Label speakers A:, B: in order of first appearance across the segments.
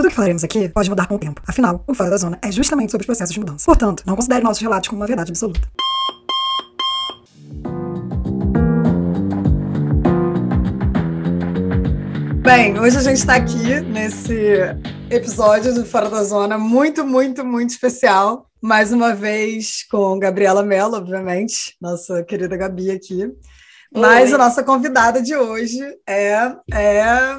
A: Tudo que falaremos aqui pode mudar com o tempo. Afinal, o Fora da Zona é justamente sobre os processos de mudança. Portanto, não considere nossos relatos como uma verdade absoluta. Bem, hoje a gente está aqui nesse episódio do Fora da Zona muito, muito, muito especial. Mais uma vez com Gabriela Mello, obviamente, nossa querida Gabi aqui. Mas Oi. a nossa convidada de hoje é, é.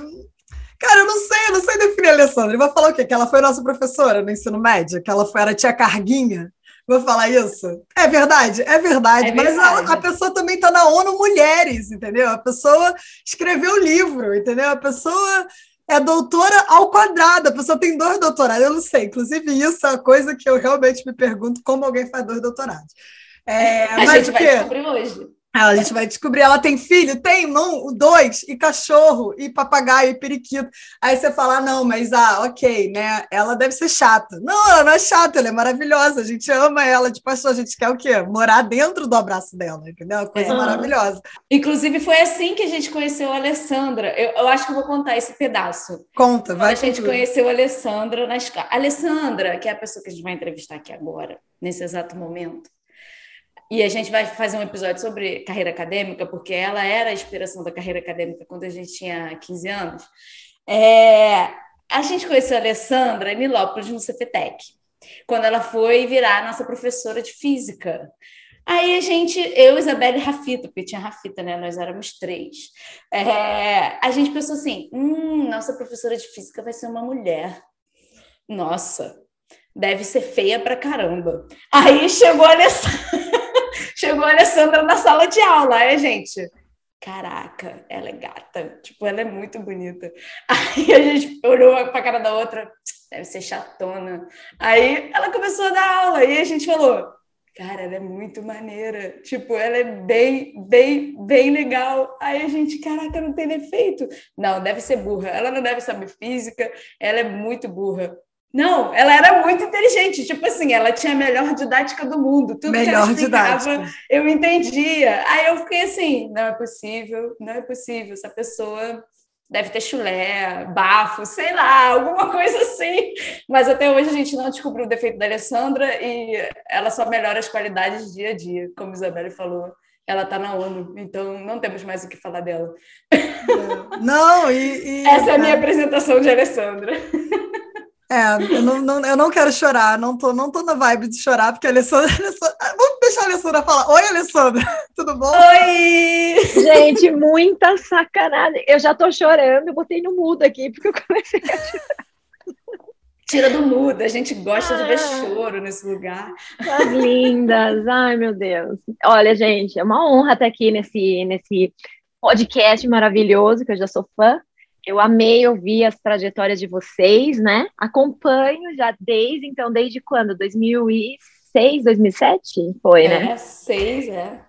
A: Cara, eu não sei, eu não sei definir a Alessandra. Vai falar o quê? Que ela foi nossa professora no ensino médio? Que ela foi, era tia Carguinha? Vou falar isso? É verdade? É verdade. É mas a, a, pessoa também está na ONU Mulheres, entendeu? A pessoa escreveu o livro, entendeu? A pessoa é doutora ao quadrado, a pessoa tem dois doutorados. Eu não sei. Inclusive, isso é uma coisa que eu realmente me pergunto como alguém faz dois doutorados.
B: É, a mas gente vai descobrir hoje.
A: A gente vai descobrir, ela tem filho? Tem, não, dois, e cachorro, e papagaio, e periquito. Aí você fala, ah, não, mas ah, ok, né? Ela deve ser chata. Não, ela não é chata, ela é maravilhosa. A gente ama ela de paixão, a gente quer o quê? Morar dentro do abraço dela, entendeu? Uma coisa é. maravilhosa.
B: Inclusive, foi assim que a gente conheceu a Alessandra. Eu, eu acho que eu vou contar esse pedaço.
A: Conta, vai.
B: A gente conheceu a Alessandra na escola. Alessandra, que é a pessoa que a gente vai entrevistar aqui agora, nesse exato momento e a gente vai fazer um episódio sobre carreira acadêmica, porque ela era a inspiração da carreira acadêmica quando a gente tinha 15 anos. É, a gente conheceu a Alessandra em Nilópolis, no CPTEC, quando ela foi virar nossa professora de física. Aí a gente, eu, Isabelle e Rafita, porque tinha Rafita, né? Nós éramos três. É, a gente pensou assim: hum, nossa professora de física vai ser uma mulher. Nossa, deve ser feia pra caramba. Aí chegou a Alessandra. Chegou a Alessandra na sala de aula, é, gente? Caraca, ela é gata. Tipo, ela é muito bonita. Aí a gente olhou pra cara da outra, deve ser chatona. Aí ela começou a dar aula e a gente falou: Cara, ela é muito maneira. Tipo, ela é bem, bem, bem legal. Aí a gente, caraca, não tem defeito. Não, deve ser burra. Ela não deve saber física, ela é muito burra. Não, ela era muito inteligente. Tipo assim, ela tinha a melhor didática do mundo. Tudo melhor que ela explicava, didática. eu entendia. Aí eu fiquei assim, não é possível, não é possível. Essa pessoa deve ter chulé, bafo, sei lá, alguma coisa assim. Mas até hoje a gente não descobriu o defeito da Alessandra e ela só melhora as qualidades dia a dia, como a Isabelle falou. Ela está na ONU, então não temos mais o que falar dela.
A: Não, e.
B: e... Essa é a minha apresentação de Alessandra.
A: É, eu não, não, eu não quero chorar, não tô, não tô na vibe de chorar, porque a Alessandra, Alessandra. Vamos deixar a Alessandra falar. Oi, Alessandra, tudo bom?
C: Oi! Gente, muita sacanagem. Eu já tô chorando, eu botei no mudo aqui, porque eu comecei a chorar.
B: Tira do mudo, a gente gosta ah, de ver ah. choro nesse lugar.
C: As lindas, ai meu Deus. Olha, gente, é uma honra estar aqui nesse, nesse podcast maravilhoso, que eu já sou fã. Eu amei ouvir as trajetórias de vocês, né? Acompanho já desde, então, desde quando? 2006, 2007? Foi, né?
B: É, seis, é.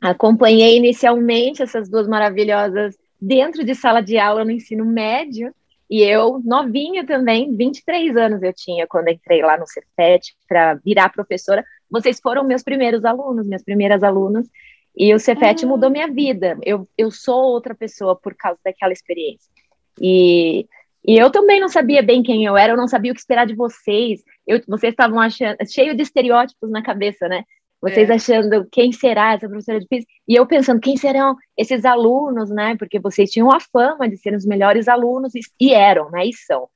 C: Acompanhei inicialmente essas duas maravilhosas dentro de sala de aula no ensino médio, e eu, novinha também, 23 anos eu tinha quando entrei lá no Cefet para virar professora. Vocês foram meus primeiros alunos, minhas primeiras alunas, e o Cefet mudou minha vida. Eu, eu sou outra pessoa por causa daquela experiência. E, e eu também não sabia bem quem eu era, eu não sabia o que esperar de vocês. Eu, vocês estavam achando cheio de estereótipos na cabeça, né? Vocês é. achando quem será essa professora de física? E eu pensando, quem serão esses alunos, né? Porque vocês tinham a fama de serem os melhores alunos, e, e eram, né? E são.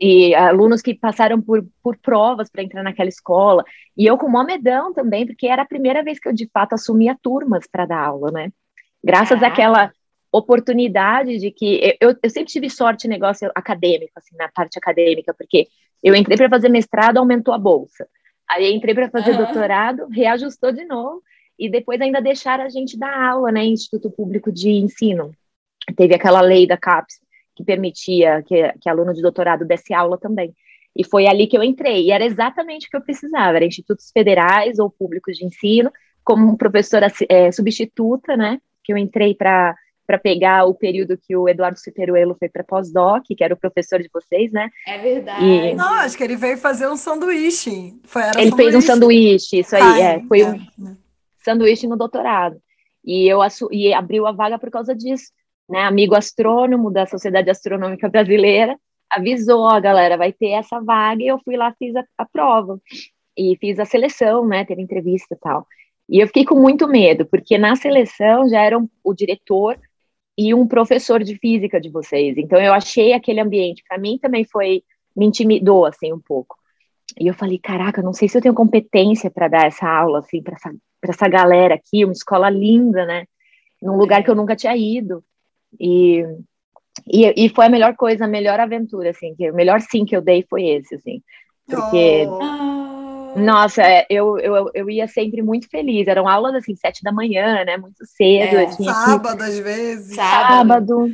C: E alunos que passaram por, por provas para entrar naquela escola. E eu com medão também, porque era a primeira vez que eu, de fato, assumia turmas para dar aula, né? Graças ah. àquela oportunidade de que eu, eu sempre tive sorte em negócio acadêmico, assim, na parte acadêmica, porque eu entrei para fazer mestrado, aumentou a bolsa. Aí entrei para fazer uhum. doutorado, reajustou de novo, e depois ainda deixaram a gente dar aula, né, em Instituto Público de Ensino. Teve aquela lei da CAPES que permitia que, que aluno de doutorado desse aula também. E foi ali que eu entrei, e era exatamente o que eu precisava, era institutos federais ou públicos de ensino, como professora é, substituta, né, que eu entrei para para pegar o período que o Eduardo Ciperuelo foi para pós-doc, que era o professor de vocês, né?
B: É verdade. E...
A: Não, acho que ele veio fazer um sanduíche.
C: Foi, ele sanduíche. fez um sanduíche, isso aí, Ai, é. Foi é. um sanduíche no doutorado. E eu e abriu a vaga por causa disso. Né? Amigo astrônomo da Sociedade Astronômica Brasileira avisou, a galera, vai ter essa vaga, e eu fui lá, fiz a, a prova. E fiz a seleção, né? Teve entrevista e tal. E eu fiquei com muito medo, porque na seleção já era um, o diretor e um professor de física de vocês. Então eu achei aquele ambiente, para mim também foi me intimidou assim um pouco. E eu falei, caraca, não sei se eu tenho competência para dar essa aula assim para essa para essa galera aqui, uma escola linda, né? Num lugar que eu nunca tinha ido. E, e, e foi a melhor coisa, a melhor aventura, assim, que o melhor sim que eu dei foi esse, assim. Porque oh. Nossa, é, eu, eu, eu ia sempre muito feliz. Eram aulas assim, sete da manhã, né? Muito cedo. É,
A: assim, sábado, às vezes.
C: Sábado.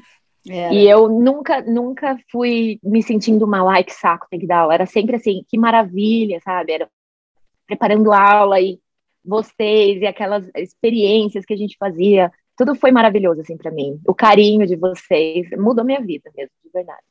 C: E eu nunca, nunca fui me sentindo mal, ai, que saco, tem que dar aula. Era sempre assim, que maravilha, sabe? Era preparando aula e vocês e aquelas experiências que a gente fazia. Tudo foi maravilhoso, assim, para mim. O carinho de vocês mudou minha vida mesmo, de verdade.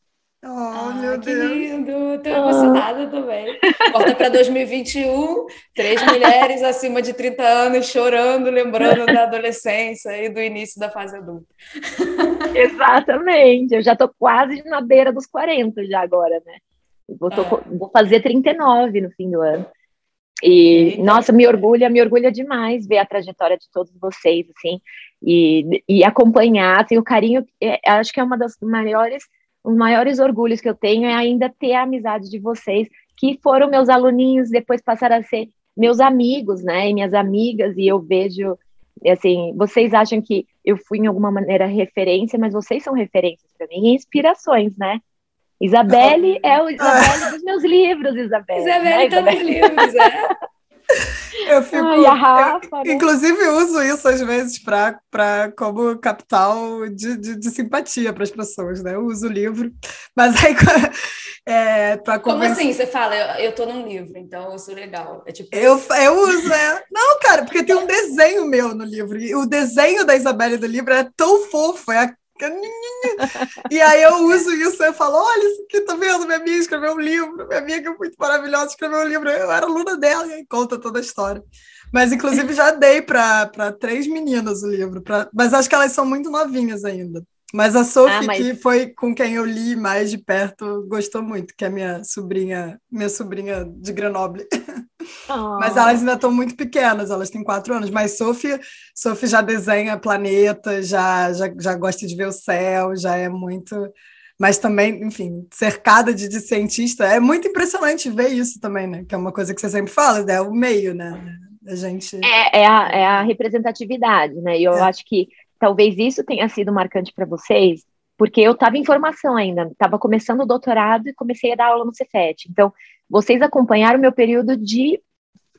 A: Oh, ah, meu que Deus.
B: lindo! Estou emocionada também. Volta para 2021, três mulheres acima de 30 anos chorando, lembrando da adolescência e do início da fase adulta.
C: Exatamente, eu já estou quase na beira dos 40 já agora, né? Vou, tô, ah. vou fazer 39 no fim do ano. E, nossa, me orgulha, me orgulha demais ver a trajetória de todos vocês, assim, e, e acompanhar, assim, o carinho, é, acho que é uma das maiores os maiores orgulhos que eu tenho é ainda ter a amizade de vocês, que foram meus aluninhos, depois passaram a ser meus amigos, né, e minhas amigas, e eu vejo, assim, vocês acham que eu fui em alguma maneira referência, mas vocês são referências para mim, inspirações, né? Isabelle é o Isabelle dos meus livros, Isabelle.
B: Isabelle né, tá nos livros, é.
A: Eu fico. Ai, a Rafa, eu, né? Inclusive, uso isso às vezes para como capital de, de, de simpatia para as pessoas, né? Eu uso o livro, mas aí.
B: É, para Como assim? Você fala, eu, eu tô num livro, então eu sou legal. É tipo
A: eu, eu uso, é. Não, cara, porque tem um desenho meu no livro. E o desenho da Isabelle do livro é tão fofo, é a e aí eu uso isso, eu falo, olha isso aqui, tá vendo? Minha amiga escreveu um livro, minha amiga é muito maravilhosa escreveu um livro, eu era aluna dela, e aí conta toda a história. Mas, inclusive, já dei para três meninas o livro, pra... mas acho que elas são muito novinhas ainda. Mas a Sophie, ah, mas... que foi com quem eu li mais de perto, gostou muito, que é minha sobrinha, minha sobrinha de Grenoble. Oh. Mas elas ainda estão muito pequenas, elas têm quatro anos. Mas Sophie, Sophie já desenha planetas, já, já, já gosta de ver o céu, já é muito. Mas também, enfim, cercada de, de cientista, é muito impressionante ver isso também, né? Que é uma coisa que você sempre fala, é o meio, né? A gente.
C: É, é, a, é a representatividade, né? E eu é. acho que talvez isso tenha sido marcante para vocês, porque eu estava em formação ainda, estava começando o doutorado e comecei a dar aula no Cefet. Então, vocês acompanharam o meu período de,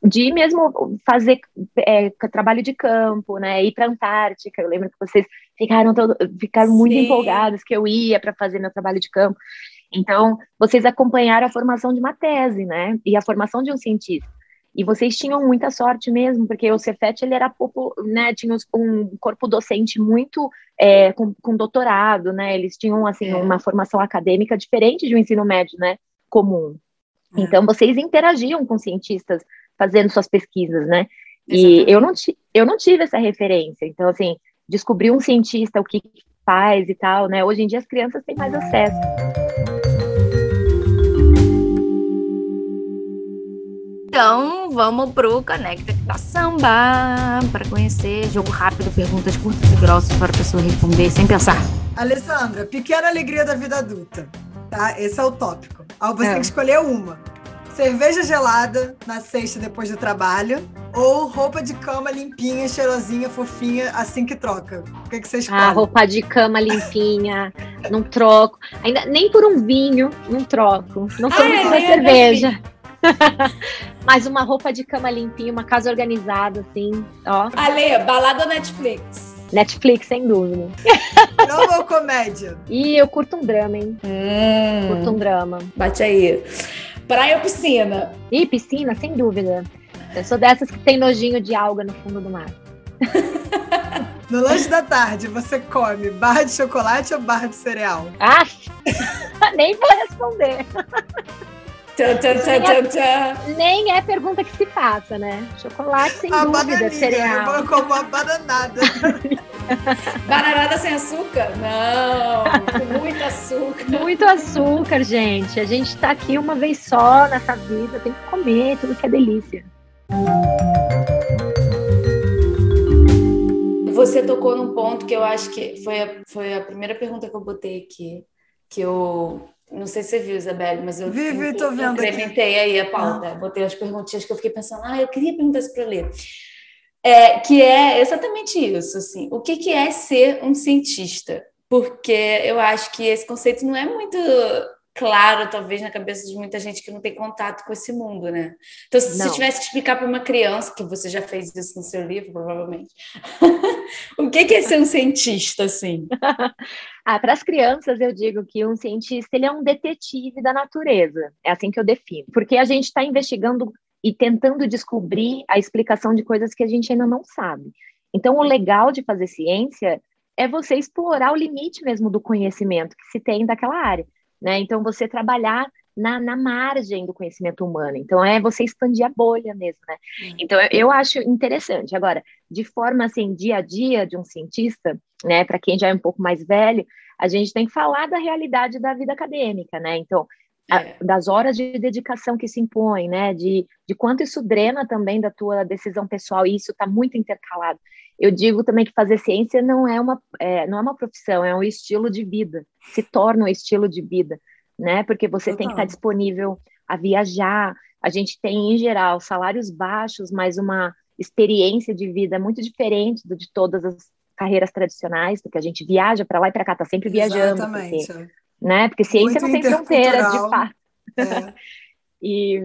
C: de mesmo fazer é, trabalho de campo, né? Ir para a Antártica. Eu lembro que vocês ficaram, todo, ficaram muito empolgados que eu ia para fazer meu trabalho de campo. Então, vocês acompanharam a formação de uma tese, né? E a formação de um cientista. E vocês tinham muita sorte mesmo, porque o Cefet ele era pouco, né, tinha um corpo docente muito é, com, com, doutorado, né? Eles tinham assim é. uma formação acadêmica diferente de um ensino médio, né, comum. É. Então vocês interagiam com cientistas fazendo suas pesquisas, né? E eu não, eu não tive essa referência. Então assim, descobrir um cientista o que faz e tal, né? Hoje em dia as crianças têm mais acesso.
B: Então, vamos pro Conecta da Samba para conhecer jogo rápido, perguntas curtas e grossas para a pessoa responder sem pensar.
A: Alessandra, pequena alegria da vida adulta, tá? Esse é o tópico. Você é. tem que escolher uma. Cerveja gelada na sexta depois do trabalho ou roupa de cama limpinha, cheirosinha, fofinha, assim que troca? O que, que você escolhe?
C: Ah, roupa de cama limpinha, não troco. Ainda, nem por um vinho, não troco. Não sou muito da cerveja. Mas uma roupa de cama limpinha, uma casa organizada, assim, ó.
B: Ale, balada Netflix.
C: Netflix, sem dúvida.
A: Drama ou comédia?
C: Ih, eu curto um drama, hein?
B: Hum,
C: curto um drama.
B: Bate aí. Praia ou piscina?
C: Ih, piscina, sem dúvida. Eu sou dessas que tem nojinho de alga no fundo do mar.
A: No lanche da tarde, você come barra de chocolate ou barra de cereal?
C: Ah, nem vou responder.
B: Tchã.
C: Nem é pergunta que se passa, né? Chocolate sem a dúvida, cereal.
A: Eu como uma bananada.
B: bananada sem açúcar? Não, muito açúcar.
C: Muito açúcar, gente. A gente tá aqui uma vez só nessa vida, tem que comer tudo que é delícia.
B: Você tocou num ponto que eu acho que foi a, foi a primeira pergunta que eu botei aqui, que eu não sei se você viu, Isabelle, mas eu,
A: eu, tô vendo
B: incrementei aí a pauta, ah. botei as perguntinhas que eu fiquei pensando, ah, eu queria perguntar isso para ler. É, que é exatamente isso, assim, o que, que é ser um cientista? Porque eu acho que esse conceito não é muito claro, talvez, na cabeça de muita gente que não tem contato com esse mundo, né? Então, se não. você tivesse que explicar para uma criança, que você já fez isso no seu livro, provavelmente, o que é ser um cientista, assim?
C: ah, para as crianças, eu digo que um cientista ele é um detetive da natureza, é assim que eu defino, porque a gente está investigando e tentando descobrir a explicação de coisas que a gente ainda não sabe. Então, o legal de fazer ciência é você explorar o limite mesmo do conhecimento que se tem daquela área. Né? Então, você trabalhar na, na, margem do conhecimento humano. Então, é você expandir a bolha mesmo, né? Uhum. Então, eu, eu, acho interessante. Agora, de forma, assim, dia a dia de um cientista, né? Para quem já é um pouco mais velho, a gente tem que falar da realidade da vida acadêmica, né? Então, a, é. das horas de dedicação que se impõe, né? De, de quanto isso drena também da tua decisão pessoal, e isso está muito intercalado. Eu digo também que fazer ciência não é uma, é, não é uma profissão, é um estilo de vida, se torna um estilo de vida, né? Porque você Total. tem que estar disponível a viajar. A gente tem, em geral, salários baixos, mas uma experiência de vida muito diferente do de todas as carreiras tradicionais, porque a gente viaja para lá e para cá, tá sempre viajando.
A: Exatamente.
C: Porque, né? Porque ciência muito não tem fronteira, de fato.
A: É.
C: e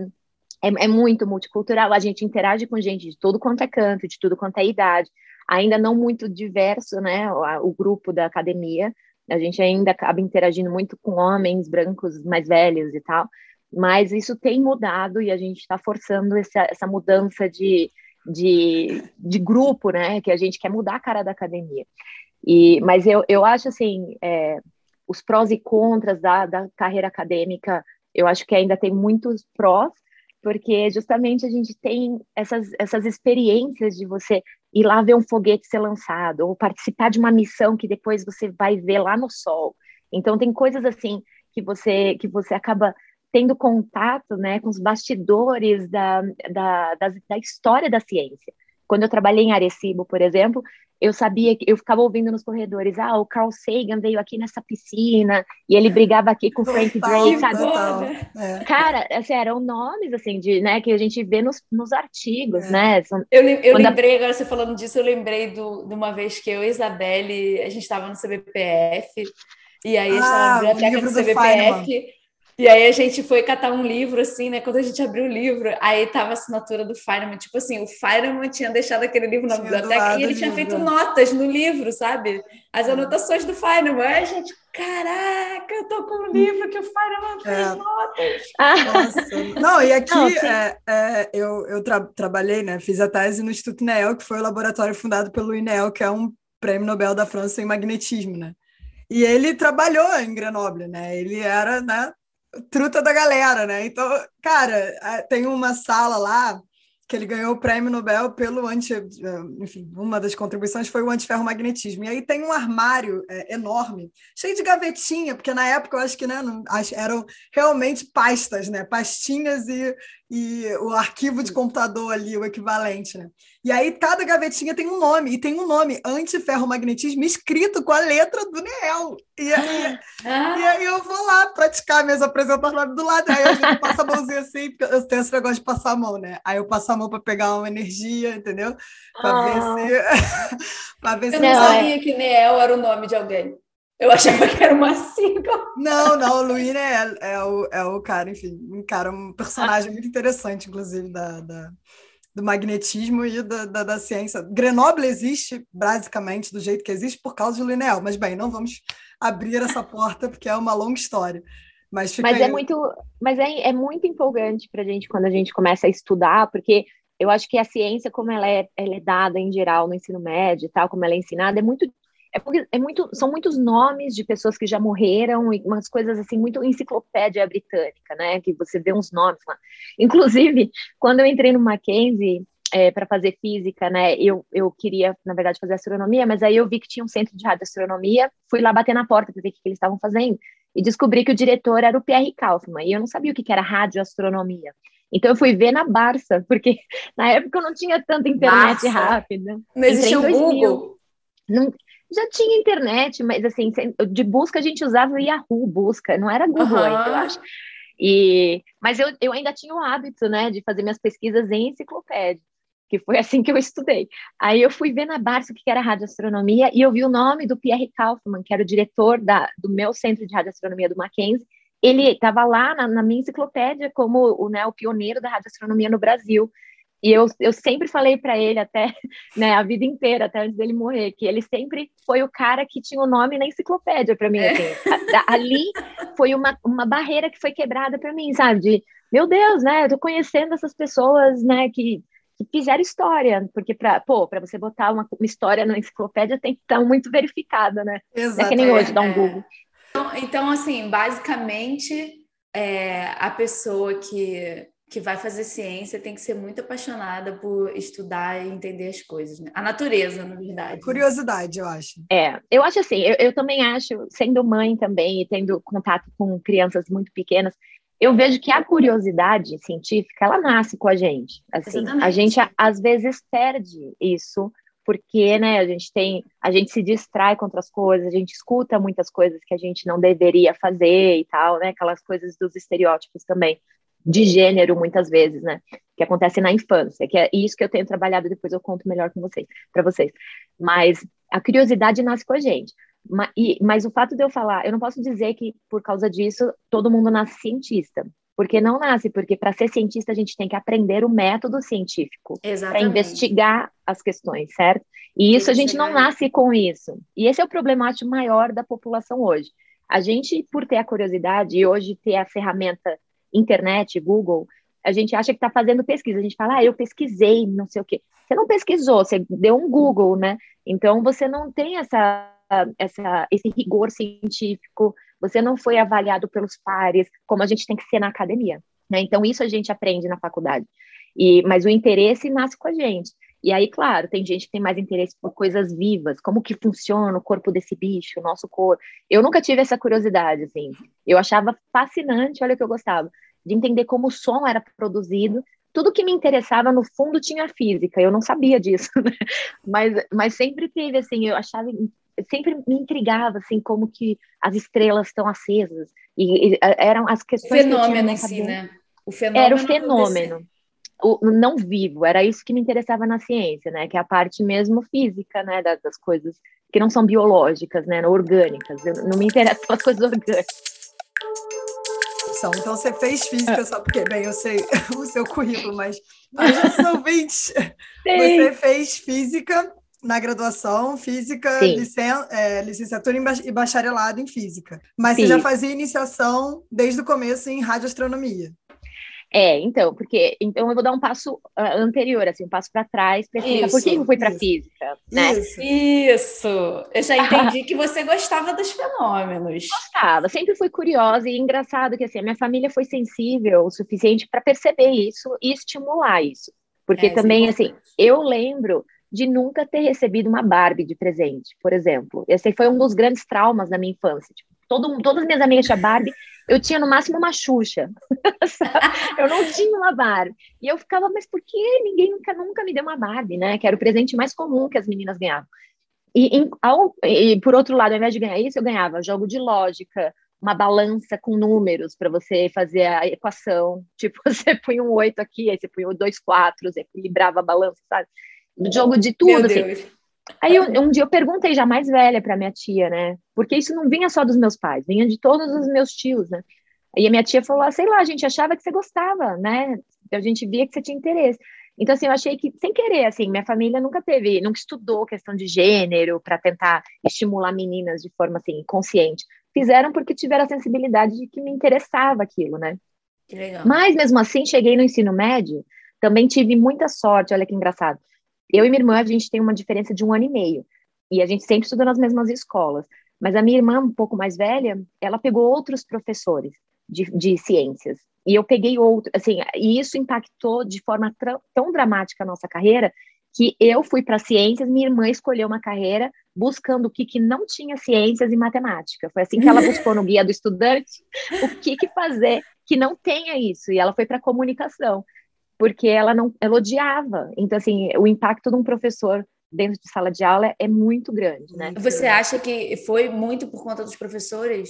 C: é, é, muito multicultural, a gente interage com gente de todo quanto é canto, de tudo quanto é idade ainda não muito diverso, né, o, o grupo da academia, a gente ainda acaba interagindo muito com homens brancos mais velhos e tal, mas isso tem mudado e a gente está forçando essa, essa mudança de, de, de, grupo, né? Que a gente quer mudar a cara da academia. E, mas eu, eu acho assim, é, os prós e contras da, da carreira acadêmica, eu acho que ainda tem muitos prós, porque justamente a gente tem essas, essas experiências de você ir lá ver um foguete ser lançado, ou participar de uma missão que depois você vai ver lá no sol. Então tem coisas assim que você que você acaba tendo contato né, com os bastidores da, da, da, da história da ciência. Quando eu trabalhei em Arecibo, por exemplo, eu sabia que eu ficava ouvindo nos corredores, ah, o Carl Sagan veio aqui nessa piscina e ele brigava aqui com o Frank Drake, sabe? É. Cara, assim, eram nomes assim de, né, que a gente vê nos, nos artigos, é. né?
B: São, eu, eu lembrei agora você falando disso, eu lembrei do, de uma vez que eu e Isabelle, a gente estava no CBPF e aí a gente estava ah, na biblioteca do CBPF. E aí a gente foi catar um livro, assim, né? Quando a gente abriu o livro, aí tava a assinatura do Feynman. Tipo assim, o Feynman tinha deixado aquele livro na tinha biblioteca e ele tinha feito notas no livro, sabe? As é. anotações do Feynman. Aí a gente, caraca, eu tô com um livro que o Feynman fez é. notas.
A: Nossa. Não, e aqui Não, é, é, eu, eu tra trabalhei, né? Fiz a tese no Instituto INEL, que foi o laboratório fundado pelo INEL, que é um prêmio Nobel da França em magnetismo, né? E ele trabalhou em Grenoble, né? Ele era, né, truta da galera, né? Então, cara, tem uma sala lá que ele ganhou o prêmio Nobel pelo anti, enfim, uma das contribuições foi o antiferromagnetismo. E aí tem um armário é, enorme, cheio de gavetinha, porque na época eu acho que né, não, eram realmente pastas, né? Pastinhas e, e o arquivo de computador ali, o equivalente, né? E aí cada gavetinha tem um nome, e tem um nome, antiferromagnetismo, escrito com a letra do NEL. E aí, ah. e aí eu vou lá praticar minhas apresentações do lado, aí a gente passa a mãozinha assim, porque eu tenho esse negócio de passar a mão, né? Aí eu passo a mão para pegar uma energia, entendeu? Para ah. ver se...
B: pra ver eu se não sabia que NEL era o nome de alguém. Eu achava que era uma sigla.
A: Não, não, o Luíne é, é, o, é o cara, enfim, um cara, um personagem muito interessante, inclusive, da, da do magnetismo e da, da, da, ciência. Grenoble existe, basicamente, do jeito que existe, por causa de Lineal. Mas, bem, não vamos abrir essa porta, porque é uma longa história. Mas,
C: mas é muito, mas é, é muito empolgante para a gente quando a gente começa a estudar, porque eu acho que a ciência, como ela é, ela é dada em geral no ensino médio e tal, como ela é ensinada, é muito é porque é muito, são muitos nomes de pessoas que já morreram e umas coisas assim muito enciclopédia britânica, né? Que você vê uns nomes lá. Inclusive, quando eu entrei no Mackenzie é, para fazer física, né? Eu, eu queria, na verdade, fazer astronomia, mas aí eu vi que tinha um centro de radioastronomia, fui lá bater na porta para ver o que, que eles estavam fazendo e descobri que o diretor era o Pierre Kaufman e eu não sabia o que, que era radioastronomia. Então eu fui ver na Barça, porque na época eu não tinha tanta internet Barça. rápida.
B: Não existia o Google.
C: Não, já tinha internet, mas assim, de busca a gente usava o Yahoo busca, não era Google uhum. ainda, eu acho. E, mas eu, eu ainda tinha o hábito, né, de fazer minhas pesquisas em enciclopédia, que foi assim que eu estudei. Aí eu fui ver na Barça o que era radioastronomia e eu vi o nome do Pierre Kaufmann, que era o diretor da, do meu centro de radioastronomia do Mackenzie. Ele estava lá na, na, minha enciclopédia como o, né, o pioneiro da radioastronomia no Brasil. E eu, eu sempre falei para ele, até né, a vida inteira, até antes dele morrer, que ele sempre foi o cara que tinha o nome na enciclopédia para mim. Assim. É. Ali foi uma, uma barreira que foi quebrada para mim, sabe? De, meu Deus, né? Eu tô conhecendo essas pessoas, né, que, que fizeram história, porque para para você botar uma, uma, história na enciclopédia tem que estar muito verificada, né? Exato. É que nem hoje, dá um Google.
B: Então, então assim, basicamente, é, a pessoa que que vai fazer ciência tem que ser muito apaixonada por estudar e entender as coisas, né? A natureza, na verdade.
A: Curiosidade, eu acho.
C: É, eu acho assim, eu, eu também acho, sendo mãe também e tendo contato com crianças muito pequenas, eu vejo que a curiosidade científica, ela nasce com a gente. Assim, Exatamente. a gente às vezes perde isso porque, né, a gente tem, a gente se distrai com outras coisas, a gente escuta muitas coisas que a gente não deveria fazer e tal, né, aquelas coisas dos estereótipos também de gênero, muitas vezes, né? Que acontece na infância, que é isso que eu tenho trabalhado, depois eu conto melhor com vocês, para vocês. Mas a curiosidade nasce com a gente. Mas, e, mas o fato de eu falar, eu não posso dizer que por causa disso todo mundo nasce cientista. Porque não nasce, porque para ser cientista a gente tem que aprender o método científico para investigar as questões, certo? E isso a gente não nasce com isso. E esse é o problemático maior da população hoje. A gente, por ter a curiosidade e hoje ter a ferramenta internet, Google, a gente acha que está fazendo pesquisa. A gente fala, ah, eu pesquisei, não sei o quê. Você não pesquisou, você deu um Google, né? Então você não tem essa, essa, esse rigor científico, você não foi avaliado pelos pares, como a gente tem que ser na academia. Né? Então isso a gente aprende na faculdade. E, mas o interesse nasce com a gente. E aí, claro, tem gente que tem mais interesse por coisas vivas, como que funciona o corpo desse bicho, o nosso corpo. Eu nunca tive essa curiosidade, assim. Eu achava fascinante, olha o que eu gostava, de entender como o som era produzido. Tudo que me interessava, no fundo, tinha física. Eu não sabia disso, né? mas, mas sempre teve, assim, eu achava sempre me intrigava assim como que as estrelas estão acesas e, e eram as questões
B: fenômeno que em si, né?
C: O fenômeno era o fenômeno o não vivo, era isso que me interessava na ciência, né? Que é a parte mesmo física, né? Das, das coisas que não são biológicas, né? Orgânicas. Eu, não me interessam as coisas orgânicas.
A: Então você fez física só porque, bem, eu sei o seu currículo, mas para os ouvintes, você fez física na graduação, física, licen é, licenciatura e bacharelado em física. Mas Sim. você já fazia iniciação desde o começo em radioastronomia.
C: É, então, porque então eu vou dar um passo uh, anterior, assim, um passo para trás para explicar por que eu fui para física, né?
B: Isso. isso. Eu já entendi que você gostava dos fenômenos.
C: Gostava, sempre fui curiosa e engraçado que assim, a minha família foi sensível o suficiente para perceber isso e estimular isso. Porque é, também é assim, eu lembro de nunca ter recebido uma Barbie de presente, por exemplo. Esse foi um dos grandes traumas da minha infância. Tipo, todo, todas as minhas amigas tinham Barbie, eu tinha no máximo uma Xuxa. eu não tinha uma Barbie. E eu ficava, mas por que ninguém nunca, nunca me deu uma Barbie, né? Que era o presente mais comum que as meninas ganhavam. E, em, ao, e por outro lado, ao invés de ganhar isso, eu ganhava jogo de lógica, uma balança com números para você fazer a equação. Tipo, você põe um oito aqui, aí você põe dois quatro, você equilibrava a balança, sabe? Jogo de tudo, assim. Aí eu, um dia eu perguntei já mais velha para minha tia, né? Porque isso não vinha só dos meus pais, vinha de todos os meus tios, né? E a minha tia falou: ah, sei lá, a gente achava que você gostava, né? A gente via que você tinha interesse. Então, assim, eu achei que, sem querer, assim, minha família nunca teve, nunca estudou questão de gênero para tentar estimular meninas de forma, assim, consciente. Fizeram porque tiveram a sensibilidade de que me interessava aquilo, né? Que legal. Mas, mesmo assim, cheguei no ensino médio, também tive muita sorte, olha que engraçado. Eu e minha irmã, a gente tem uma diferença de um ano e meio. E a gente sempre estudou nas mesmas escolas. Mas a minha irmã, um pouco mais velha, ela pegou outros professores de, de ciências. E eu peguei outro, assim, e isso impactou de forma tão dramática a nossa carreira que eu fui para ciências, minha irmã escolheu uma carreira buscando o que, que não tinha ciências e matemática. Foi assim que ela buscou no guia do estudante o que, que fazer que não tenha isso. E ela foi para comunicação, porque ela não ela odiava. Então, assim, o impacto de um professor dentro de sala de aula é muito grande, né?
B: Você acha que foi muito por conta dos professores?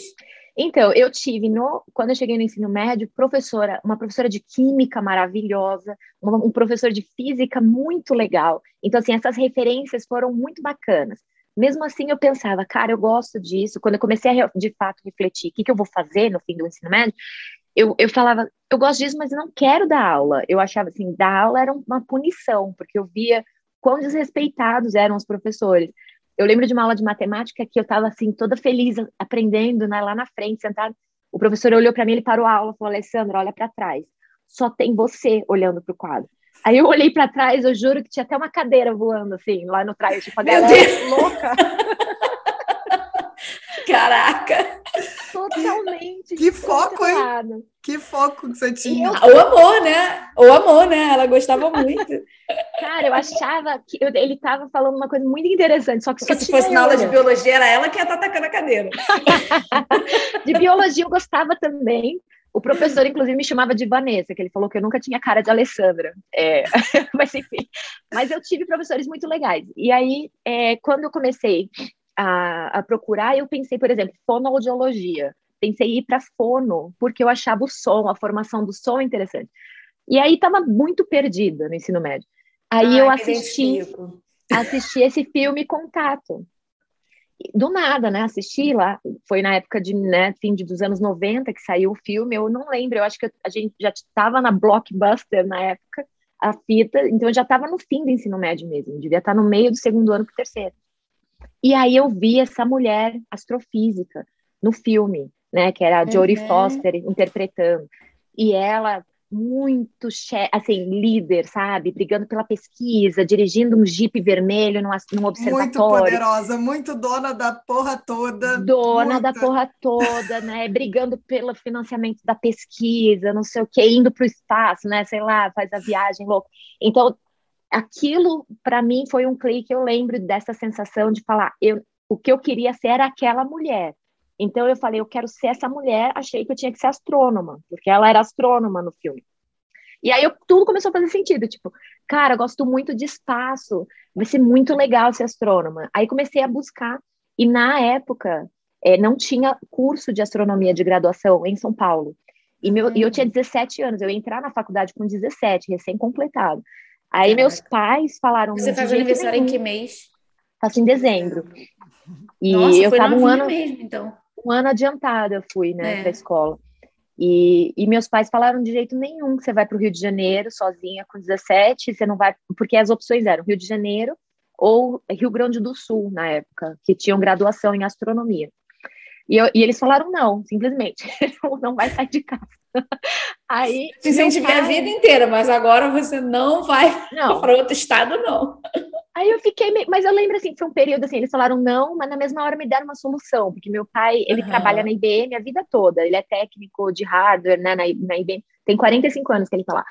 C: Então, eu tive, no, quando eu cheguei no ensino médio, professora, uma professora de química maravilhosa, um, um professor de física muito legal. Então, assim, essas referências foram muito bacanas. Mesmo assim, eu pensava, cara, eu gosto disso. Quando eu comecei a, de fato, refletir o que, que eu vou fazer no fim do ensino médio, eu, eu falava, eu gosto disso, mas eu não quero dar aula. Eu achava, assim, dar aula era uma punição, porque eu via quão desrespeitados eram os professores. Eu lembro de uma aula de matemática que eu estava assim, toda feliz aprendendo, né, lá na frente, sentada. O professor olhou para mim, ele parou a aula e falou: Alessandra, olha para trás. Só tem você olhando para o quadro. Aí eu olhei para trás, eu juro que tinha até uma cadeira voando assim, lá no trás, tipo, a galera louca.
B: Caraca!
C: Totalmente.
A: Que foco, hein? Que foco que você tinha. Eu...
B: O amor, né? O amor, né? Ela gostava muito.
C: Cara, eu achava que eu, ele estava falando uma coisa muito interessante, só que
B: Porque se fosse na aula de biologia, era ela que ia estar tá atacando a cadeira.
C: de biologia eu gostava também. O professor, inclusive, me chamava de Vanessa, que ele falou que eu nunca tinha cara de Alessandra. É, mas enfim. Mas eu tive professores muito legais. E aí, é, quando eu comecei a, a procurar, eu pensei, por exemplo, fonoaudiologia. Pensei em ir para fono, porque eu achava o som, a formação do som interessante. E aí estava muito perdida no ensino médio. Aí ah, eu assisti, assisti esse filme Contato. Do nada, né? Assisti lá, foi na época de, né, fim de, dos anos 90 que saiu o filme, eu não lembro, eu acho que a gente já estava na Blockbuster na época, a fita, então eu já estava no fim do ensino médio mesmo, devia estar no meio do segundo ano para o terceiro. E aí eu vi essa mulher astrofísica no filme, né, que era a Jodie uhum. Foster interpretando. E ela muito assim líder, sabe, brigando pela pesquisa, dirigindo um jipe vermelho num, num observatório.
A: Muito poderosa, muito dona da porra toda.
C: Dona muita. da porra toda, né, brigando pelo financiamento da pesquisa, não sei o que, indo para o espaço, né, sei lá, faz a viagem louca. Então aquilo para mim foi um clique. Eu lembro dessa sensação de falar, eu, o que eu queria ser era aquela mulher. Então eu falei, eu quero ser essa mulher. Achei que eu tinha que ser astrônoma, porque ela era astrônoma no filme. E aí eu, tudo começou a fazer sentido, tipo, cara, gosto muito de espaço, vai ser muito legal ser astrônoma. Aí comecei a buscar e na época é, não tinha curso de astronomia de graduação em São Paulo. E, meu, e eu tinha 17 anos, eu ia entrar na faculdade com 17, recém-completado. Aí Caraca. meus pais falaram.
B: Você faz aniversário em que mês?
C: Faço em dezembro.
B: E Nossa, eu estava um ano mesmo, então.
C: Um ano adiantado eu fui, né, é. escola. E, e, meus pais falaram de jeito nenhum que você vai para o Rio de Janeiro sozinha com 17, você não vai, porque as opções eram Rio de Janeiro ou Rio Grande do Sul na época, que tinham graduação em astronomia. E, eu, e eles falaram não, simplesmente, não vai sair de casa.
B: Aí. Se incentivei pai... a vida inteira, mas agora você não vai para outro estado, não.
C: Aí eu fiquei, meio... mas eu lembro assim, foi um período assim, eles falaram não, mas na mesma hora me deram uma solução, porque meu pai, ele uhum. trabalha na IBM a vida toda, ele é técnico de hardware, né, na, na IBM, tem 45 anos que ele tá lá.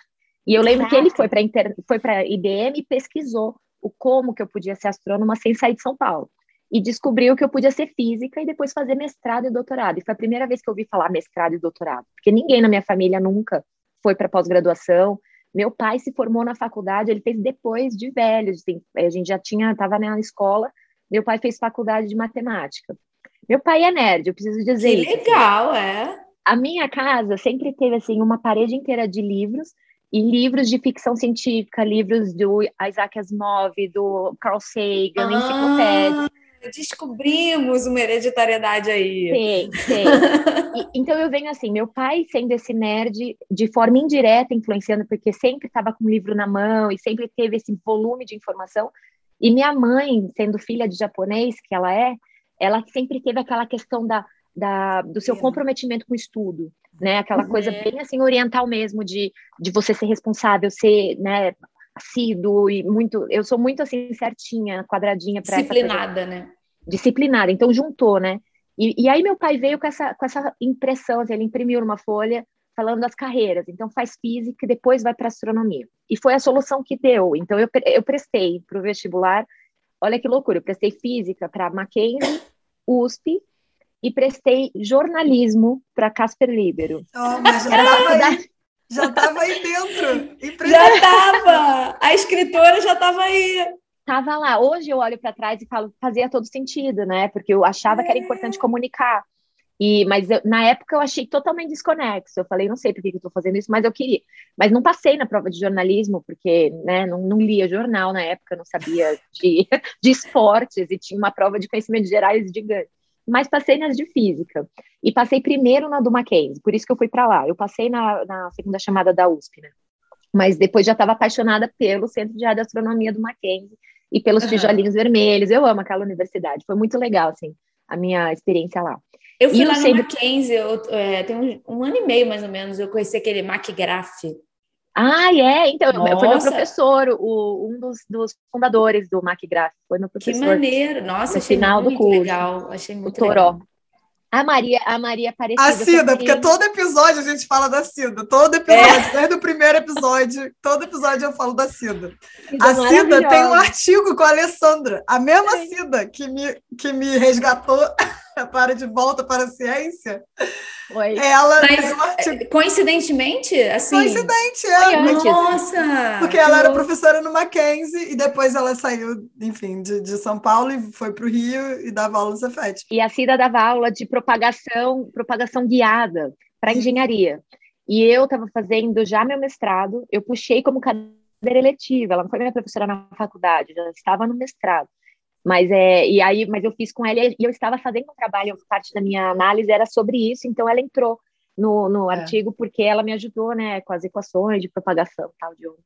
C: E eu lembro Caraca. que ele foi para inter... foi para IBM e pesquisou o como que eu podia ser astrônoma sem sair de São Paulo. E descobriu que eu podia ser física e depois fazer mestrado e doutorado. E foi a primeira vez que eu ouvi falar mestrado e doutorado, porque ninguém na minha família nunca foi para pós-graduação. Meu pai se formou na faculdade, ele fez depois de velho, assim, a gente já tinha, estava na escola, meu pai fez faculdade de matemática. Meu pai é nerd, eu preciso dizer
B: que
C: isso.
B: Legal, é.
C: A minha casa sempre teve assim uma parede inteira de livros e livros de ficção científica, livros do Isaac Asimov, do Carl Sagan, ah, enciclopédia.
B: Descobrimos uma hereditariedade aí.
C: Tem, tem. então eu venho assim, meu pai sendo esse nerd de forma indireta influenciando, porque sempre estava com o livro na mão e sempre teve esse volume de informação. E minha mãe, sendo filha de japonês, que ela é, ela sempre teve aquela questão da, da do seu comprometimento com o estudo, né? Aquela uhum. coisa bem assim oriental mesmo de, de você ser responsável, ser, né, assíduo e muito, eu sou muito assim certinha, quadradinha
B: para disciplinada, né?
C: Disciplinada. Então juntou, né? E, e, aí meu pai veio com essa com essa impressão, assim, ele imprimiu numa folha falando das carreiras. Então faz física e depois vai para astronomia. E foi a solução que deu. Então eu eu prestei para o vestibular. Olha que loucura, eu prestei física para Mackenzie, USP e prestei jornalismo para Casper Libero.
A: Oh, mas já aí, já tava aí dentro.
B: Já estava! A escritora já estava aí.
C: Tava lá. Hoje eu olho para trás e falo, fazia todo sentido, né? Porque eu achava é. que era importante é. comunicar. E, mas eu, na época eu achei totalmente desconexo. Eu falei, não sei por que, que eu estou fazendo isso, mas eu queria. Mas não passei na prova de jornalismo, porque né, não, não lia jornal na época, não sabia de, de esportes e tinha uma prova de conhecimentos gerais gigante. Mas passei nas de física. E passei primeiro na do Mackenzie, por isso que eu fui para lá. Eu passei na, na segunda chamada da USP, né? Mas depois já estava apaixonada pelo Centro de Radioastronomia do Mackenzie e pelos uhum. tijolinhos vermelhos. Eu amo aquela universidade. Foi muito legal, assim, a minha experiência lá.
B: Eu fui e lá no sempre... Mackenzie, eu, é, tem um, um, ano e meio mais ou menos, eu conheci aquele MacGraph.
C: Ah, é? Então, Nossa. foi meu professor, o, um dos, dos, fundadores do MacGraph, foi meu professor.
B: Que maneiro! Nossa, achei final muito do curso, legal, achei muito o Toró. Legal.
C: A Maria, a Maria apareceu.
A: A Cida, porque todo episódio a gente fala da Cida. Todo episódio, é. desde o primeiro episódio, todo episódio eu falo da Cida. Cida a Cida tem um artigo com a Alessandra, a mesma é. Cida que me, que me resgatou para de volta para a ciência. Oi. Ela
B: Mas, artigo... coincidentemente, assim.
A: Coincidente, é.
B: Nossa!
A: Porque ela era professora no Mackenzie e depois ela saiu, enfim, de, de São Paulo e foi para o Rio e dava aula no Cefet.
C: E a Cida dava aula de propagação, propagação guiada para engenharia. E eu estava fazendo já meu mestrado, eu puxei como cadeira eletiva, ela não foi minha professora na faculdade, já estava no mestrado. Mas é, e aí, mas eu fiz com ela e eu estava fazendo um trabalho, parte da minha análise era sobre isso, então ela entrou no, no é. artigo porque ela me ajudou, né, com as equações de propagação tal de onda.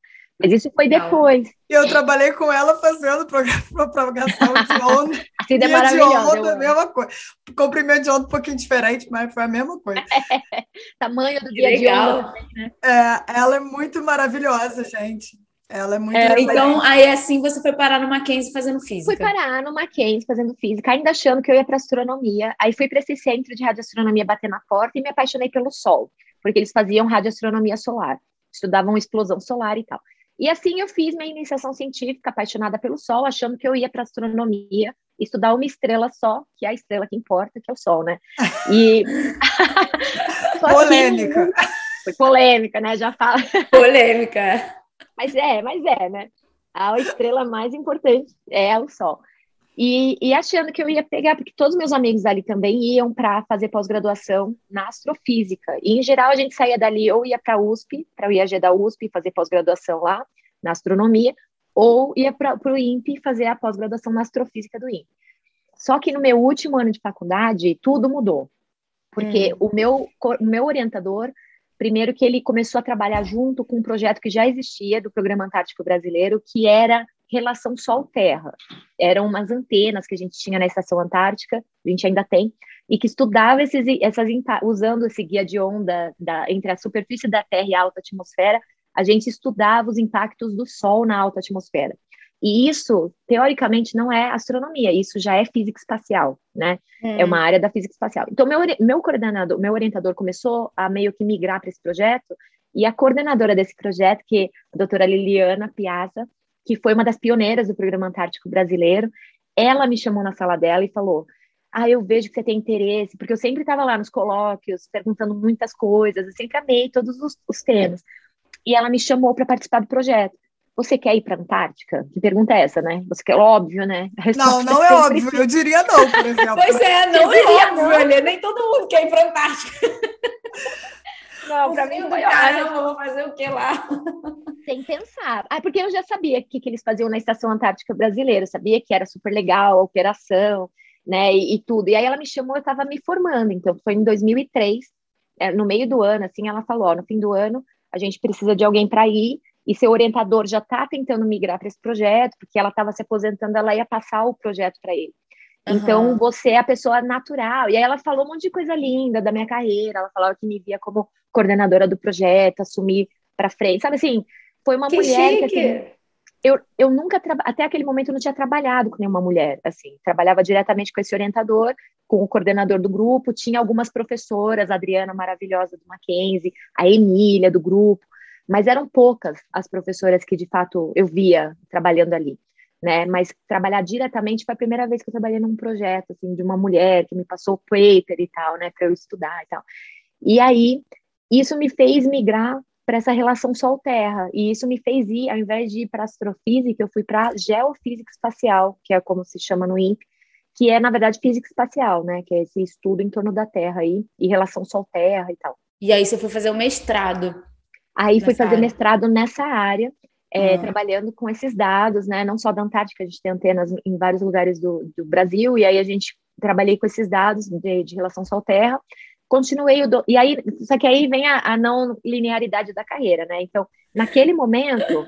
C: Mas isso foi depois.
A: E eu trabalhei com ela fazendo propagação de onda.
C: assim é maravilhosa.
A: De onda, mesma coisa. Comprimento de onda um pouquinho diferente, mas foi a mesma coisa.
C: Tamanho do dia de onda também, né?
A: É, ela é muito maravilhosa, gente. Ela é muito.
B: É, então, aí assim você foi parar no Mackenzie fazendo física.
C: Fui parar no Mackenzie fazendo física, ainda achando que eu ia para astronomia. Aí fui para esse centro de radioastronomia bater na porta e me apaixonei pelo Sol, porque eles faziam radioastronomia solar, estudavam explosão solar e tal. E assim eu fiz minha iniciação científica, apaixonada pelo Sol, achando que eu ia para astronomia estudar uma estrela só, que é a estrela que importa, que é o Sol, né? E
A: polêmica.
C: Foi polêmica, né? Já fala.
B: Polêmica.
C: Mas é, mas é, né? A estrela mais importante é o Sol. E, e, achando que eu ia pegar, porque todos meus amigos ali também iam para fazer pós-graduação na astrofísica. E, em geral, a gente saía dali ou ia para a USP, para o IAG da USP, fazer pós-graduação lá, na astronomia, ou ia para o INPE fazer a pós-graduação na astrofísica do INPE. Só que no meu último ano de faculdade, tudo mudou. Porque hum. o, meu, o meu orientador Primeiro que ele começou a trabalhar junto com um projeto que já existia do Programa Antártico Brasileiro, que era relação Sol-Terra. Eram umas antenas que a gente tinha na Estação Antártica, a gente ainda tem, e que estudava esses, essas, usando esse guia de onda da, entre a superfície da Terra e a alta atmosfera, a gente estudava os impactos do Sol na alta atmosfera. E isso, teoricamente, não é astronomia, isso já é física espacial, né? É, é uma área da física espacial. Então, meu, meu coordenador, meu orientador começou a meio que migrar para esse projeto, e a coordenadora desse projeto, que é a doutora Liliana Piazza, que foi uma das pioneiras do Programa Antártico Brasileiro, ela me chamou na sala dela e falou: Ah, eu vejo que você tem interesse, porque eu sempre estava lá nos colóquios, perguntando muitas coisas, eu sempre amei todos os, os temas. E ela me chamou para participar do projeto. Você quer ir para a Antártica? Que pergunta é essa, né? Você quer, óbvio, né?
A: Não, não é, é óbvio. Sim. Eu diria não, por exemplo.
B: pois é, não é óbvio, não. Nem todo mundo quer ir para a Antártica. Não, para mim não foi caramba, vou fazer o que lá?
C: Sem pensar. Ah, porque eu já sabia o que, que eles faziam na Estação Antártica Brasileira, eu sabia que era super legal a operação, né, e, e tudo. E aí ela me chamou, eu estava me formando, então foi em 2003, é, no meio do ano, assim, ela falou, ó, no fim do ano a gente precisa de alguém para ir, e seu orientador já está tentando migrar para esse projeto, porque ela estava se aposentando, ela ia passar o projeto para ele. Uhum. Então, você é a pessoa natural. E aí ela falou um monte de coisa linda da minha carreira. Ela falava que me via como coordenadora do projeto, assumir para frente. Sabe assim, foi uma
B: que
C: mulher
B: chique.
C: que assim, eu, eu nunca, até aquele momento, eu não tinha trabalhado com nenhuma mulher, assim, trabalhava diretamente com esse orientador, com o coordenador do grupo, tinha algumas professoras, a Adriana maravilhosa do Mackenzie, a Emília do grupo, mas eram poucas as professoras que, de fato, eu via trabalhando ali né? Mas trabalhar diretamente foi a primeira vez que eu trabalhei num projeto, assim, de uma mulher que me passou o paper e tal, né, para eu estudar e tal. E aí, isso me fez migrar para essa relação Sol-Terra, e isso me fez ir, ao invés de ir para astrofísica, eu fui para geofísica espacial, que é como se chama no INPE, que é, na verdade, física espacial, né, que é esse estudo em torno da Terra aí, e relação Sol-Terra e tal.
B: E aí você foi fazer o mestrado.
C: Aí fui fazer área. mestrado nessa área, é, uhum. trabalhando com esses dados, né? Não só da Antártica, a gente tem antenas em vários lugares do, do Brasil, e aí a gente trabalhei com esses dados de, de relação Sol-Terra. Continuei o do, e aí, só que aí vem a, a não linearidade da carreira, né? Então, naquele momento,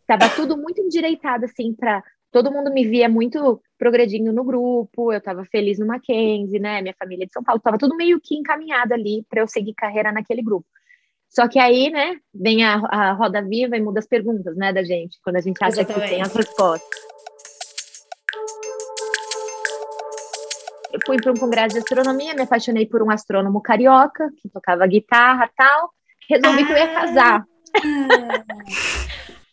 C: estava tudo muito endireitado, assim, para todo mundo me via muito progredindo no grupo, eu estava feliz no Mackenzie, né? Minha família de São Paulo, estava tudo meio que encaminhado ali para eu seguir carreira naquele grupo. Só que aí, né, vem a, a roda viva e muda as perguntas, né, da gente, quando a gente acha Exatamente. que tem as respostas. Eu fui para um congresso de astronomia, me apaixonei por um astrônomo carioca que tocava guitarra tal. Resolvi ah, que eu ia casar.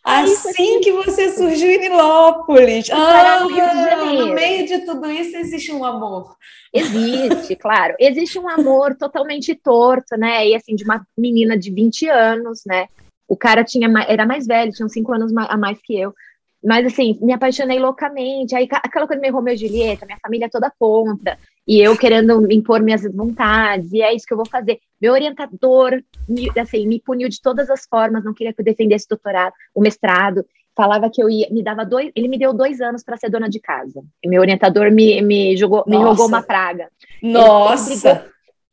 B: Ah. Assim que você surgiu em Nilópolis. Ah, no meio de tudo isso existe um amor.
C: Existe, claro. Existe um amor totalmente torto, né? E assim, de uma menina de 20 anos, né? O cara tinha era mais velho, tinha uns 5 anos a mais que eu. Mas assim, me apaixonei loucamente. Aí aquela coisa meio Romeu e Julieta, minha família toda contra e eu querendo impor minhas vontades, e é isso que eu vou fazer. Meu orientador me, assim, me puniu de todas as formas, não queria que eu defendesse o doutorado, o mestrado, falava que eu ia, me dava dois, ele me deu dois anos para ser dona de casa. E meu orientador me, me jogou, Nossa. me jogou uma praga.
B: Nossa! Ele,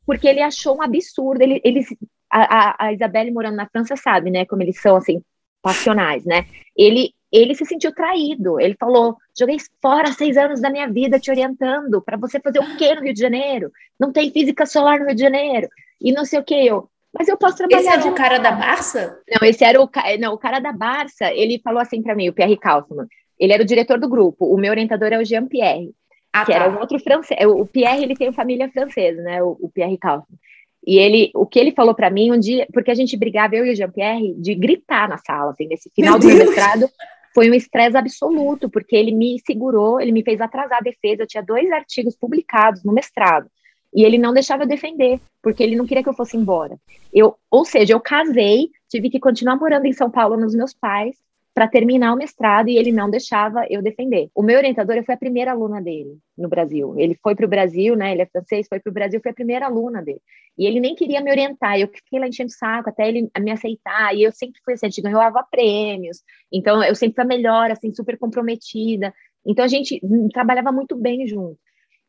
C: porque ele achou um absurdo. Ele, ele, a, a, a Isabelle morando na França sabe, né, como eles são assim passionais, né? Ele ele se sentiu traído. Ele falou: joguei fora seis anos da minha vida te orientando para você fazer o quê no Rio de Janeiro? Não tem física solar no Rio de Janeiro. E não sei o que. Eu, mas eu posso trabalhar.
B: Esse era o cara da Barça?
C: Não, esse era o, não, o cara da Barça. Ele falou assim para mim, o Pierre Kaufmann. Ele era o diretor do grupo. O meu orientador é o Jean Pierre, ah, que tá. era um outro francês. O Pierre ele tem família francesa, né? O, o Pierre Kaufmann. E ele, o que ele falou para mim um dia, porque a gente brigava eu e o Jean Pierre de gritar na sala, assim, nesse final meu do mestrado foi um estresse absoluto, porque ele me segurou, ele me fez atrasar a defesa. Eu tinha dois artigos publicados no mestrado. E ele não deixava eu defender, porque ele não queria que eu fosse embora. Eu, ou seja, eu casei, tive que continuar morando em São Paulo nos meus pais, para terminar o mestrado e ele não deixava eu defender. O meu orientador, eu fui a primeira aluna dele no Brasil. Ele foi para o Brasil, né? Ele é francês, foi para o Brasil, foi a primeira aluna dele. E ele nem queria me orientar. Eu fiquei lá enchendo o saco até ele me aceitar. E eu sempre fui assim, a gente ganhava prêmios. Então eu sempre fui a melhor, assim, super comprometida. Então a gente trabalhava muito bem junto.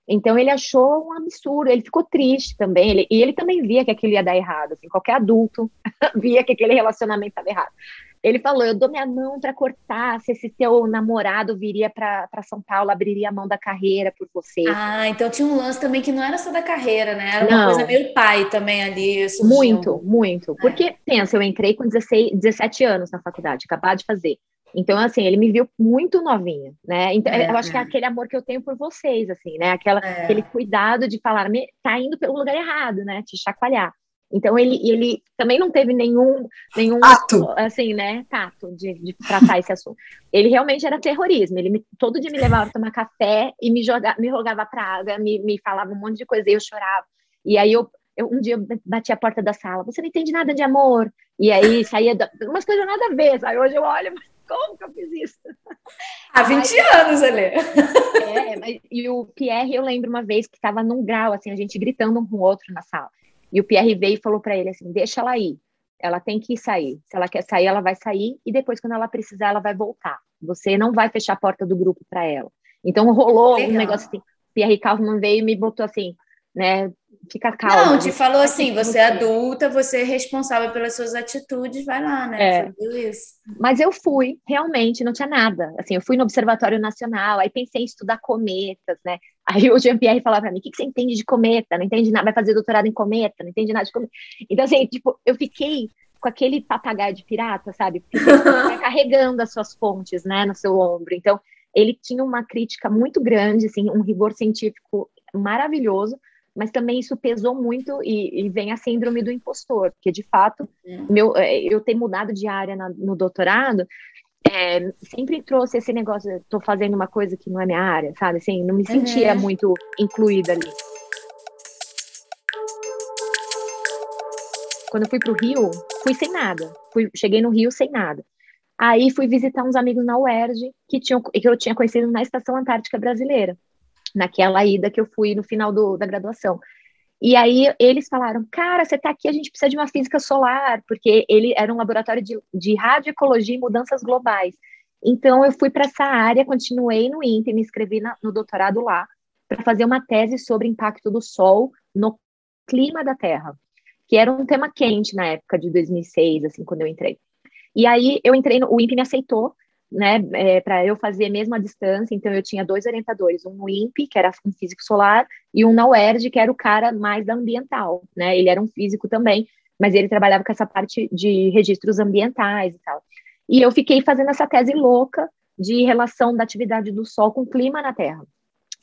C: Então ele achou um absurdo, ele ficou triste também, ele, e ele também via que aquilo ia dar errado, assim, qualquer adulto via que aquele relacionamento estava errado. Ele falou: Eu dou minha mão para cortar se esse teu namorado viria para São Paulo, abriria a mão da carreira por você.
B: Ah, então tinha um lance também que não era só da carreira, né? Era uma não. coisa meio pai também ali.
C: Surgiu. Muito, muito. É. Porque, pensa, eu entrei com 16, 17 anos na faculdade, acabado de fazer. Então, assim, ele me viu muito novinha, né? Então, é, eu acho é. que é aquele amor que eu tenho por vocês, assim, né? Aquela, é. Aquele cuidado de falar, tá indo pelo lugar errado, né? Te chacoalhar. Então ele, ele também não teve nenhum, nenhum
A: Ato.
C: assim, né, tato de, de tratar esse assunto. Ele realmente era terrorismo. Ele me, todo dia me levava para tomar café e me jogava, me jogava para água, me, me falava um monte de coisa, e eu chorava. E aí eu, eu um dia eu bati a porta da sala, você não entende nada de amor. E aí saía da, umas coisas nada a ver. Aí hoje eu olho, mas como que eu fiz isso?
B: Há 20 mas, anos, ali.
C: É, mas, e o Pierre, eu lembro uma vez que estava num grau, assim, a gente gritando um com o outro na sala. E o Pierre veio e falou para ele assim: deixa ela ir. Ela tem que sair. Se ela quer sair, ela vai sair e depois, quando ela precisar, ela vai voltar. Você não vai fechar a porta do grupo para ela. Então rolou Legal. um negócio assim. Pierre Kaufman veio e me botou assim, né? fica calma.
B: Não, te falou assim, você é adulta, você é responsável pelas suas atitudes, vai lá, né?
C: É. Mas eu fui, realmente, não tinha nada. Assim, eu fui no Observatório Nacional, aí pensei em estudar cometas, né? Aí o Jean-Pierre falava para mim, o que, que você entende de cometa? Não entende nada, vai fazer doutorado em cometa, não entende nada de cometa. Então, assim, tipo, eu fiquei com aquele papagaio de pirata, sabe? Porque você carregando as suas fontes, né, no seu ombro. Então, ele tinha uma crítica muito grande, assim, um rigor científico maravilhoso, mas também isso pesou muito e, e, vem a síndrome do impostor, porque de fato, uhum. meu, é, eu ter mudado de área na, no doutorado é, sempre trouxe esse negócio, estou fazendo uma coisa que não é minha área, sabe? Assim, não me sentia uhum. muito incluída ali. Quando eu fui para o Rio, fui sem nada. Fui, cheguei no Rio sem nada. Aí fui visitar uns amigos na UERJ que, tinham, que eu tinha conhecido na Estação Antártica Brasileira naquela ida que eu fui no final do, da graduação. E aí eles falaram, cara, você está aqui, a gente precisa de uma física solar, porque ele era um laboratório de, de radioecologia e mudanças globais. Então eu fui para essa área, continuei no INPE, me inscrevi na, no doutorado lá, para fazer uma tese sobre impacto do Sol no clima da Terra, que era um tema quente na época de 2006, assim, quando eu entrei. E aí eu entrei, no, o INPE me aceitou, né, é, para eu fazer mesmo a distância, então eu tinha dois orientadores, um no INPE, que era um físico solar, e um na UERJ, que era o cara mais da ambiental, né, ele era um físico também, mas ele trabalhava com essa parte de registros ambientais e tal. E eu fiquei fazendo essa tese louca de relação da atividade do Sol com o clima na Terra.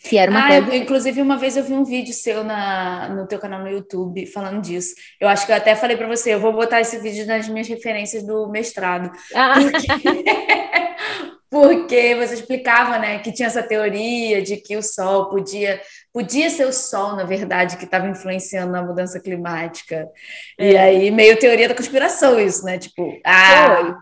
C: Que era uma ah, tese...
B: inclusive, uma vez eu vi um vídeo seu na, no teu canal no YouTube falando disso. Eu acho que eu até falei para você, eu vou botar esse vídeo nas minhas referências do mestrado. Ah. Porque... porque você explicava, né, que tinha essa teoria de que o Sol podia podia ser o Sol, na verdade, que estava influenciando na mudança climática. É. E aí meio teoria da conspiração isso, né? Tipo, ah, Foi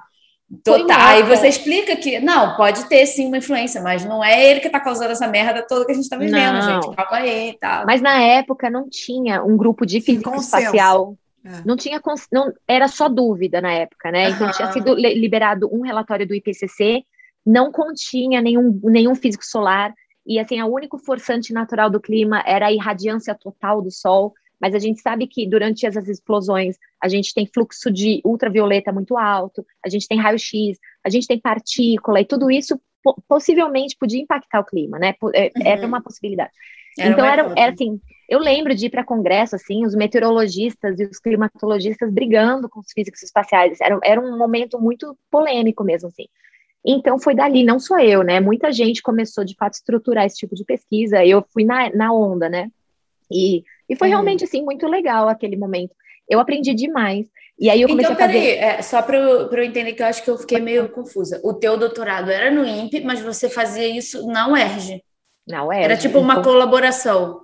B: Total. Aí você explica que não, pode ter sim uma influência, mas não é ele que está causando essa merda toda que a gente está vivendo, não. gente. Calma aí e tal.
C: Mas na época não tinha um grupo de física espacial. É. Não tinha, não, era só dúvida na época, né? Então uhum. tinha sido liberado um relatório do IPCC, não continha nenhum, nenhum físico solar, e assim, o único forçante natural do clima era a irradiância total do Sol mas a gente sabe que durante essas explosões a gente tem fluxo de ultravioleta muito alto, a gente tem raio-x, a gente tem partícula, e tudo isso possivelmente podia impactar o clima, né? É, uhum. Era uma possibilidade. Era então, era, era, assim, eu lembro de ir para congresso, assim, os meteorologistas e os climatologistas brigando com os físicos espaciais, era, era um momento muito polêmico mesmo, assim. Então, foi dali, não só eu, né? Muita gente começou, de fato, a estruturar esse tipo de pesquisa, eu fui na, na onda, né? E e foi uhum. realmente, assim, muito legal aquele momento. Eu aprendi demais. E aí eu comecei
B: então,
C: a fazer...
B: Peraí, é, só para eu, eu entender que eu acho que eu fiquei meio confusa. O teu doutorado era no INPE, mas você fazia isso na UERJ.
C: Na UERJ.
B: Era tipo uma então... colaboração.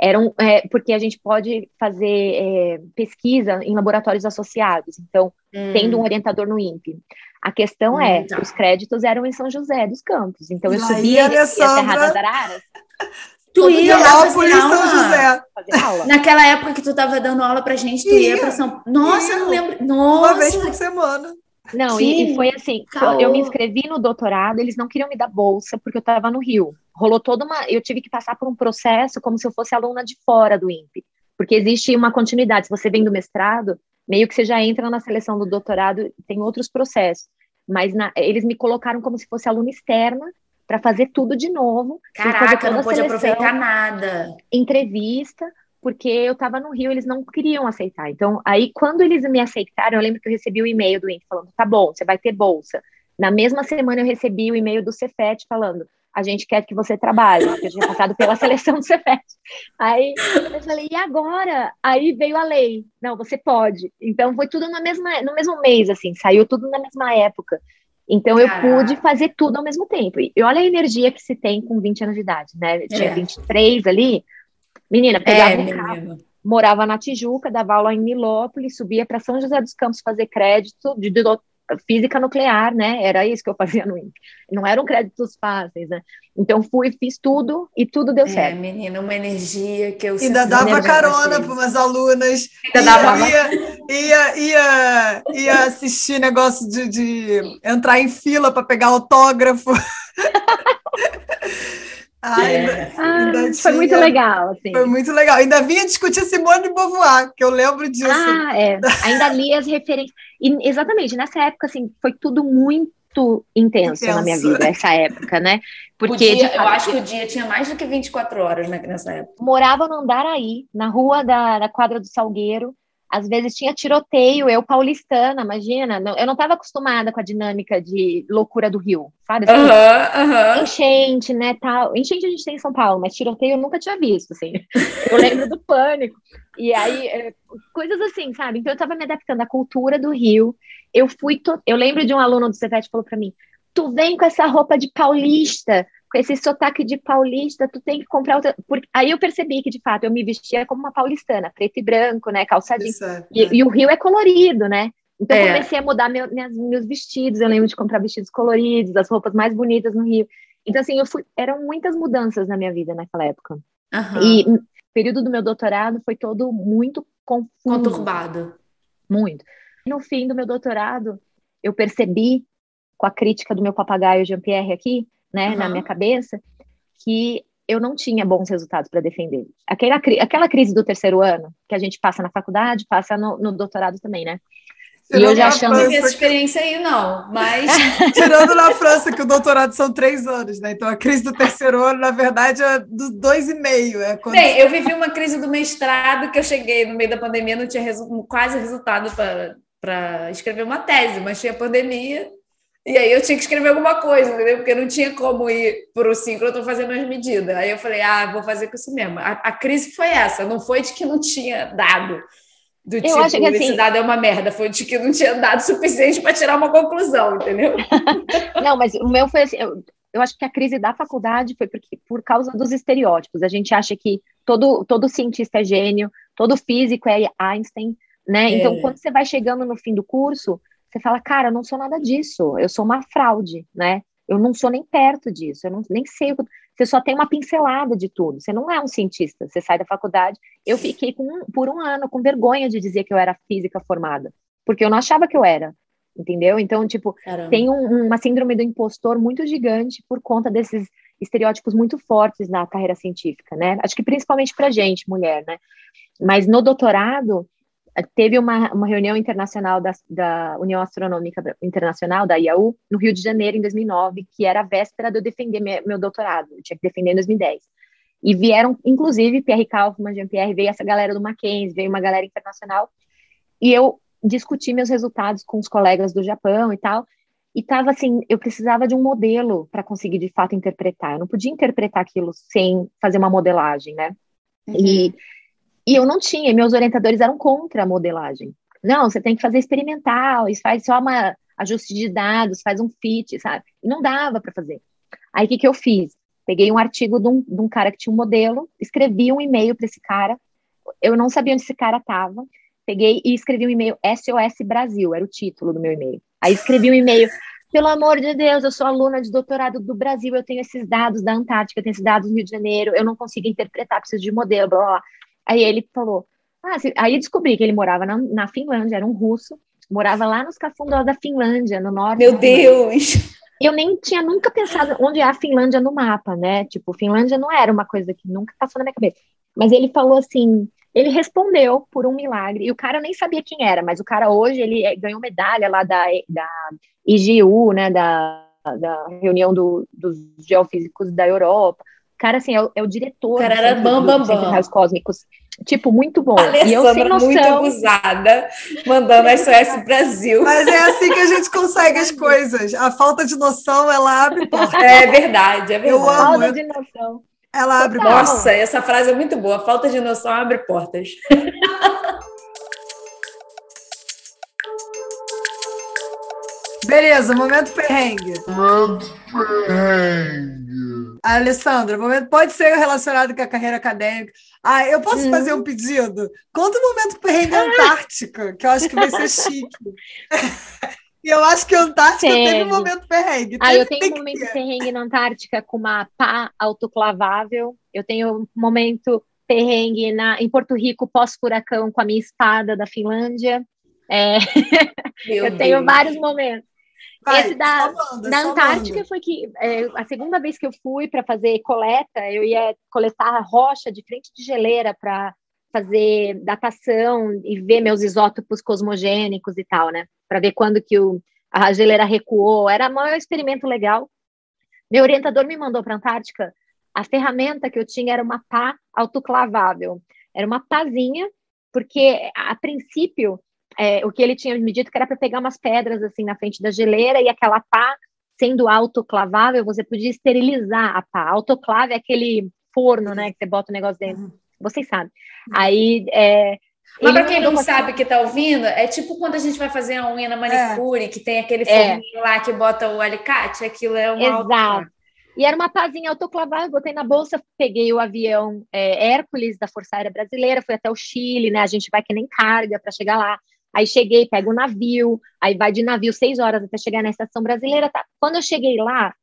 C: Era um, é, porque a gente pode fazer é, pesquisa em laboratórios associados. Então, hum. tendo um orientador no INPE. A questão hum, é, tá. os créditos eram em São José dos Campos. Então, eu subia e a Serra das Araras.
B: Tu ia lá para São José. Naquela época que tu estava dando aula pra gente, tu ia, ia para São Nossa, eu não lembro. Nossa.
A: Uma vez por semana.
C: Não, e, e, foi assim, Caô. eu me inscrevi no doutorado, eles não queriam me dar bolsa porque eu estava no Rio. Rolou toda uma, eu tive que passar por um processo como se eu fosse aluna de fora do INPE, porque existe uma continuidade. Se você vem do mestrado, meio que você já entra na seleção do doutorado, tem outros processos. Mas na, eles me colocaram como se fosse aluna externa para fazer tudo de novo.
B: Caraca, não pôde aproveitar nada.
C: Entrevista, porque eu estava no Rio, eles não queriam aceitar. Então, aí, quando eles me aceitaram, eu lembro que eu recebi o um e-mail do INPE falando: tá bom, você vai ter bolsa. Na mesma semana, eu recebi o e-mail do Cefet falando: a gente quer que você trabalhe, porque eu tinha passado pela seleção do Cefet. Aí eu falei, e agora? Aí veio a lei, não, você pode. Então foi tudo no mesmo, no mesmo mês, assim, saiu tudo na mesma época. Então eu pude fazer tudo ao mesmo tempo. E olha a energia que se tem com 20 anos de idade, né? Eu tinha é. 23 ali. Menina, pegava é, um carro, morava na Tijuca, dava aula em Milópolis, subia para São José dos Campos fazer crédito de, física nuclear, né? Era isso que eu fazia no INPE. Não eram créditos fáceis, né? Então fui, fiz tudo e tudo deu é, certo.
B: menina, uma energia que eu
A: Ainda dava carona para umas alunas. Ainda ia, dava. Ia, ia, ia, ia assistir negócio de, de entrar em fila para pegar autógrafo.
C: ainda, é. ainda ah, tinha, foi muito legal, assim.
A: Foi muito legal. Ainda vinha discutir Simone de Beauvoir, que eu lembro disso.
C: Ah, é. Ainda li as referências. E, exatamente, nessa época, assim, foi tudo muito intenso, intenso, na minha vida, essa época, né?
B: Porque dia, eu acho que o dia tinha mais do que 24 horas né, nessa época.
C: Morava no Andaraí, na rua da, da quadra do Salgueiro, às vezes tinha tiroteio, eu paulistana, imagina, eu não estava acostumada com a dinâmica de loucura do Rio, sabe? Assim,
B: uhum, uhum.
C: Enchente, né, tal. Enchente a gente tem em São Paulo, mas tiroteio eu nunca tinha visto, assim. Eu lembro do pânico. E aí, é, coisas assim, sabe? Então eu estava me adaptando à cultura do Rio. Eu fui, to... eu lembro de um aluno do CETET falou para mim: "Tu vem com essa roupa de paulista, com esse sotaque de paulista, tu tem que comprar outra. Porque aí eu percebi que, de fato, eu me vestia como uma paulistana, preto e branco, né? Calçadinho. É, e, é. e, o Rio é colorido, né? Então é. comecei a mudar meu, minhas, meus vestidos. Eu lembro de comprar vestidos coloridos, as roupas mais bonitas no Rio. Então, assim, eu fui. Eram muitas mudanças na minha vida naquela época.
B: Uhum.
C: E o período do meu doutorado foi todo muito confuso.
B: Conturbado.
C: Muito. No fim do meu doutorado, eu percebi, com a crítica do meu papagaio Jean-Pierre aqui, né, uhum. na minha cabeça, que eu não tinha bons resultados para defender. Aquela, aquela crise do terceiro ano, que a gente passa na faculdade, passa no, no doutorado também, né?
B: e eu já achando... Não essa experiência aí, não, mas...
A: Tirando na França, que o doutorado são três anos, né? Então, a crise do terceiro ano, na verdade, é dos dois e meio. É
B: quando... Bem, eu vivi uma crise do mestrado, que eu cheguei no meio da pandemia, não tinha resu... quase resultado para escrever uma tese, mas tinha pandemia, e aí eu tinha que escrever alguma coisa, entendeu? Porque não tinha como ir para o síncrono fazendo as medidas. Aí eu falei, ah, vou fazer com isso mesmo. A, a, crise foi essa, não foi de que não tinha dado. Do eu tipo, acho que, assim, esse dado é uma merda, foi de que não tinha dado suficiente para tirar uma conclusão, entendeu?
C: não, mas o meu foi assim, eu, eu acho que a crise da faculdade foi porque, por causa dos estereótipos. A gente acha que todo, todo cientista é gênio, todo físico é Einstein, né? É. Então, quando você vai chegando no fim do curso, você fala, cara, eu não sou nada disso, eu sou uma fraude, né? Eu não sou nem perto disso, eu não, nem sei. Você só tem uma pincelada de tudo. Você não é um cientista. Você sai da faculdade. Eu fiquei com, por um ano com vergonha de dizer que eu era física formada, porque eu não achava que eu era, entendeu? Então, tipo, Caramba. tem um, uma síndrome do impostor muito gigante por conta desses estereótipos muito fortes na carreira científica, né? Acho que principalmente para gente, mulher, né? Mas no doutorado, teve uma, uma reunião internacional da, da, União Astronômica Internacional, da IAU, no Rio de Janeiro, em 2009, que era a véspera de eu defender meu, meu doutorado, eu tinha que defender em 2010. E vieram, inclusive, Pierre Kaufmann, Jean-Pierre, veio essa galera do Mackenzie, veio uma galera internacional, e eu discuti meus resultados com os colegas do Japão e tal, e tava assim, eu precisava de um modelo para conseguir, de fato, interpretar, eu não podia interpretar aquilo sem fazer uma modelagem, né? Uhum. E e eu não tinha, meus orientadores eram contra a modelagem. Não, você tem que fazer experimental, isso faz só uma ajuste de dados, faz um fit, sabe? E não dava para fazer. Aí o que, que eu fiz? Peguei um artigo de um, de um cara que tinha um modelo, escrevi um e-mail para esse cara. Eu não sabia onde esse cara estava. Peguei e escrevi um e-mail SOS Brasil, era o título do meu e-mail. Aí escrevi um e-mail pelo amor de Deus, eu sou aluna de doutorado do Brasil, eu tenho esses dados da Antártica, eu tenho esses dados do Rio de Janeiro, eu não consigo interpretar, preciso de modelo, blá, blá. Aí ele falou, ah, aí descobri que ele morava na, na Finlândia, era um russo, morava lá nos cafundós da Finlândia, no norte.
B: Meu Deus!
C: Eu nem tinha nunca pensado onde é a Finlândia no mapa, né? Tipo, Finlândia não era uma coisa que nunca passou na minha cabeça. Mas ele falou assim, ele respondeu por um milagre, e o cara nem sabia quem era, mas o cara hoje, ele é, ganhou medalha lá da, da IGU, né, da, da reunião do, dos geofísicos da Europa, cara, assim, é o, é o diretor
B: cara era bam, bam,
C: cósmicos. Tipo, muito bom.
B: Alessandra,
C: e eu sem noção...
B: muito abusada, mandando SOS Brasil.
A: Mas é assim que a gente consegue as coisas. A falta de noção, ela abre portas.
B: É verdade, é verdade.
A: Eu amo.
C: Falta de noção.
A: Ela abre
C: Total.
A: portas.
B: Nossa, essa frase é muito boa. Falta de noção abre portas.
A: Beleza, momento perrengue. Alessandra, momento pode ser relacionado com a carreira acadêmica. Ah, eu posso
C: Hum.
A: fazer um pedido? Conta o momento perrengue Antártica, que eu acho que vai ser chique. E eu acho que a Antártica teve
C: Teve.
A: um momento perrengue.
C: Ah, eu tenho
A: tem
C: um momento
A: ter.
C: perrengue na Antártica com uma pá autoclavável. Eu tenho um momento perrengue na, em Porto Rico pós-furacão com a minha espada da Finlândia. É, eu tenho vários momentos.
A: Vai,
C: esse da-
A: manda, só
C: Antártica
A: manda.
C: foi que é, a segunda vez que eu fui para fazer coleta, eu ia coletar rocha de frente de geleira para fazer datação e ver meus isótopos cosmogênicos e tal, né? Para ver quando que o, a geleira recuou. Era um experimento legal. Meu orientador me mandou para a Antártica. A ferramenta que eu tinha era uma pá autoclavável. Era uma pazinha, porque a princípio é, o que ele tinha me dito que era para pegar umas pedras assim na frente da geleira e aquela pá sendo autoclavável, você podia esterilizar a pá. Autoclave é aquele forno, né, que você bota o negócio dentro. Vocês sabem. Aí é,
B: Mas para quem não
C: uma-
B: sabe que tá ouvindo, é tipo quando a gente vai fazer a unha na manicure, que tem aquele
C: É.
B: forninho lá que bota o alicate, aquilo é um
C: Exato. E era uma pazinha autoclavável, botei na bolsa, peguei o avião é, Hércules da Força Aérea Brasileira, fui até o Chile, né? A gente vai que nem carga para chegar lá. Aí cheguei, pego o navio, aí vai de navio seis horas até chegar na estação brasileira. Tá? Quando eu cheguei lá,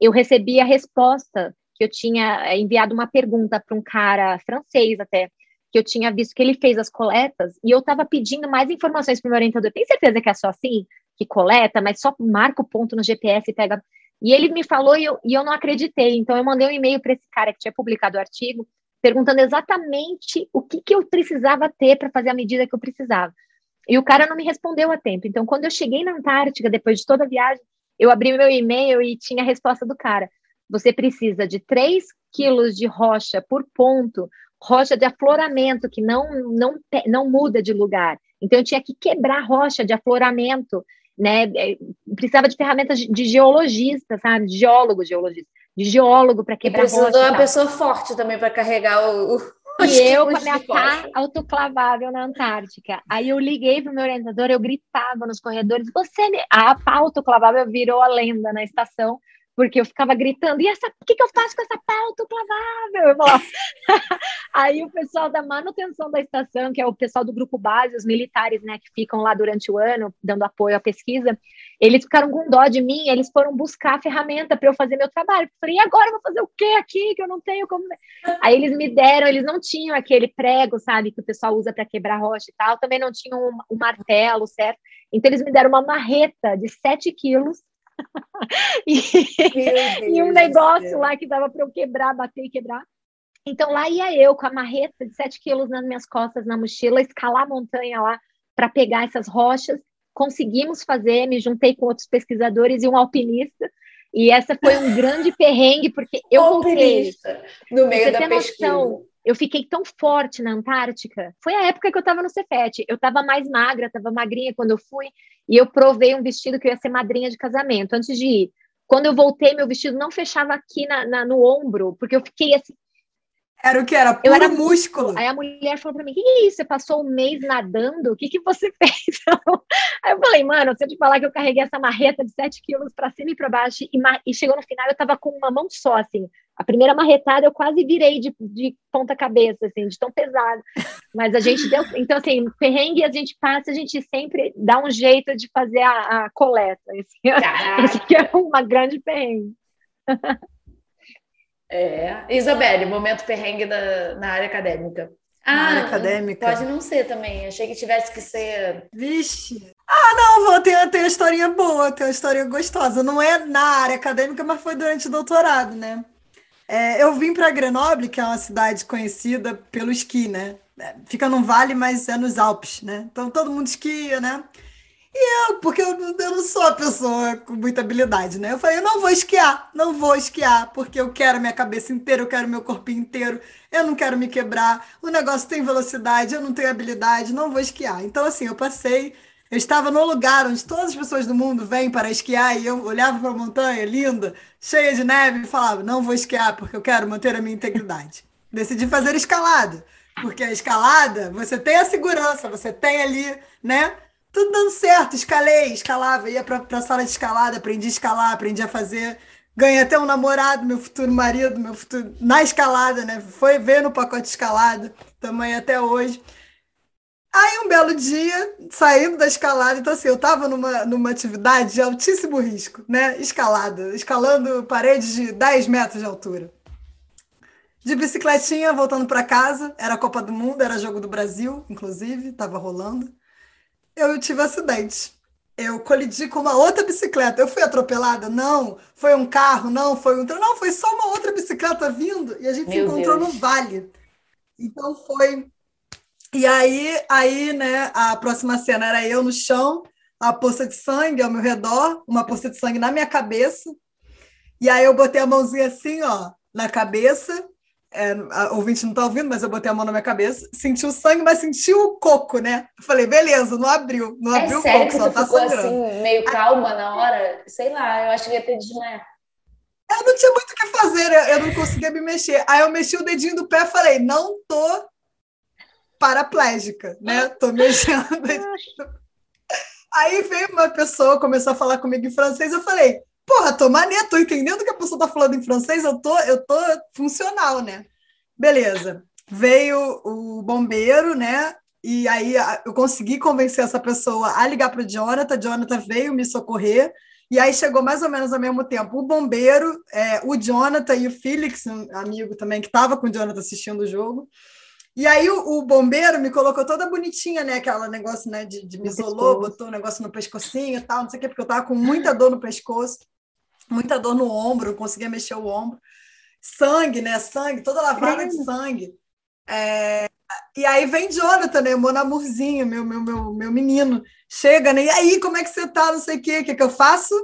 C: eu recebi a resposta que eu tinha é, enviado uma pergunta para um cara francês até, que eu tinha visto que ele fez as coletas, e eu estava pedindo mais informações para o meu orientador. Tem certeza que é só assim que coleta, mas só marca o ponto no GPS e pega. E ele me falou e eu, e eu não acreditei. Então eu mandei um e-mail para esse cara que tinha publicado o artigo, perguntando exatamente o que, que eu precisava ter para fazer a medida que eu precisava. E o cara não me respondeu a tempo. Então, quando eu cheguei na Antártica, depois de toda a viagem, eu abri meu e-mail e tinha a resposta do cara. Você precisa de 3 quilos de rocha por ponto, rocha de afloramento, que não, não, não muda de lugar. Então, eu tinha que quebrar rocha de afloramento, né? É, Precisava de ferramentas de de geologista, sabe? De geólogo, geologista. De geólogo para
B: E
C: quebrar
B: precisa
C: rocha.
B: de
C: e
B: uma pessoa forte também para carregar o.
C: E eu com a minha pá autoclavável na Antártica. Aí eu liguei pro meu orientador, eu gritava nos corredores, você... me-" A pá autoclavável virou a lenda na estação, porque eu ficava gritando, e essa, o que, que eu faço com essa pá autoclavável? Aí o pessoal da manutenção da estação, que é o pessoal do grupo base, os militares, né, que ficam lá durante o ano, dando apoio à pesquisa, eles ficaram com dó de mim, eles foram buscar a ferramenta para eu fazer meu trabalho. Eu falei, e agora eu vou fazer o quê aqui, que eu não tenho como... Aí eles me deram, eles não tinham aquele prego, sabe, que o pessoal usa para quebrar rocha e tal, também não tinham um, um martelo, certo? Então eles me deram uma marreta de 7 quilos e, e um negócio lá que dava para eu quebrar, bater e quebrar. Então lá ia eu com a marreta de 7 quilos nas minhas costas, na mochila, escalar a montanha lá para pegar essas rochas. Conseguimos fazer, me juntei com outros pesquisadores e um alpinista. E essa foi um grande perrengue, porque eu voltei.
B: No meio da pesquisa.
C: noção? Eu fiquei tão forte na Antártica. Foi a época que eu estava no Cefet. Eu estava mais magra, estava magrinha quando eu fui. E eu provei um vestido que eu ia ser madrinha de casamento antes de ir. Quando eu voltei, meu vestido não fechava aqui na, na- no ombro, porque eu fiquei assim.
A: Era o que? Era
C: Eu
A: puro
C: era
A: músculo.
C: Aí a mulher falou para mim: O que, que é isso? Você passou um mês nadando? O que, que você fez? Aí eu falei: Mano, se eu te falar que eu carreguei essa marreta de 7 quilos para cima e para baixo, e, e chegou no final, eu tava com uma mão só, assim. A primeira marretada eu quase virei de, de ponta-cabeça, assim, de tão pesado. Mas a gente deu. Então, assim, perrengue a gente passa, a gente sempre dá um jeito de fazer a, a coleta. Assim, esse aqui é uma grande perrengue.
B: É. Isabelle, momento perrengue da, na área acadêmica. Ah,
A: Na área acadêmica.
B: Pode não ser também. Achei que tivesse que ser.
A: Vixe. Ah, não, vou ter, ter uma historinha boa, ter uma historinha gostosa. Não é na área acadêmica, mas foi durante o doutorado, né? É, eu vim para Grenoble, que é uma cidade conhecida pelo esqui, né? É, Fica num vale, mas é nos Alpes, né? Então todo mundo esquia, né? E eu, porque eu, eu não sou a pessoa com muita habilidade, né? Eu falei, eu não vou esquiar, não vou esquiar, porque eu quero minha cabeça inteira, eu quero meu corpinho inteiro, eu não quero me quebrar, o negócio tem velocidade, eu não tenho habilidade, não vou esquiar. Então, assim, eu passei, eu estava no lugar onde todas as pessoas do mundo vêm para esquiar, e eu olhava para a montanha linda, cheia de neve, e falava, não vou esquiar, porque eu quero manter a minha integridade. Decidi fazer escalada, porque a escalada, você tem a segurança, você tem ali, né? Tudo dando certo, escalei, escalava, ia para a sala de escalada, aprendi a escalar, aprendi a fazer. Ganhei até um namorado, meu futuro marido, meu futuro na escalada, né? Foi ver no pacote escalada, também até hoje. Aí um belo dia, saindo da escalada, então assim, eu estava numa, numa atividade de altíssimo risco, né? Escalada, escalando paredes de 10 metros de altura. De bicicletinha, voltando para casa, era a Copa do Mundo, era jogo do Brasil, inclusive, estava rolando eu tive acidente. Eu colidi com uma outra bicicleta. Eu fui atropelada? Não. Foi um carro? Não. Foi um. Não, foi só uma outra bicicleta vindo e a gente Meu se encontrou Deus. no vale. Então foi. E aí, aí, né, a próxima cena era eu no chão, a poça de sangue ao meu redor, uma poça de sangue na minha cabeça. E aí eu botei a mãozinha assim, ó, na cabeça é, a ouvinte não tá ouvindo, mas eu botei a mão na minha cabeça, senti o sangue, mas senti o coco, né? falei, beleza, não abriu, não
B: é
A: abriu o
B: coco, só tá ficou sangrando. assim, meio calma na hora? Sei lá, eu acho que ia ter desmaiar.
A: Eu não tinha muito o que fazer, eu não conseguia me mexer. Aí eu mexi o dedinho do pé e falei, não tô paraplégica, né? Tô mexendo. Aí veio uma pessoa, começou a falar comigo em francês, eu falei, porra, tô maneiro, tô entendendo que a pessoa tá falando em francês, eu tô, eu tô funcional, né? Beleza. Veio o bombeiro, né? E aí eu consegui convencer essa pessoa a ligar para o Jonathan. Jonathan veio me socorrer. E aí chegou mais ou menos ao mesmo tempo o bombeiro, é, o Jonathan e o Felix, um amigo também que estava com o Jonathan assistindo o jogo. E aí o, o, bombeiro me colocou toda bonitinha, né? Aquela negócio né, de, de me isolou, botou um negócio no pescocinho e tal, não sei o quê, porque eu estava com muita dor no pescoço muita dor no ombro, conseguia mexer o ombro. Sangue, né? Sangue, toda lavada de sangue. É... E aí vem Jonathan, né? Meu namorzinho, meu, meu, meu, meu menino. Chega, né? E aí, como é que você tá? Não sei o quê. O que, que eu faço?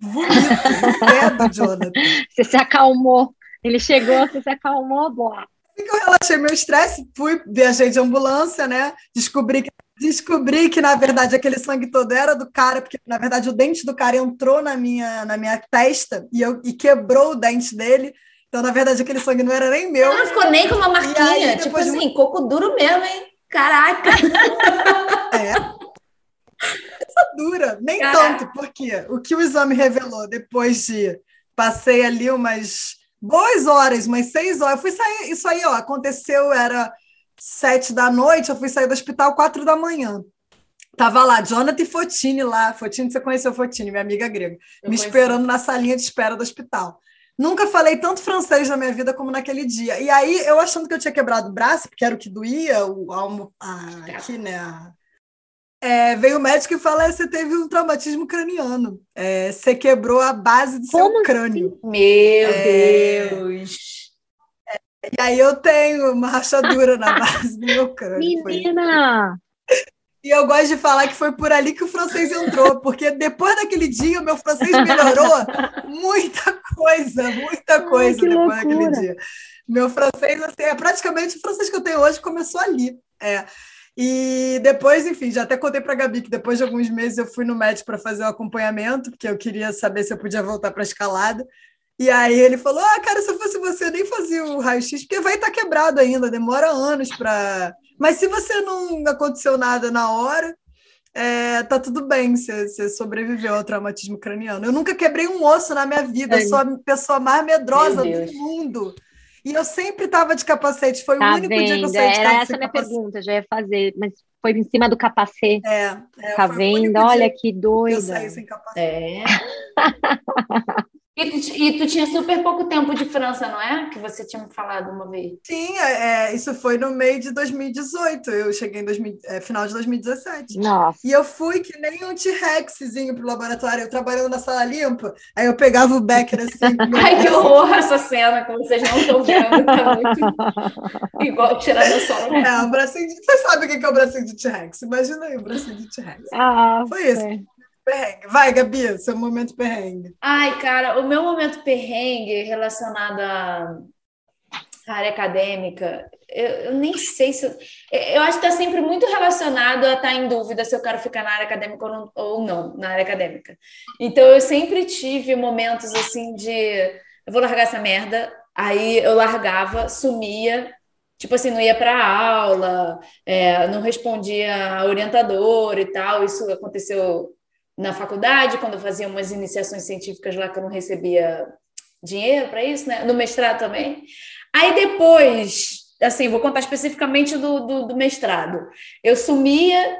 A: Vomito no pé do Jonathan.
C: Você se acalmou. Ele chegou, você se acalmou, boa.
A: Assim que eu relaxei meu estresse, fui, viajei de ambulância, né? Descobri que Descobri que, na verdade, aquele sangue todo era do cara, porque, na verdade, o dente do cara entrou na minha, na minha testa e, eu, e quebrou o dente dele. Então, na verdade, aquele sangue não era nem meu.
B: Não ficou nem com uma marquinha. Aí, tipo assim, de... coco duro mesmo, hein? Caraca!
A: é. Essa dura. Nem Caraca. tanto, porque o que o exame revelou depois de... Passei ali umas boas horas, umas seis horas. Eu fui sair... Isso aí, ó, aconteceu, era sete da noite, eu fui sair do hospital quatro da manhã. Tava lá, Jonathan Fotini lá. Fotini, você conheceu Fotini, minha amiga grega, eu me conheci. esperando na salinha de espera do hospital. Nunca falei tanto francês na minha vida como naquele dia. E aí, eu achando que eu tinha quebrado o braço, porque era o que doía, o almo, aqui, né? É, veio o médico e falou: você teve um traumatismo craniano. É, você quebrou a base do como seu crânio.
B: Assim? Meu é, Deus!
A: E aí eu tenho uma rachadura na base do meu crânio.
C: Menina!
A: E eu gosto de falar que foi por ali que o francês entrou, porque depois daquele dia o meu francês melhorou muita coisa, muita coisa Ai, depois loucura. daquele dia. Meu francês, assim, é praticamente o francês que eu tenho hoje começou ali. É. E depois, enfim, já até contei para a Gabi que depois de alguns meses eu fui no médico para fazer o acompanhamento, porque eu queria saber se eu podia voltar para a escalada. E aí ele falou: Ah, cara, se eu fosse você, nem fazia o raio-x, porque vai estar tá quebrado ainda, demora anos para. Mas se você não aconteceu nada na hora, é, tá tudo bem, você, você, sobreviveu ao traumatismo craniano. Eu nunca quebrei um osso na minha vida, eu sou a pessoa mais medrosa do mundo. E eu sempre estava de capacete, foi tá o único
C: vendo?
A: dia que eu saí de
C: Era essa a minha capacete. pergunta, já ia fazer, mas foi em cima do capacete.
A: É, é
C: tá vendo? Olha que doida. Eu
A: saí sem capacete.
B: É. E tu, e tu, tinha super pouco tempo de França, não é? Que você tinha me falado uma vez.
A: Sim, é, é isso foi no meio de 2018. Eu cheguei em 2000, é, final de 2017.
C: Nossa.
A: E eu fui que nem um T-Rexzinho pro laboratório, eu trabalhando na sala limpa. Aí eu pegava o Becker assim.
B: Ai, que horror essa cena, que vocês não estão vendo. Tá muito igual Tiranossauro.
A: É, o bracinho de... Você sabe o que é o bracinho de T-Rex? Imagina aí o bracinho de T-Rex.
C: Ah,
A: foi isso. É perrengue. Vai, Gabi, seu momento perrengue.
B: Ai, cara, o meu momento perrengue relacionado à área acadêmica, eu, eu nem sei se. Eu, eu acho que está sempre muito relacionado a estar tá em dúvida se eu quero ficar na área acadêmica ou não, ou não, na área acadêmica. Então, eu sempre tive momentos assim de. Eu vou largar essa merda. Aí eu largava, sumia, tipo assim, não ia para aula, é, não respondia a orientador e tal. Isso aconteceu na faculdade, quando eu fazia umas iniciações científicas lá que eu não recebia dinheiro para isso, né? No mestrado também. Aí depois, assim, vou contar especificamente do, do, do, mestrado. Eu sumia,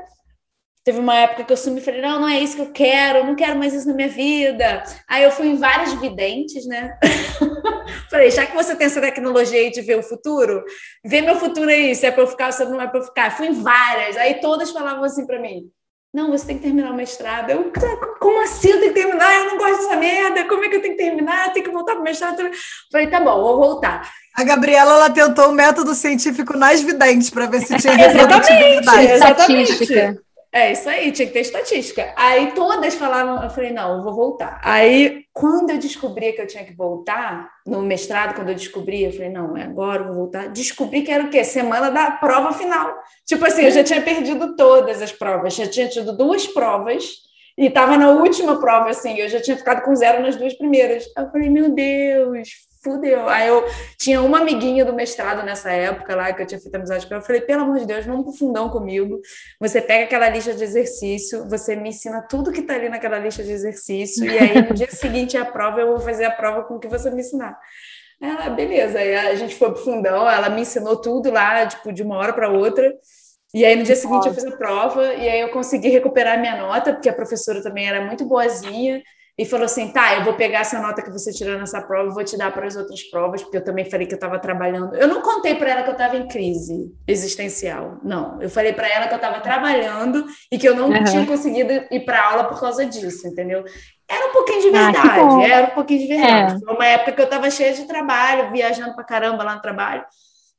B: teve uma época que eu sumi e falei, não, não é isso que eu quero, eu não quero mais isso na minha vida. Aí eu fui em várias videntes, né? falei, já que você tem essa tecnologia aí de ver o futuro, vê meu futuro aí, se é para eu ficar, se não é para eu ficar. Fui em várias, aí todas falavam assim para mim, não, você tem que terminar o mestrado. Eu, como assim eu tenho que terminar? Eu não gosto dessa merda. Como é que eu tenho que terminar? Eu tenho que voltar para o mestrado. Falei, tá bom, vou voltar.
A: A Gabriela ela tentou o método científico nas videntes para ver se tinha
B: exatamente, exatamente. É isso aí, tinha que ter estatística. Aí todas falavam, eu falei, não, eu vou voltar. Aí, quando eu descobri que eu tinha que voltar, no mestrado, quando eu descobri, eu falei, não, é agora, eu vou voltar. Descobri que era o quê? Semana da prova final. Tipo assim, eu já tinha perdido todas as provas, já tinha tido duas provas e estava na última prova, assim, eu já tinha ficado com zero nas duas primeiras. Eu falei, meu Deus, fudeu. Aí eu tinha uma amiguinha do mestrado nessa época lá, que eu tinha feito amizade com ela. Eu falei, pelo amor de Deus, vamos pro fundão comigo. Você pega aquela lista de exercício, você me ensina tudo que tá ali naquela lista de exercício, e aí no dia seguinte a prova, eu vou fazer a prova com o que você me ensinar. Ela, beleza. Aí a gente foi pro fundão, ela me ensinou tudo lá, tipo, de uma hora para outra. E aí no dia seguinte eu fiz a prova e aí eu consegui recuperar minha nota, porque a professora também era muito boazinha e falou assim: tá, eu vou pegar essa nota que você tirou nessa prova e vou te dar para as outras provas, porque eu também falei que eu estava trabalhando. Eu não contei para ela que eu estava em crise existencial, não. Eu falei para ela que eu estava trabalhando e que eu não uhum. tinha conseguido ir para aula por causa disso, entendeu? Era um pouquinho de ah, verdade, ah, era um pouquinho de verdade. É. Foi uma época que eu estava cheia de trabalho, viajando para caramba lá no trabalho,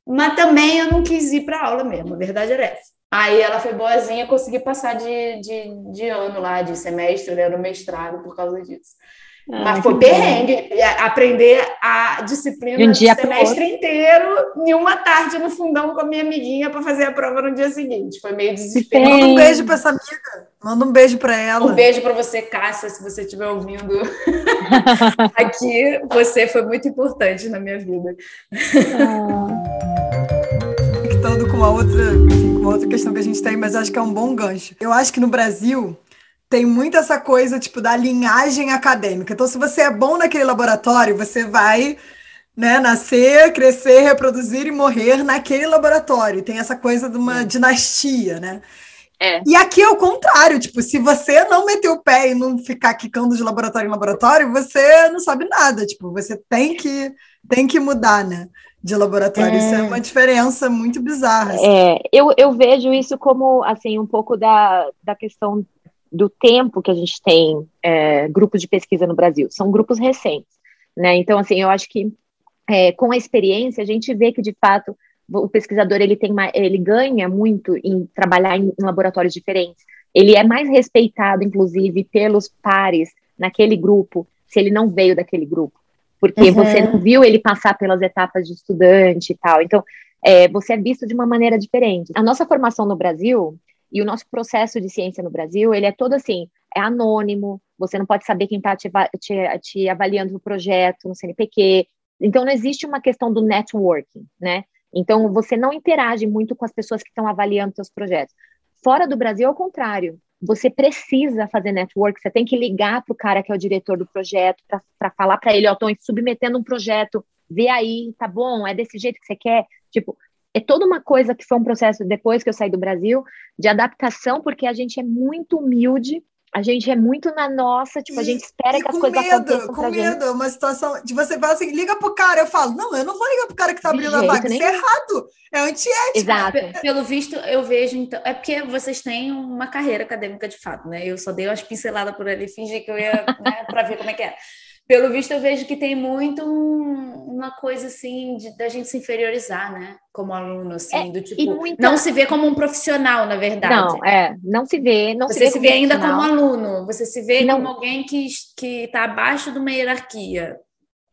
B: mas também eu não quis ir para aula mesmo, a verdade era essa. Aí ela foi boazinha, consegui passar de, de, de ano lá, de semestre, né, no mestrado por causa disso. Ah, Mas foi perrengue, aprender a disciplina
C: um
B: do semestre inteiro em uma tarde no fundão com a minha amiguinha para fazer a prova no dia seguinte. Foi meio desesperado.
A: Manda um beijo para essa amiga. Manda um beijo para ela.
B: Um beijo para você, Cássia, se você estiver ouvindo aqui. Você foi muito importante na minha vida.
A: Ah conectando com uma outra, enfim, com uma outra questão que a gente tem, mas acho que é um bom gancho. Eu acho que no Brasil tem muito essa coisa tipo da linhagem acadêmica. Então, se você é bom naquele laboratório, você vai né, nascer, crescer, reproduzir e morrer naquele laboratório. Tem essa coisa de uma dinastia, né?
C: É.
A: E aqui é o contrário, tipo, se você não meter o pé e não ficar quicando de laboratório em laboratório, você não sabe nada, tipo, você tem que tem que mudar, né? De laboratório. É. Isso é uma diferença muito bizarra.
C: Assim. É, eu, eu vejo isso como assim um pouco da, da questão do tempo que a gente tem é, grupos de pesquisa no Brasil. São grupos recentes, né? Então, assim, eu acho que é, com a experiência a gente vê que de fato o pesquisador ele tem ele ganha muito em trabalhar em, em laboratórios diferentes. Ele é mais respeitado, inclusive, pelos pares naquele grupo, se ele não veio daquele grupo porque uhum. você não viu ele passar pelas etapas de estudante e tal. Então, é, você é visto de uma maneira diferente. A nossa formação no Brasil e o nosso processo de ciência no Brasil, ele é todo assim, é anônimo, você não pode saber quem está te, te, te, avaliando o projeto no CNPq. Então, não existe uma questão do networking, né? Então, você não interage muito com as pessoas que estão avaliando seus projetos. Fora do Brasil, ao contrário você precisa fazer network, você tem que ligar para o cara que é o diretor do projeto para falar para ele, ó, estou submetendo um projeto, vê aí, tá bom, é desse jeito que você quer, tipo, é toda uma coisa que foi um processo depois que eu saí do Brasil de adaptação, porque a gente é muito humilde a gente é muito na nossa, tipo, e, a gente espera que as coisas
A: medo,
C: aconteçam
A: com medo, é uma situação de você falar assim, liga pro cara, eu falo, não, eu não vou ligar pro cara que tá abrindo a vaga, isso é errado, é antiético.
C: Exato.
B: Pelo visto, eu vejo, então, é porque vocês têm uma carreira acadêmica de fato, né? Eu só dei umas pinceladas por ali, fingi que eu ia, né, para ver como é que é pelo visto, eu vejo que tem muito um, uma coisa assim de, da gente se inferiorizar, né? Como aluno, assim, é, do tipo. Muita... Não se vê como um profissional, na verdade.
C: Não, é, não se vê. Não
B: você
C: se vê,
B: se vê ainda como aluno, você se vê não. como alguém que está abaixo de uma hierarquia.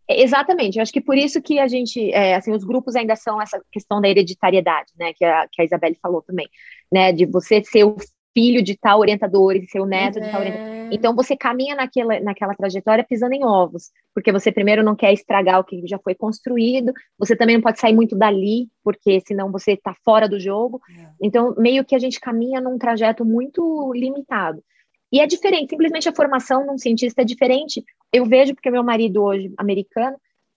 C: É, exatamente, eu acho que por isso que a gente, é, assim, os grupos ainda são essa questão da hereditariedade, né, que a, que a Isabelle falou também, né, de você ser o filho de tal orientador e ser o neto de tal orientador. Uhum. Então você caminha naquela, naquela trajetória pisando em ovos, porque você primeiro não quer estragar o que já foi construído, você também não pode sair muito dali, porque senão você está fora do jogo. É. Então, meio que a gente caminha num trajeto muito limitado. E é diferente, simplesmente a formação de um cientista é diferente. Eu vejo, porque meu marido hoje, americano,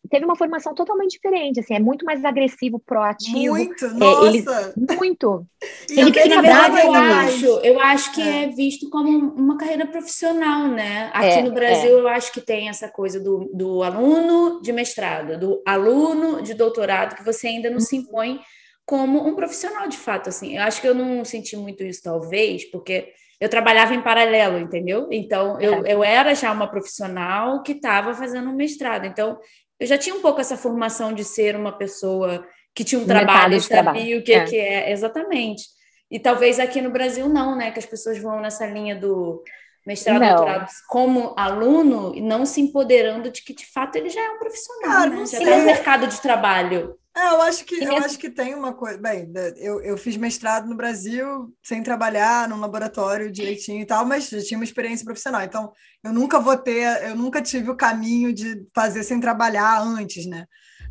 C: teve uma formação totalmente diferente, assim, é muito mais agressivo, proativo.
A: Muito, é, nossa! Ele,
C: muito.
B: e ele fica bravo, eu acho, eu acho que é. é. visto como uma carreira profissional, né? Aqui é, no Brasil, é. eu acho que tem essa coisa do, do aluno de mestrado, do aluno de doutorado, que você ainda não se impõe como um profissional de fato, assim. Eu acho que eu não senti muito isso, talvez, porque eu trabalhava em paralelo, entendeu? Então, eu, é. eu era já uma profissional que estava fazendo um mestrado. Então, eu já tinha um pouco essa formação de ser uma pessoa que tinha um trabalho, sabia trabalho. o que é. que é, exatamente. E talvez aqui no Brasil não, né? Que as pessoas vão nessa linha do mestrado, não. doutorado como aluno e não se empoderando de que de fato ele já é um profissional, Cara, né? já está no mercado de trabalho.
A: É, eu acho que eu acho que tem uma coisa. Bem, eu, eu fiz mestrado no Brasil sem trabalhar num laboratório direitinho e tal, mas já tinha uma experiência profissional. Então, eu nunca vou ter, eu nunca tive o caminho de fazer sem trabalhar antes, né?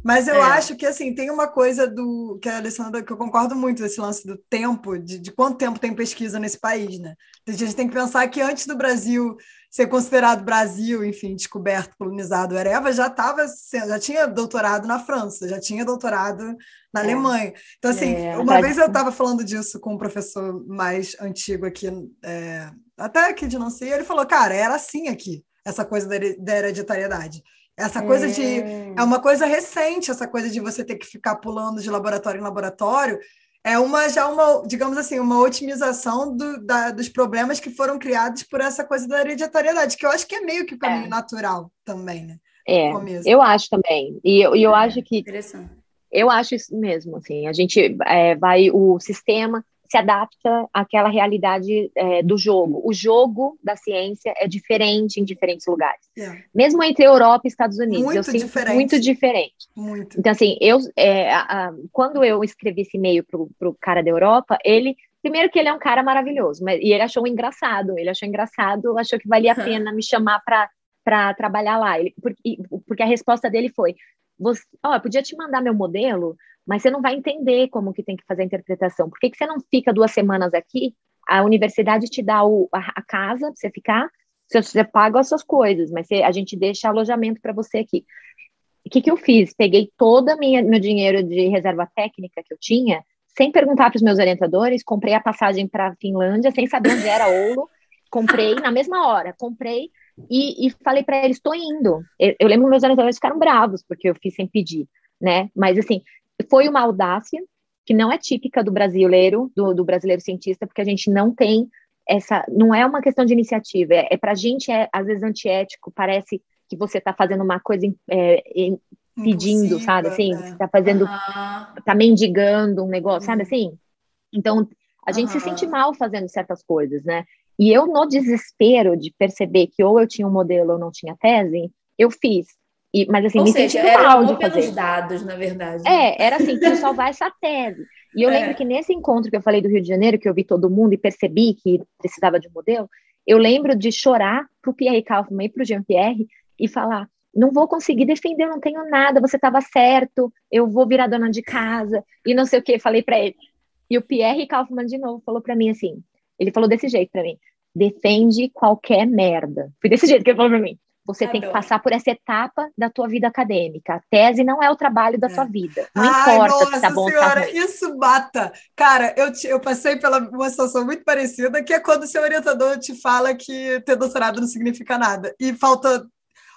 A: Mas eu é. acho que assim tem uma coisa do que a Alessandra que eu concordo muito desse lance do tempo, de, de quanto tempo tem pesquisa nesse país, né? A gente tem que pensar que antes do Brasil ser considerado Brasil, enfim, descoberto, colonizado, Ereva já estava já tinha doutorado na França, já tinha doutorado na é. Alemanha. Então assim, é, uma vez eu estava falando disso com um professor mais antigo aqui, é, até aqui de não sei, ele falou, cara, era assim aqui essa coisa da hereditariedade. Essa coisa é. de. É uma coisa recente, essa coisa de você ter que ficar pulando de laboratório em laboratório. É uma já uma, digamos assim, uma otimização do, da, dos problemas que foram criados por essa coisa da hereditariedade, que eu acho que é meio que o caminho é. natural também, né?
C: É, eu acho também. E eu, eu é, acho que. Interessante. Eu acho isso mesmo, assim. A gente é, vai, o sistema se adapta àquela realidade é, do jogo. O jogo da ciência é diferente em diferentes lugares. É. Mesmo entre Europa e Estados Unidos. Muito eu sinto diferente. Muito diferente.
A: Muito.
C: Então, assim, eu, é, a, a, quando eu escrevi esse e-mail pro, pro cara da Europa, ele Primeiro que ele é um cara maravilhoso, mas, e ele achou engraçado, ele achou engraçado, achou que valia a pena me chamar para trabalhar lá. Ele, porque, porque a resposta dele foi: você, ó, eu podia te mandar meu modelo, mas você não vai entender como que tem que fazer a interpretação. Por que, que você não fica duas semanas aqui? A universidade te dá o, a, a casa para você ficar, você, você paga as suas coisas, mas você, a gente deixa alojamento para você aqui. O que, que eu fiz? Peguei todo o meu dinheiro de reserva técnica que eu tinha, sem perguntar para os meus orientadores, comprei a passagem para a Finlândia, sem saber onde era Ouro, comprei na mesma hora, comprei e, e falei para eles, estou indo. Eu, eu lembro que meus orientadores ficaram bravos, porque eu fiz sem pedir, né? Mas, assim, foi uma audácia que não é típica do brasileiro, do, do brasileiro cientista, porque a gente não tem essa, não é uma questão de iniciativa, é, é para a gente é às vezes antiético, parece que você está fazendo uma coisa é, pedindo, sabe, assim, é. você está fazendo, está mendigando um negócio, uhum. sabe, assim, então a gente uhum. se sente mal fazendo certas coisas, né, e eu no desespero de perceber que ou eu tinha um modelo ou não tinha tese, eu fiz, e, mas assim,
B: Ou
C: me
B: seja, era
C: mal de fazer.
B: pelos dados, na verdade.
C: É, era assim, preciso salvar essa tese. E eu é. lembro que nesse encontro que eu falei do Rio de Janeiro, que eu vi todo mundo e percebi que precisava de um modelo, eu lembro de chorar pro Pierre Kaufman e pro Jean-Pierre e falar, não vou conseguir defender, eu não tenho nada, você estava certo, eu vou virar dona de casa, e não sei o que, falei para ele. E o Pierre Kaufman, de novo, falou para mim assim, ele falou desse jeito para mim, defende qualquer merda. Foi desse jeito que ele falou para mim você Adoro. tem que passar por essa etapa da tua vida acadêmica. A tese não é o trabalho da é. sua vida. Não Ai, importa nossa se tá bom senhora, tá
A: isso bata. Cara, eu, te, eu passei pela uma situação muito parecida, que é quando o seu orientador te fala que ter doutorado não significa nada. E falta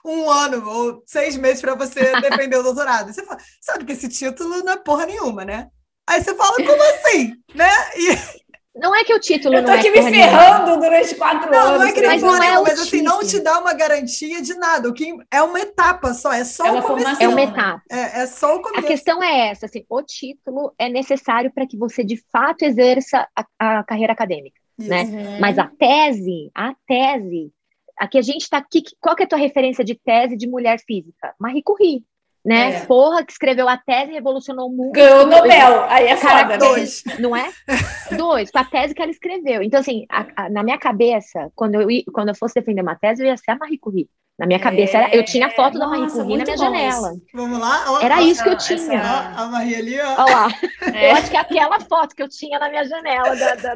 A: um ano ou seis meses para você defender o doutorado. Você fala, sabe que esse título não é porra nenhuma, né? Aí você fala, como assim? né?
C: E, não é que o título
B: eu
C: tô
B: aqui me ferrando durante quatro
A: não,
B: anos.
A: Não é que mas, não é mas assim, não te dá uma garantia de nada. O que é uma etapa só, é só é uma
C: formação. É uma etapa.
A: É, é só o começo.
C: A questão é essa, assim, o título é necessário para que você de fato exerça a, a carreira acadêmica, né? Uhum. Mas a tese, a tese, aqui a gente está aqui, qual que é a tua referência de tese de mulher física? Marie Curie né? É. Porra, que escreveu a tese revolucionou o mundo.
B: Ganhou o Nobel, aí é Cara, foda.
C: Dois, não é? Dois, com a tese que ela escreveu. Então, assim, a, a, na minha cabeça, quando eu, quando eu fosse defender uma tese, eu ia ser a Marie Curie. Na minha cabeça, era, eu tinha a foto Nossa, da Marie Curie na minha janela.
A: Isso. Vamos lá?
C: era isso que eu tinha.
A: Essa, a Marie ali, ó.
C: Olha lá. É. Eu acho que é aquela foto que eu tinha na minha janela da, da,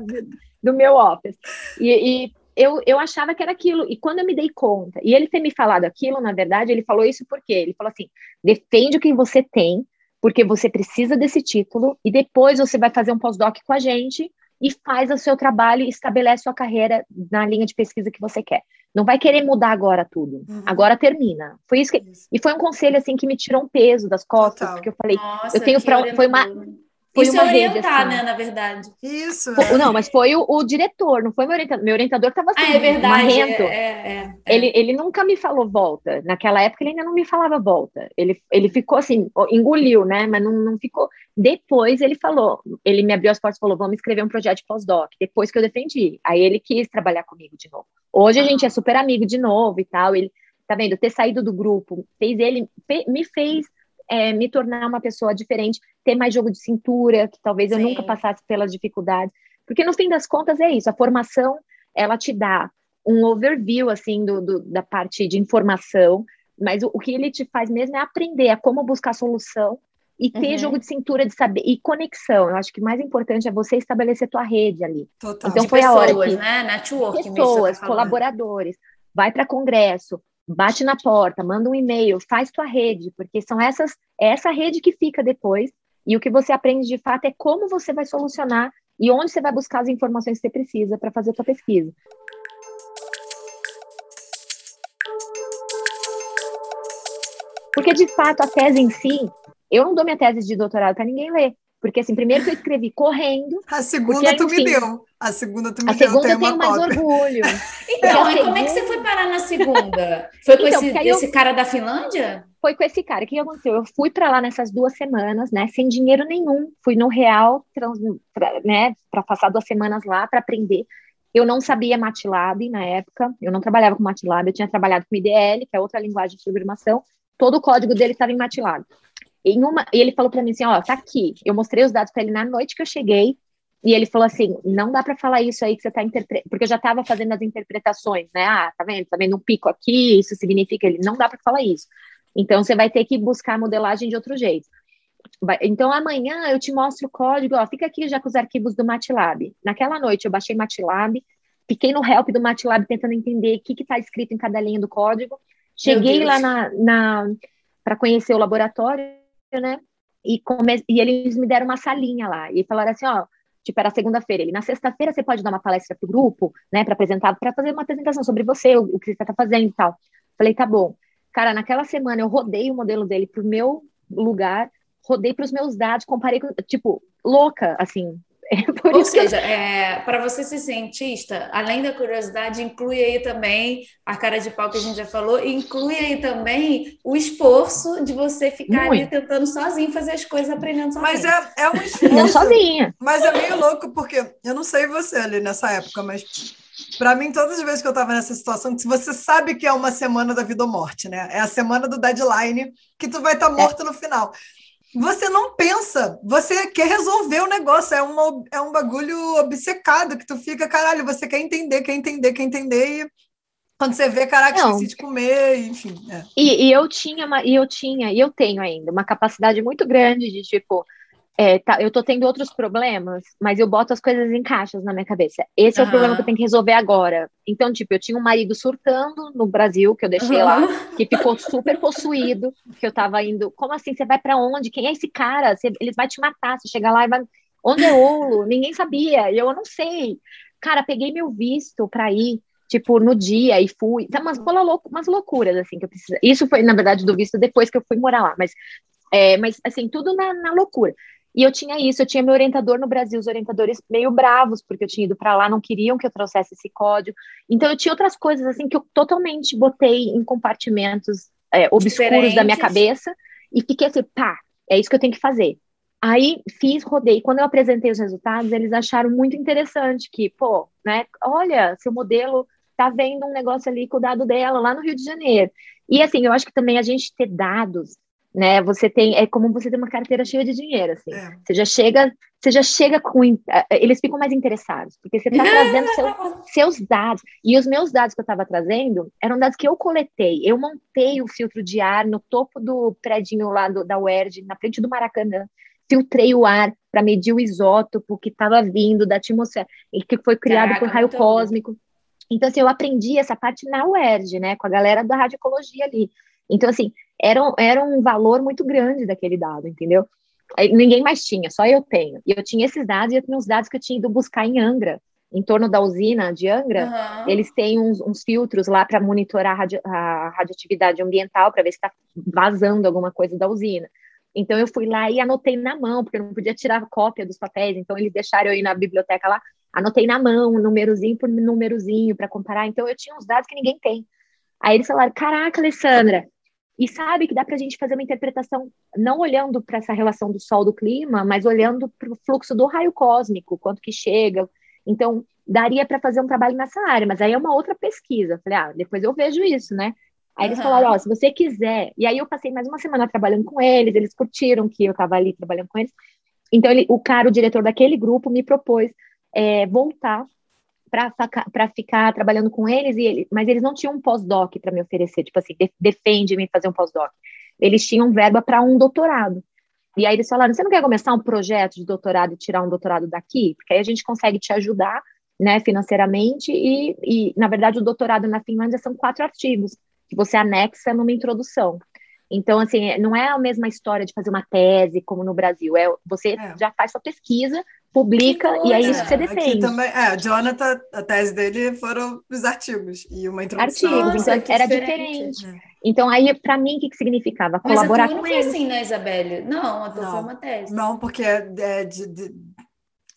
C: do meu office. E, e eu, eu achava que era aquilo. E quando eu me dei conta, e ele ter me falado aquilo, na verdade, ele falou isso porque ele falou assim: defende o que você tem, porque você precisa desse título, e depois você vai fazer um pós-doc com a gente e faz o seu trabalho e estabelece sua carreira na linha de pesquisa que você quer. Não vai querer mudar agora tudo. Uhum. Agora termina. Foi isso que e foi um conselho assim que me tirou um peso das costas, Total. porque eu falei, Nossa, eu tenho pra, foi uma
B: foi Isso é orientar, rede, assim. né, na verdade.
A: Isso.
C: É. Não, mas foi o, o, diretor, não foi meu orientador. Meu orientador estava assim,
B: ah, é verdade. É, é,
C: é, ele, ele nunca me falou volta. Naquela época ele ainda não me falava volta. Ele, ele ficou assim, engoliu, né? Mas não, não ficou. Depois ele falou, ele me abriu as portas e falou: vamos escrever um projeto de pós-doc. Depois que eu defendi. Aí ele quis trabalhar comigo de novo. Hoje a gente é super amigo de novo e tal. Ele, tá vendo? Ter saído do grupo fez ele, me fez é, me tornar uma pessoa diferente, ter mais jogo de cintura, que talvez eu Sim. nunca passasse pelas dificuldades. Porque no fim das contas é isso, a formação, ela te dá um overview, assim, do, do da parte de informação, mas o, o, que ele te faz mesmo é aprender a como buscar solução e ter uhum. jogo de cintura de saber e conexão. Eu acho que o mais importante é você estabelecer tua rede ali.
B: Total. Então de foi pessoas, a hora que né? Network
C: pessoas, tá colaboradores, vai para congresso, bate na porta, manda um e-mail, faz tua rede, porque são essas, é essa rede que fica depois, e o que você aprende de fato é como você vai solucionar e onde você vai buscar as informações que você precisa para fazer a tua pesquisa. Porque, de fato, a tese em si, eu não dou minha tese de doutorado para ninguém ler. Porque, assim, primeiro que eu escrevi correndo.
A: A segunda tu me deu. A segunda tu me
C: a
A: deu.
C: A segunda eu tenho mais cópia. orgulho.
B: então, e como é que você foi parar na segunda? Foi com então, esse, esse eu... cara da Finlândia?
C: Foi com esse cara. O que aconteceu? Eu fui para lá nessas duas semanas, né? Sem dinheiro nenhum. Fui no Real, trans, pra, né? Para passar duas semanas lá para aprender. Eu não sabia MATLAB na época. Eu não trabalhava com MATLAB. Eu tinha trabalhado com IDL, que é outra linguagem de programação. Todo o código dele estava em MATLAB. Em uma, e ele falou para mim assim, ó, tá aqui. Eu mostrei os dados para ele na noite que eu cheguei, e ele falou assim, não dá para falar isso aí que você está interpretando, porque eu já estava fazendo as interpretações, né? Ah, tá vendo? Tá vendo um pico aqui, isso significa ele não dá para falar isso. Então você vai ter que buscar a modelagem de outro jeito. Então amanhã eu te mostro o código, ó, fica aqui já com os arquivos do MATLAB. Naquela noite eu baixei MATLAB, fiquei no help do MATLAB tentando entender o que está escrito em cada linha do código. Cheguei lá na, na para conhecer o laboratório, né? E, come... e eles me deram uma salinha lá e falaram assim, ó, tipo, era segunda-feira. Ele, na sexta-feira você pode dar uma palestra pro grupo, né, para apresentar, para fazer uma apresentação sobre você, o, o que você tá fazendo e tal. Falei, tá bom. Cara, naquela semana eu rodei o modelo dele pro meu lugar, rodei para os meus dados, comparei com, tipo, louca, assim,
B: É Ou seja, eu... é, para você ser cientista, além da curiosidade, inclui aí também a cara de pau que a gente já falou, inclui aí também o esforço de você ficar Muito. ali tentando sozinho fazer as coisas, aprendendo sozinho.
A: Mas é, é um esforço.
C: Não sozinha.
A: Mas é meio louco, porque eu não sei você ali nessa época, mas para mim, todas as vezes que eu estava nessa situação, se você sabe que é uma semana da vida ou morte, né? É a semana do deadline que tu vai estar tá morto é. no final você não pensa, você quer resolver o negócio, é, uma, é um bagulho obcecado que tu fica, caralho, você quer entender, quer entender, quer entender, e quando você vê, caraca, não. esqueci de comer, enfim. É.
C: E, e, eu tinha, uma, e eu tinha, e eu tenho ainda, uma capacidade muito grande de, tipo, é, tá, eu tô tendo outros problemas, mas eu boto as coisas em caixas na minha cabeça. Esse é o problema que eu tenho que resolver agora. Então, tipo, eu tinha um marido surtando no Brasil, que eu deixei uhum. lá, que ficou super possuído, que eu tava indo. Como assim? Você vai para onde? Quem é esse cara? Você, ele vai te matar. Você chega lá e vai. Onde é Olo? Ninguém sabia. E eu não sei. Cara, peguei meu visto para ir tipo, no dia e fui. Tá umas, umas loucuras, assim, que eu preciso. Isso foi, na verdade, do visto depois que eu fui morar lá, mas, é, mas assim, tudo na, na loucura. E eu tinha isso, eu tinha meu orientador no Brasil, os orientadores meio bravos, porque eu tinha ido para lá, não queriam que eu trouxesse esse código. Então eu tinha outras coisas assim que eu totalmente botei em compartimentos é, obscuros Diferentes. da minha cabeça e fiquei assim, pá, é isso que eu tenho que fazer. Aí fiz, rodei. Quando eu apresentei os resultados, eles acharam muito interessante que, pô, né, olha, seu modelo tá vendo um negócio ali com o dado dela lá no Rio de Janeiro. E assim, eu acho que também a gente ter dados né? Você tem é como você ter uma carteira cheia de dinheiro, assim. É. Você já chega, você já chega com eles ficam mais interessados porque você está trazendo seu, seus dados e os meus dados que eu estava trazendo eram dados que eu coletei. Eu montei o filtro de ar no topo do prédio lá do, da UERJ, na frente do Maracanã. Filtrei o ar para medir o isótopo que estava vindo da atmosfera e que foi criado Caraca, por raio cósmico. Então, assim, eu aprendi essa parte na UERJ, né, com a galera da radiologia ali. Então, assim, era, era um valor muito grande daquele dado, entendeu? Ninguém mais tinha, só eu tenho. E eu tinha esses dados e eu tinha os dados que eu tinha ido buscar em Angra, em torno da usina de Angra, uhum. eles têm uns, uns filtros lá para monitorar a, radio, a, radioatividade ambiental, para ver se está vazando alguma coisa da usina. Então eu fui lá e anotei na mão, porque eu não podia tirar cópia dos papéis, então eles deixaram eu ir na biblioteca lá, anotei na mão, númerozinho por númerozinho para comparar. Então eu tinha uns dados que ninguém tem. Aí eles falaram: Caraca, Alessandra, e sabe que dá para a gente fazer uma interpretação não olhando para essa relação do Sol do clima, mas olhando para o fluxo do raio cósmico, quanto que chega. Então, daria para fazer um trabalho nessa área, mas aí é uma outra pesquisa. Falei, ah, depois eu vejo isso, né? Aí eles falaram, ó, oh, se você quiser. E aí eu passei mais uma semana trabalhando com eles, eles curtiram que eu estava ali trabalhando com eles. Então, ele, o cara, o diretor daquele grupo, me propôs é, voltar para ficar trabalhando com eles, e ele, mas eles não tinham um pós-doc para me oferecer, tipo assim, de, defende-me fazer um pós-doc. Eles tinham verba para um doutorado. E aí eles falaram: você não quer começar um projeto de doutorado e tirar um doutorado daqui? Porque aí a gente consegue te ajudar né, financeiramente, e, e, na verdade, o doutorado na Finlândia são quatro artigos que você anexa numa introdução. Então, assim, não é a mesma história de fazer uma tese como no Brasil. É, você é. já faz sua pesquisa, publica e é isso que você defende. Aqui
A: também, é, Jonathan, a tese dele foram os artigos e uma introdução.
C: Artigos, então era diferente. diferente. Então, aí, para mim, o que, que significava? Colaborar
B: Mas a tua não foi assim, né, Isabelle? Não, a tua não, foi uma tese.
A: Não, porque é, é de, de,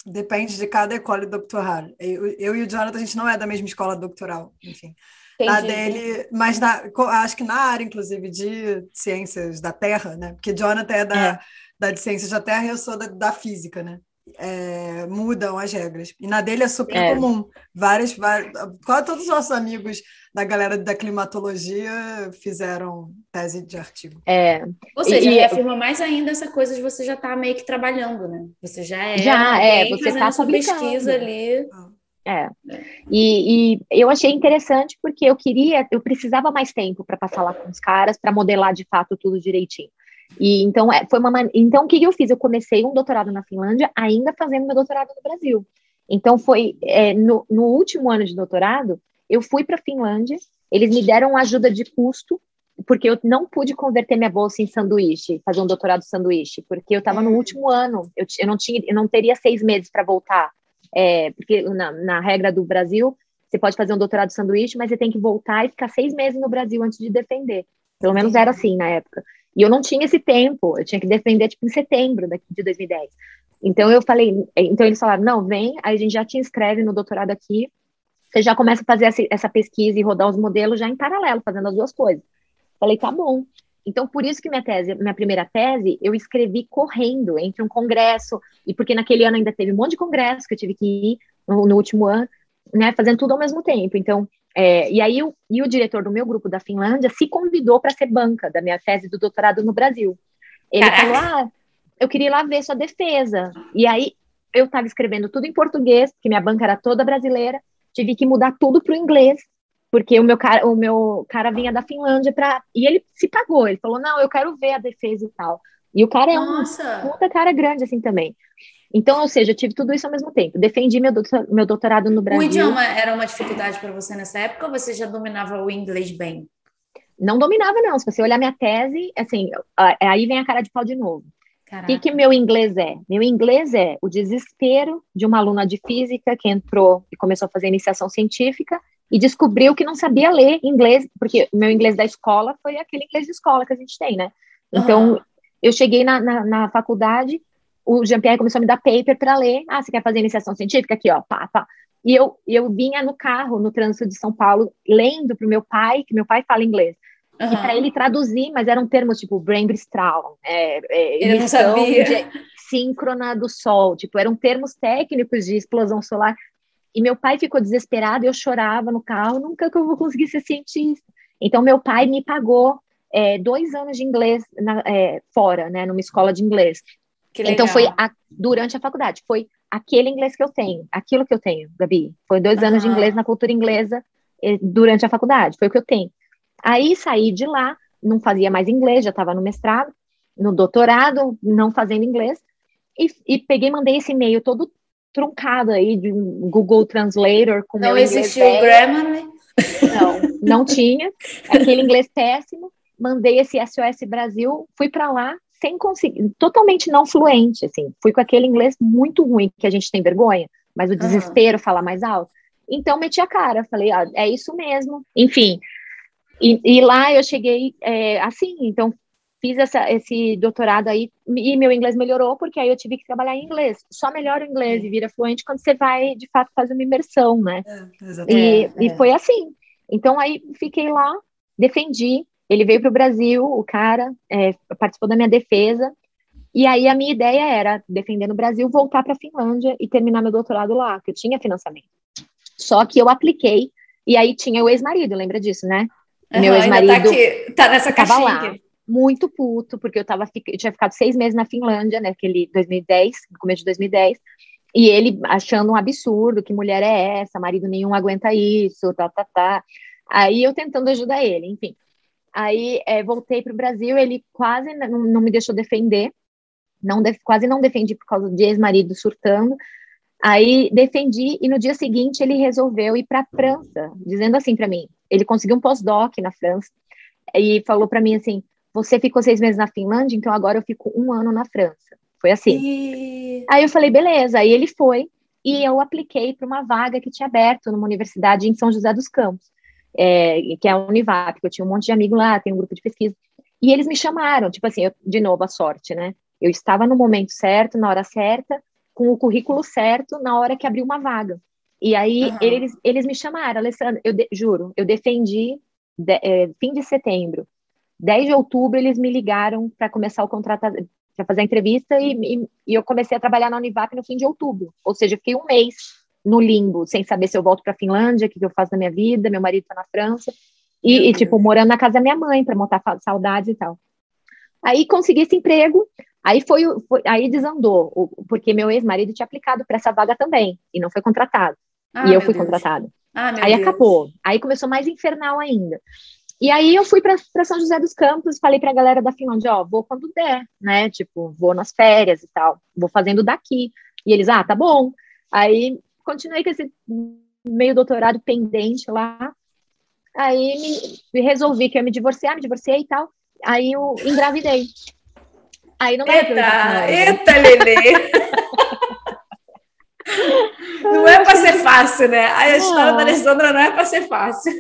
A: depende de cada escola doutoral. Eu, eu e o Jonathan, a gente não é da mesma escola doutoral, enfim. Entendi. Na dele, mas na, acho que na área, inclusive, de ciências da Terra, né? Porque Jonathan é da, é. da de ciências da Terra e eu sou da, da física, né? É, mudam as regras. E na dele é super é. comum. Várias, várias, quase todos os nossos amigos da galera da climatologia fizeram tese de artigo.
C: É.
B: Ou seja, e, reafirma mais ainda essa coisa de você já estar tá meio que trabalhando, né? Você já é.
C: Já, é, você está sua pesquisa ali. Ah. É. E, e, eu achei interessante porque eu queria, eu precisava mais tempo para passar lá com os caras, para modelar de fato tudo direitinho. E então é, foi uma então o que eu fiz? Eu comecei um doutorado na Finlândia, ainda fazendo meu doutorado no Brasil. Então foi é, no, no último ano de doutorado, eu fui para a Finlândia, eles me deram ajuda de custo porque eu não pude converter minha bolsa em sanduíche, fazer um doutorado sanduíche, porque eu estava no hum. último ano, eu, eu, não tinha, eu não teria seis meses para voltar é, porque na, na, regra do Brasil, você pode fazer um doutorado sanduíche, mas você tem que voltar e ficar seis meses no Brasil antes de defender. Pelo menos era assim na época. E eu não tinha esse tempo, eu tinha que defender tipo em setembro de 2010. Então eu falei, então eles falaram, não, vem, aí a gente já te inscreve no doutorado aqui, você já começa a fazer essa, essa pesquisa e rodar os modelos já em paralelo, fazendo as duas coisas. Falei, tá bom. Então, por isso que minha tese, minha primeira tese, eu escrevi correndo entre um congresso, e porque naquele ano ainda teve um monte de congresso que eu tive que ir no, no último ano, né, fazendo tudo ao mesmo tempo. Então, é, e aí o, e o diretor do meu grupo da Finlândia se convidou para ser banca da minha tese do doutorado no Brasil. Ele Caraca. falou: ah, eu queria ir lá ver sua defesa. E aí eu estava escrevendo tudo em português, porque minha banca era toda brasileira, tive que mudar tudo para o inglês porque o meu cara, o meu cara vinha da Finlândia para e ele se pagou. Ele falou: "Não, eu quero ver a defesa e tal". E o cara é Nossa. um puta cara grande assim também. Então, ou seja, eu tive tudo isso ao mesmo tempo. Defendi meu, doutor, meu doutorado no Brasil.
B: O idioma era uma dificuldade para você nessa época ou você já dominava o inglês bem?
C: Não dominava, não. Se você olhar minha tese, assim, aí vem a cara de pau de novo. O que, que meu inglês é? Meu inglês é o desespero de uma aluna de física que entrou e começou a fazer iniciação científica e descobriu que não sabia ler inglês, porque meu inglês da escola foi aquele inglês de escola que a gente tem, né? Então, uhum. Eu cheguei na, na, na faculdade o Jean-Pierre começou a me dar paper para ler. Ah, você quer fazer iniciação científica? Aqui, ó, pá, pá. E eu, eu vinha no carro, no trânsito de São Paulo, lendo para o meu pai, que meu pai fala inglês. Uhum. E para ele traduzir, mas eram termos tipo Bremsstrahl, é, é,
B: ele não sabia.
C: síncrona do Sol, tipo, eram termos técnicos de explosão solar. E meu pai ficou desesperado, eu chorava no carro, nunca que eu vou conseguir ser cientista. Então, meu pai me pagou é, dois anos de inglês na, é, fora, né, numa escola de inglês. Então foi a, durante a faculdade, foi aquele inglês que eu tenho, aquilo que eu tenho, Gabi. Foi dois uhum. anos de inglês na cultura inglesa durante a faculdade, foi o que eu tenho. Aí saí de lá, não fazia mais inglês, já estava no mestrado, no doutorado, não fazendo inglês, e, e peguei, mandei esse e-mail todo truncado aí de um Google Translator com
B: não existiu o Grammarly?
C: Não, não tinha. Aquele inglês péssimo. Mandei esse SOS Brasil, fui para lá, sem conseguir, totalmente não fluente, assim. Fui com aquele inglês muito ruim, que a gente tem vergonha, mas o desespero uhum. fala mais alto. Então, meti a cara, falei, ah, é isso mesmo. Enfim, e, e lá eu cheguei é, assim, então fiz essa, esse doutorado aí e meu inglês melhorou, porque aí eu tive que trabalhar em inglês. Só melhora o inglês e vira fluente quando você vai, de fato, fazer uma imersão, né? É, e, é, e foi assim. Então, aí fiquei lá, defendi, ele veio para o Brasil, o cara é, participou da minha defesa, e aí a minha ideia era defender no Brasil, voltar para a Finlândia e terminar meu doutorado lá, que eu tinha financiamento. Só que eu apliquei, e aí tinha o ex-marido, lembra disso, né?
B: Uhum, meu ex-marido. Tá, aqui, tá nessa caixinha lá.
C: Muito puto, porque eu, tava, eu tinha ficado seis meses na Finlândia, né? Aquele 2010, no começo de 2010. E ele achando um absurdo, que mulher é essa, marido nenhum aguenta isso, tá, tá, tá. Aí eu tentando ajudar ele, enfim. Aí é, voltei para o Brasil, ele quase não, não me deixou defender, não quase não defendi por causa de ex-marido surtando. Aí defendi e no dia seguinte ele resolveu ir para a França, dizendo assim para mim, ele conseguiu um pós-doc na França e falou para mim assim, você ficou seis meses na Finlândia, então agora eu fico um ano na França. Foi assim. E... Aí eu falei, beleza. Aí ele foi e eu apliquei para uma vaga que tinha aberto numa universidade em São José dos Campos é, que é a Univap, que eu tinha um monte de amigo lá, tem um grupo de pesquisa. E eles me chamaram, tipo assim, eu, de novo, a sorte, né? Eu estava no momento certo, na hora certa, com o currículo certo, na hora que abriu uma vaga. E aí uhum. eles, eles me chamaram, Alessandra, eu de, juro, eu defendi de, é, fim de setembro. 10 de outubro eles me ligaram para começar o contrato, para fazer a entrevista e, e, e, eu comecei a trabalhar na Univap no fim de outubro. Ou seja, fiquei um mês no limbo, sem saber se eu volto para a Finlândia, o que, que, eu faço da minha vida, meu marido está na França, e, e, tipo, morando na casa da minha mãe para montar saudade e tal. Aí consegui esse emprego, aí foi, foi aí desandou, porque meu ex-marido tinha aplicado para essa vaga também, e não foi contratado. Ah, e eu fui Deus. contratada. Ah, aí Deus. acabou. Aí começou mais infernal ainda. E aí eu fui para São José dos Campos, falei para a galera da Finlândia, ó, vou quando der, né? Tipo, vou nas férias e tal, vou fazendo daqui. E eles, ah, tá bom. Aí continuei com esse meio doutorado pendente lá. Aí me, resolvi que ia me divorciar, me divorciei e tal. Aí eu engravidei. Aí não
B: eita, né? eita, Lelê! não é para ser fácil, né? A história da Alessandra não é para ser fácil.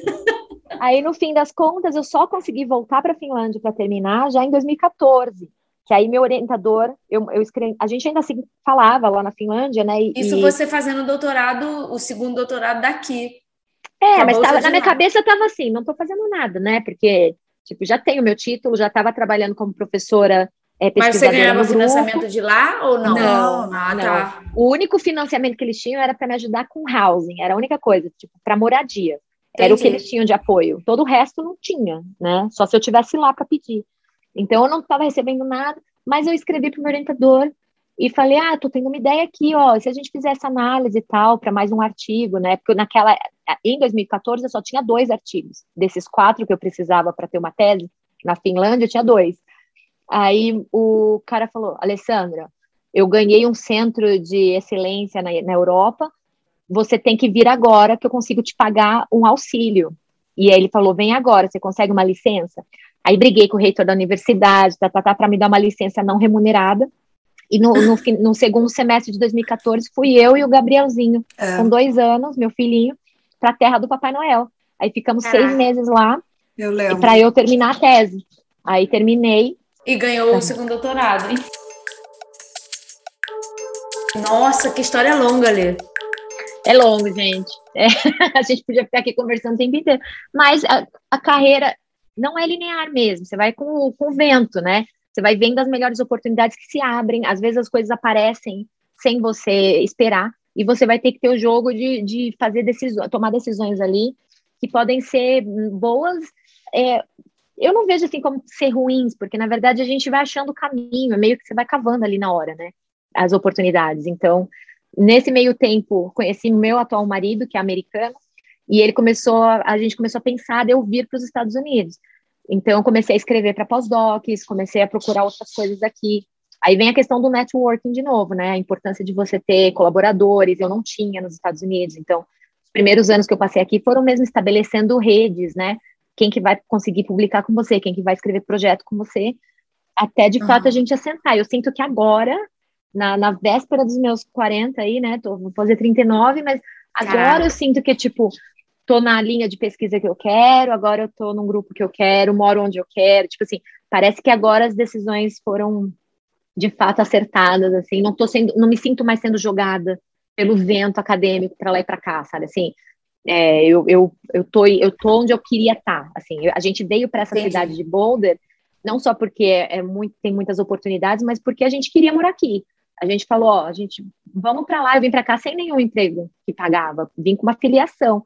C: Aí, no fim das contas, eu só consegui voltar para a Finlândia para terminar já em 2014 que aí meu orientador, eu, eu escrevi, a gente ainda assim falava lá na Finlândia, né?
B: E, Isso você fazendo doutorado, o segundo doutorado daqui.
C: É, mas tava, na minha cabeça estava assim, não estou fazendo nada, né? Porque, tipo, já tenho meu título, já estava trabalhando como professora é,
B: Mas você ganhava financiamento de lá ou não?
C: Não, ah, não. Tá. O único financiamento que eles tinham era para me ajudar com housing, era a única coisa, tipo, para moradia. Entendi. Era o que eles tinham de apoio. Todo o resto não tinha, né? Só se eu tivesse lá para pedir. Então eu não estava recebendo nada, mas eu escrevi para o meu orientador e falei: "Ah, tô tendo uma ideia aqui, ó, se a gente fizer essa análise e tal para mais um artigo, né? Porque naquela em 2014 eu só tinha dois artigos, desses quatro que eu precisava para ter uma tese na Finlândia, eu tinha dois. Aí o cara falou, Alessandra, eu ganhei um centro de excelência na, na Europa, você tem que vir agora que eu consigo te pagar um auxílio. E aí ele falou, vem agora, você consegue uma licença? Aí briguei com o reitor da universidade, tá, tá, tá, para me dar uma licença não remunerada. E no, no, no, segundo semestre de 2014, fui eu e o Gabrielzinho, é. com dois anos, meu filhinho, para a terra do Papai Noel. Aí ficamos seis meses lá.
A: Eu lembro.
C: Para eu terminar a tese. Aí terminei.
B: E ganhou tá. o segundo doutorado, hein? Nossa, que história longa, Lê.
C: É longo, gente. É, a gente podia ficar aqui conversando o tempo inteiro. Mas a, a carreira não é linear mesmo. Você vai com, com o vento, né? Você vai vendo as melhores oportunidades que se abrem. Às vezes as coisas aparecem sem você esperar. E você vai ter que ter o jogo de, de fazer decisões, tomar decisões ali que podem ser boas. É, eu não vejo assim como ser ruins, porque na verdade a gente vai achando o caminho, é meio que você vai cavando ali na hora, né? As oportunidades. Então, Nesse meio tempo, conheci meu atual marido, que é americano, e ele começou, a gente começou a pensar de eu vir para os Estados Unidos. Então, comecei a escrever para pós-docs, comecei a procurar outras coisas aqui. Aí vem a questão do networking de novo, né? A importância de você ter colaboradores. Eu não tinha nos Estados Unidos, então, os primeiros anos que eu passei aqui foram mesmo estabelecendo redes, né? Quem que vai conseguir publicar com você, quem que vai escrever projeto com você, até de uhum. fato a gente assentar. Eu sinto que agora na, na véspera dos meus 40 aí, né? Tô, vou fazer 39, mas agora Caraca. eu sinto que, tipo, tô na linha de pesquisa que eu quero, agora eu tô num grupo que eu quero, moro onde eu quero, tipo assim, parece que agora as decisões foram de fato acertadas, assim, não tô sendo, não me sinto mais sendo jogada pelo vento acadêmico para lá e para cá, sabe, assim, é, eu, eu, eu, tô, eu tô onde eu queria estar, tá, assim, a gente veio para essa Entendi. cidade de Boulder, não só porque é, é muito, tem muitas oportunidades, mas porque a gente queria morar aqui, a gente falou, ó, a gente vamos para lá, eu vim para cá sem nenhum emprego que pagava, vim com uma filiação.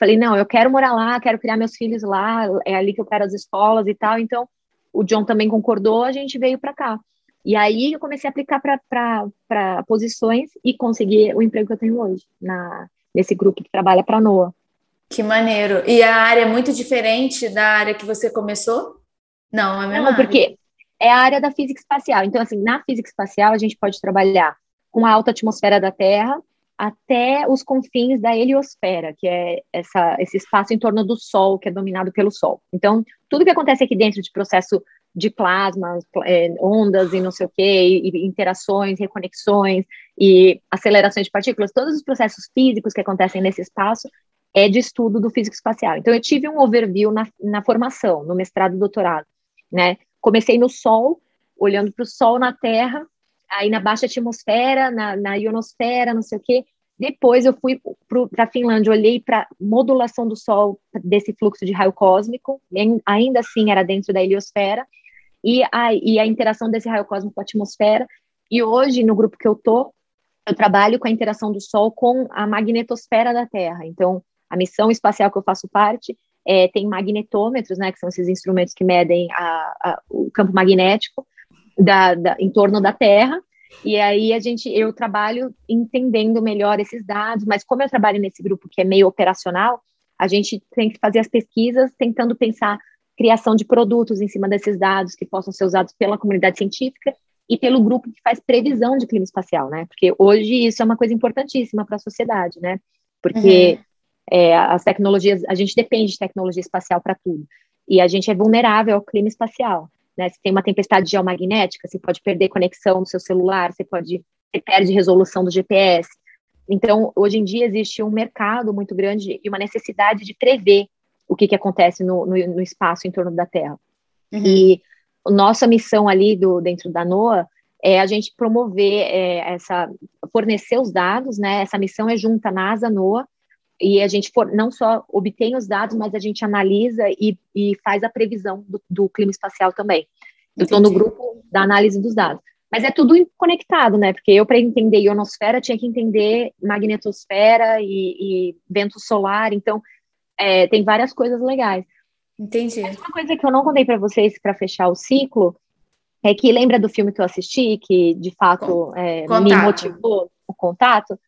C: Falei, não, eu quero morar lá, quero criar meus filhos lá, é ali que eu quero as escolas e tal. Então, o John também concordou, a gente veio para cá. E aí eu comecei a aplicar para posições e consegui o emprego que eu tenho hoje, na, nesse grupo que trabalha para a NOAA.
B: Que maneiro. E a área é muito diferente da área que você começou? Não, é a mesma
C: Não, porque é a área da física espacial. Então, assim, na física espacial, a gente pode trabalhar com a alta atmosfera da Terra até os confins da heliosfera, que é essa, esse espaço em torno do Sol, que é dominado pelo Sol. Então, tudo que acontece aqui dentro de processo de plasmas, é, ondas e não sei o quê, e interações, reconexões e acelerações de partículas, todos os processos físicos que acontecem nesse espaço é de estudo do físico espacial. Então, eu tive um overview na, na formação, no mestrado e doutorado, né? comecei no Sol, olhando para o Sol na Terra, aí na baixa atmosfera, na, na ionosfera, não sei o quê. Depois eu fui para a Finlândia, olhei para modulação do Sol desse fluxo de raio cósmico, ainda assim era dentro da heliosfera, e a, e a interação desse raio cósmico com a atmosfera. E hoje, no grupo que eu tô, eu trabalho com a interação do Sol com a magnetosfera da Terra. Então, a missão espacial que eu faço parte é, tem magnetômetros, né, que são esses instrumentos que medem a, a, o campo magnético da, da, em torno da Terra. E aí a gente, eu trabalho entendendo melhor esses dados, mas como eu trabalho nesse grupo que é meio operacional, a gente tem que fazer as pesquisas tentando pensar criação de produtos em cima desses dados que possam ser usados pela comunidade científica e pelo grupo que faz previsão de clima espacial, né? Porque hoje isso é uma coisa importantíssima para a sociedade, né? Porque uhum. É, as tecnologias, a gente depende de tecnologia espacial para tudo. E a gente é vulnerável ao clima espacial. Né? Se tem uma tempestade geomagnética, você pode perder conexão no seu celular, você pode você perde resolução do GPS. Então, hoje em dia existe um mercado muito grande e uma necessidade de prever o que, que acontece no, no, no espaço em torno da Terra. Uhum. E nossa missão ali do, dentro da NOAA é a gente promover é, essa, fornecer os dados, né? Essa missão é junta NASA, NOAA, e a gente for, não só obtém os dados, mas a gente analisa e, e faz a previsão do, do clima espacial também. Eu estou no grupo da análise dos dados. Mas é tudo conectado, né? Porque eu, para entender ionosfera, tinha que entender magnetosfera e, e vento solar. Então, é, tem várias coisas legais.
B: Entendi.
C: Mas uma coisa que eu não contei para vocês para fechar o ciclo é que lembra do filme que eu assisti, que de fato é, me motivou o contato?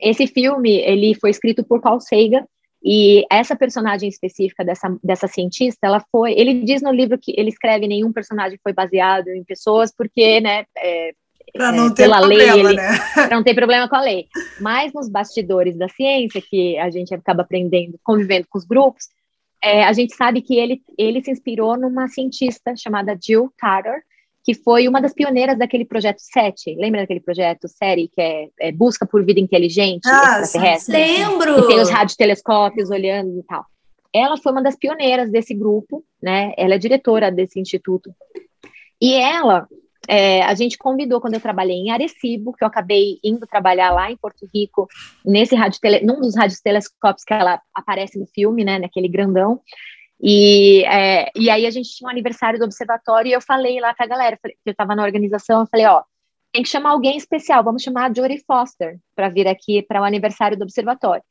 C: Esse filme, ele foi escrito por Carl Sagan, E essa personagem específica dessa, dessa cientista, ela foi. Ele diz no livro que ele escreve nenhum personagem foi baseado em pessoas, porque, né? É,
A: para não é, ter problema, lei, ele, né?
C: Para não ter problema com a lei. Mas nos bastidores da ciência, que a gente acaba aprendendo, convivendo com os grupos, é, a gente sabe que ele, ele se inspirou numa cientista chamada Jill Carter, que foi uma das pioneiras daquele projeto SETI. Lembra daquele projeto série que é, é Busca por Vida Inteligente
B: ah, Extraterrestre? Lembro!
C: Que tem os radiotelescópios olhando e tal. Ela foi uma das pioneiras desse grupo, né? Ela é diretora desse instituto. E ela, é, a gente convidou quando eu trabalhei em Arecibo, que eu acabei indo trabalhar lá em Porto Rico, nesse radiotele, num dos radiotelescópios que ela aparece no filme, né? Naquele grandão. E, é, e aí a gente tinha um aniversário do observatório e eu falei lá pra galera, que eu estava na organização, eu falei, ó, tem que chamar alguém especial, vamos chamar a Jodie Foster para vir aqui para o aniversário do observatório.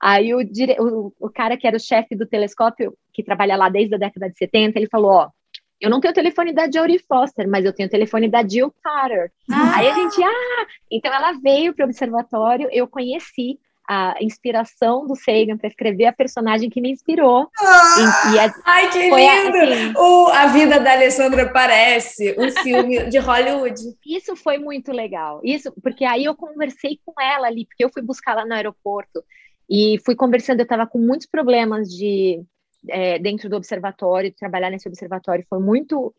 C: Aí o, o, o cara que era o chefe do telescópio, que trabalha lá desde a década de 70, ele falou, ó, eu não tenho o telefone da Jodie Foster, mas eu tenho o telefone da Jill Carter. Ah. Aí a gente, ah, então ela veio para o observatório, eu conheci a inspiração do Sagan para escrever a personagem que me inspirou.
B: Ah, e, e a, ai, que lindo! A, assim, o, a vida da Alessandra parece um filme de Hollywood.
C: Isso foi muito legal. Isso, porque aí eu conversei com ela ali, porque eu fui buscar lá no aeroporto e fui conversando. Eu estava com muitos problemas de é, dentro do observatório, trabalhar nesse observatório foi muito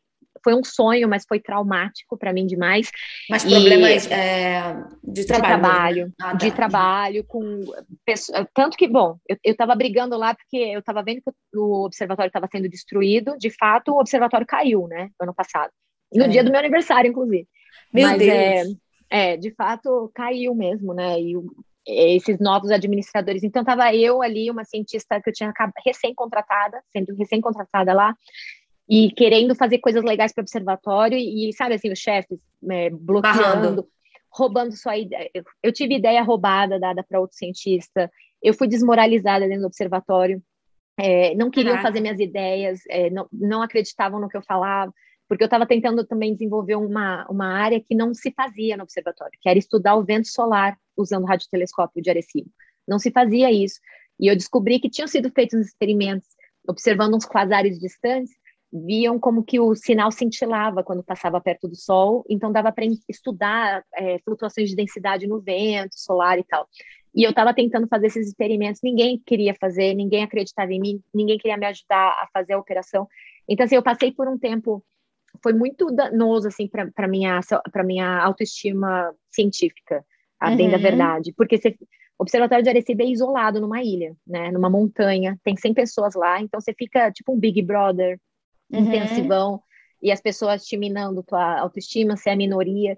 C: foi um sonho, mas foi traumático para mim demais.
B: Mas problemas é, de trabalho. De
C: trabalho, ah, tá. de trabalho com pessoas, tanto que, bom, eu estava brigando lá porque eu estava vendo que o observatório estava sendo destruído. De fato, o observatório caiu, né, ano passado. No é. dia do meu aniversário, inclusive.
B: Meu mas, é,
C: Deus! É, é, de fato, caiu mesmo, né, e o, esses novos administradores. Então, estava eu ali, uma cientista que eu tinha recém-contratada, sendo recém-contratada lá, e querendo fazer coisas legais para o observatório e, sabe assim, os chefes é, bloqueando, Barrando. roubando sua ideia. Eu tive ideia roubada dada para outro cientista, eu fui desmoralizada dentro do observatório, é, não queriam Caraca. fazer minhas ideias, é, não, não acreditavam no que eu falava, porque eu estava tentando também desenvolver uma, uma área que não se fazia no observatório, que era estudar o vento solar usando radiotelescópio de Arecibo. Não se fazia isso. E eu descobri que tinham sido feitos experimentos observando uns quasares distantes viam como que o sinal cintilava quando passava perto do Sol, então dava para estudar é, flutuações de densidade no vento solar e tal. E eu estava tentando fazer esses experimentos, ninguém queria fazer, ninguém acreditava em mim, ninguém queria me ajudar a fazer a operação. Então, assim, eu passei por um tempo, foi muito danoso, assim, para minha, para minha autoestima científica, a uhum. bem da verdade, porque você, o Observatório de Arecibo é isolado numa ilha, né, numa montanha, tem 100 pessoas lá, então você fica tipo um Big Brother uhum. intensivão, e as pessoas te minando tua autoestima, ser é a minoria.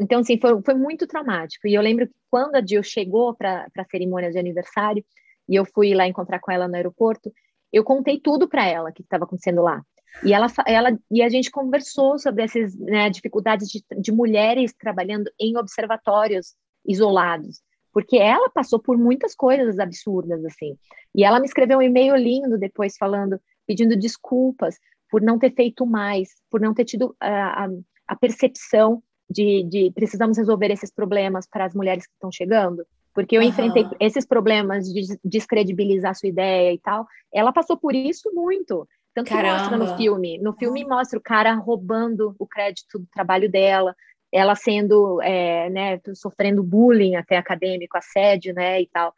C: Então, assim, foi, foi muito traumático. E eu lembro que quando a Jill chegou para a cerimônia de aniversário, e eu fui lá encontrar com ela no aeroporto, eu contei tudo para ela que estava acontecendo lá. E ela, ela e a gente conversou sobre essas né, dificuldades de, de mulheres trabalhando em observatórios isolados, porque ela passou por muitas coisas absurdas assim. E ela me escreveu um e-mail lindo depois falando, pedindo desculpas, por não ter feito mais, por não ter tido a, a, a percepção de, de, precisamos resolver esses problemas para as mulheres que estão chegando, porque eu uhum. enfrentei esses problemas de descredibilizar sua ideia e tal. Ela passou por isso muito. Tanto Caramba. que mostra no filme. No filme uhum. mostra o cara roubando o crédito do trabalho dela, ela sendo, é, né, sofrendo bullying até acadêmico, assédio, né, e tal.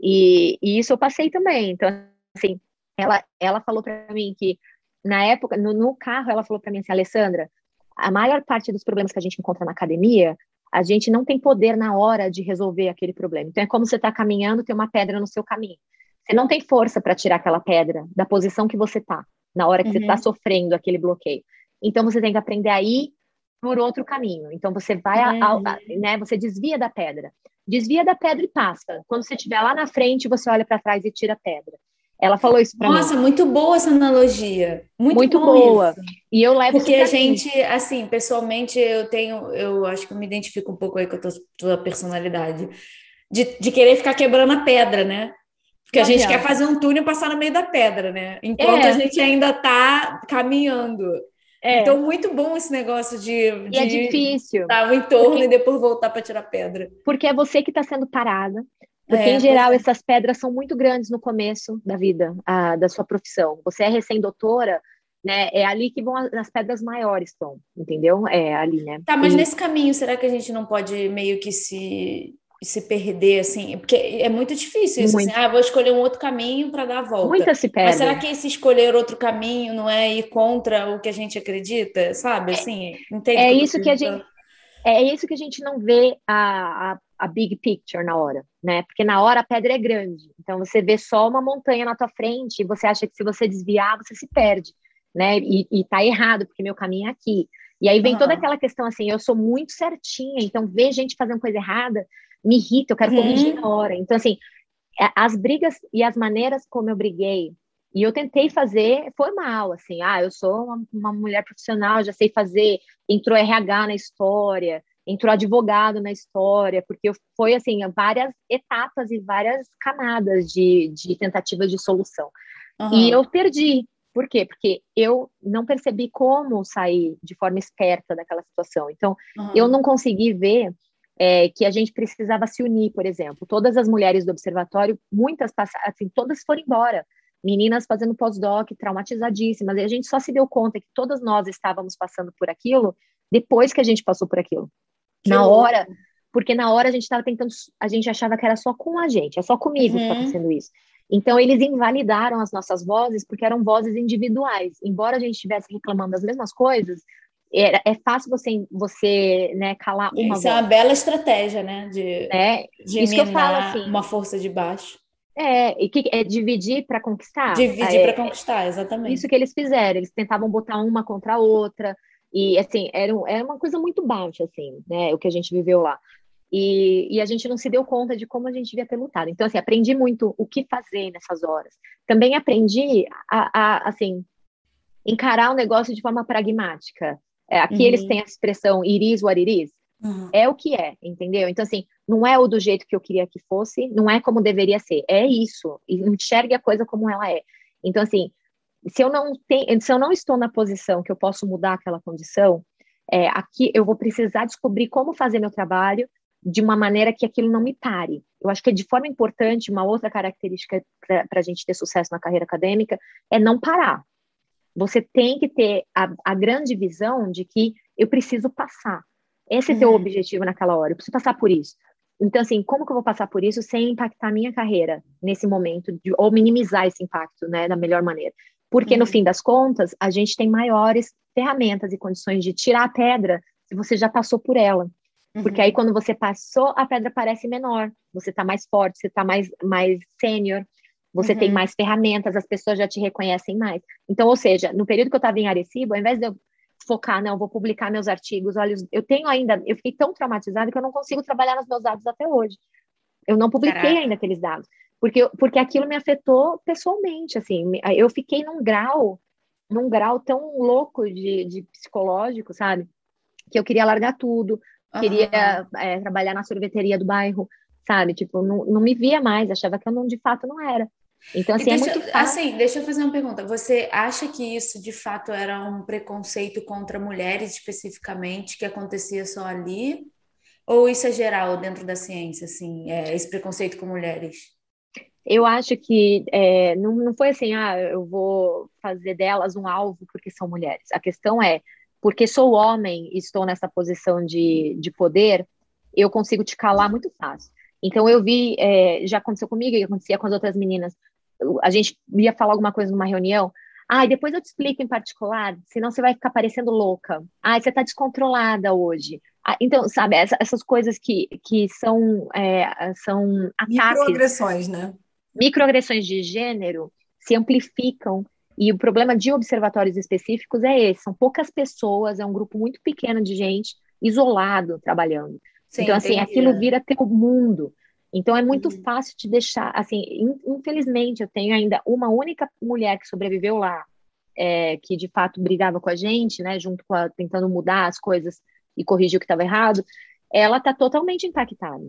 C: E, e isso eu passei também. Então, assim, ela, ela falou para mim que na época, no, no carro, ela falou para mim assim, Alessandra, a maior parte dos problemas que a gente encontra na academia, a gente não tem poder na hora de resolver aquele problema. Então é como você está caminhando, tem uma pedra no seu caminho. Você não tem força para tirar aquela pedra da posição que você está, na hora que tá uhum. você está sofrendo aquele bloqueio. Então você tem que aprender a ir por outro caminho. Então você vai, uhum. a, a, né? Você desvia da pedra, desvia da pedra e passa. Quando você estiver lá na frente, você olha para trás e tira a pedra. Ela falou isso para
B: mim. Nossa, muito boa essa analogia. Muito,
C: muito boa. Isso. E eu levo
B: Porque a gente, assim, pessoalmente, eu tenho, eu acho que eu me identifico um pouco aí com a tua, tua personalidade. De, de querer ficar quebrando a pedra, né? Porque a gente quer fazer um túnel e passar no meio da pedra, né? Enquanto é. a gente ainda está caminhando. É. Então, muito bom esse negócio de,
C: de e é difícil.
B: dar um entorno porque... e depois voltar para tirar pedra.
C: Porque é você que está sendo parada, Porque, é, em geral, é. essas pedras são muito grandes no começo da vida, a, da sua profissão. Você é recém-doutora, né? É ali que vão as, pedras maiores estão, entendeu? É ali, né?
B: Tá, mas e... nesse caminho, será que a gente não pode meio que se se perder, assim, porque é muito difícil isso, assim, muito. assim, ah, vou escolher um outro caminho para dar a volta.
C: Muita se perde.
B: Mas será que esse escolher outro caminho não é ir contra o que a gente acredita, sabe? É, assim,
C: entende? É isso que a gente é isso que a gente não vê a, a, a, big picture na hora, né? Porque na hora a pedra é grande, então você vê só uma montanha na tua frente e você acha que se você desviar, você se perde, né? E, e tá errado, porque meu caminho é aqui. E aí vem uhum. toda aquela questão assim, eu sou muito certinha, então ver gente fazendo coisa errada me irrita, eu quero uhum. corrigir na hora. Então, assim, as brigas e as maneiras como eu briguei, e eu tentei fazer formal, assim, ah, eu sou uma, uma mulher profissional, já sei fazer, entrou RH na história, entrou advogado na história, porque foi, assim, várias etapas e várias camadas de, de tentativas de solução. Uhum. E eu perdi. Por quê? Porque eu não percebi como sair de forma esperta daquela situação. Então, uhum. eu não consegui ver é, que a gente precisava se unir, por exemplo. Todas as mulheres do observatório, muitas passaram, assim, todas foram embora. Meninas fazendo pós-doc, traumatizadíssimas, e a gente só se deu conta que todas nós estávamos passando por aquilo depois que a gente passou por aquilo. Que na hora, porque na hora a gente estava tentando, a gente achava que era só com a gente, é só comigo uhum. que está acontecendo isso. Então, eles invalidaram as nossas vozes porque eram vozes individuais. Embora a gente estivesse reclamando das mesmas coisas, é, é fácil você, você né, calar uma
B: Isso voz. é uma bela estratégia, né? De,
C: né?
B: de Isso que eu falo, assim, uma força de baixo.
C: É, e que é dividir para conquistar.
B: Dividir
C: é,
B: para conquistar, exatamente.
C: Isso que eles fizeram, eles tentavam botar uma contra a outra, e assim, era, era uma coisa muito baixa, assim, né? O que a gente viveu lá. E, e, a gente não se deu conta de como a gente devia ter lutado. Então, assim, aprendi muito o que fazer nessas horas. Também aprendi a, a assim, encarar o negócio de forma pragmática. É, aqui uhum. eles têm a expressão iris what it is. Uhum. É o que é, entendeu? Então, assim, não é o do jeito que eu queria que fosse, não é como deveria ser, é isso. E enxergue a coisa como ela é. Então, assim, se eu não tenho, se eu não estou na posição que eu posso mudar aquela condição, é, aqui eu vou precisar descobrir como fazer meu trabalho de uma maneira que aquilo não me pare. Eu acho que de forma importante, uma outra característica para a gente ter sucesso na carreira acadêmica é não parar você tem que ter a, a grande visão de que eu preciso passar. Esse é o teu uhum. objetivo naquela hora, eu preciso passar por isso. Então, assim, como que eu vou passar por isso sem impactar a minha carreira nesse momento, de, ou minimizar esse impacto, né, da melhor maneira? Porque, uhum. no fim das contas, a gente tem maiores ferramentas e condições de tirar a pedra se você já passou por ela. Porque uhum. aí, quando você passou, a pedra parece menor, você está mais forte, você está mais, mais sênior, você uhum. tem mais ferramentas, as pessoas já te reconhecem mais. Então, ou seja, no período que eu estava em Arecibo, ao invés de eu focar, não, vou publicar meus artigos, olha, eu tenho ainda, eu fiquei tão traumatizada que eu não consigo trabalhar nos meus dados até hoje. Eu não publiquei Caraca. ainda aqueles dados, porque, porque aquilo me afetou pessoalmente, assim, eu fiquei num grau, num grau tão louco de, de psicológico, sabe? Que eu queria largar tudo, uhum. queria é, trabalhar na sorveteria do bairro, sabe? Tipo, não, não me via mais, achava que eu não, de fato não era. Então, assim, é deixa, é muito fácil.
B: Assim, deixa eu fazer uma pergunta. Você acha que isso, de fato, era um preconceito contra mulheres especificamente, que acontecia só ali? Ou isso é geral dentro da ciência, assim, é, esse preconceito com mulheres?
C: Eu acho que é, não, não foi assim, ah, eu vou fazer delas um alvo porque são mulheres. A questão é, porque sou homem e estou nessa posição de, de poder, eu consigo te calar muito fácil. Então eu vi, é, já aconteceu comigo e acontecia com as outras meninas a gente ia falar alguma coisa numa reunião, ah, depois eu te explico em particular, senão você vai ficar parecendo louca. Ah, você está descontrolada hoje. Ah, então, sabe, essa, essas coisas que, que são, é, são ataques.
A: Microagressões, né?
C: Microagressões de gênero se amplificam. E o problema de observatórios específicos é esse: são poucas pessoas, é um grupo muito pequeno de gente isolado trabalhando. Sim, então, assim, entendi. aquilo vira teu mundo. Então é muito uhum. fácil de deixar, assim, infelizmente eu tenho ainda uma única mulher que sobreviveu lá, é, que de fato brigava com a gente, né, junto com a, tentando mudar as coisas e corrigir o que estava errado, ela está totalmente impactada,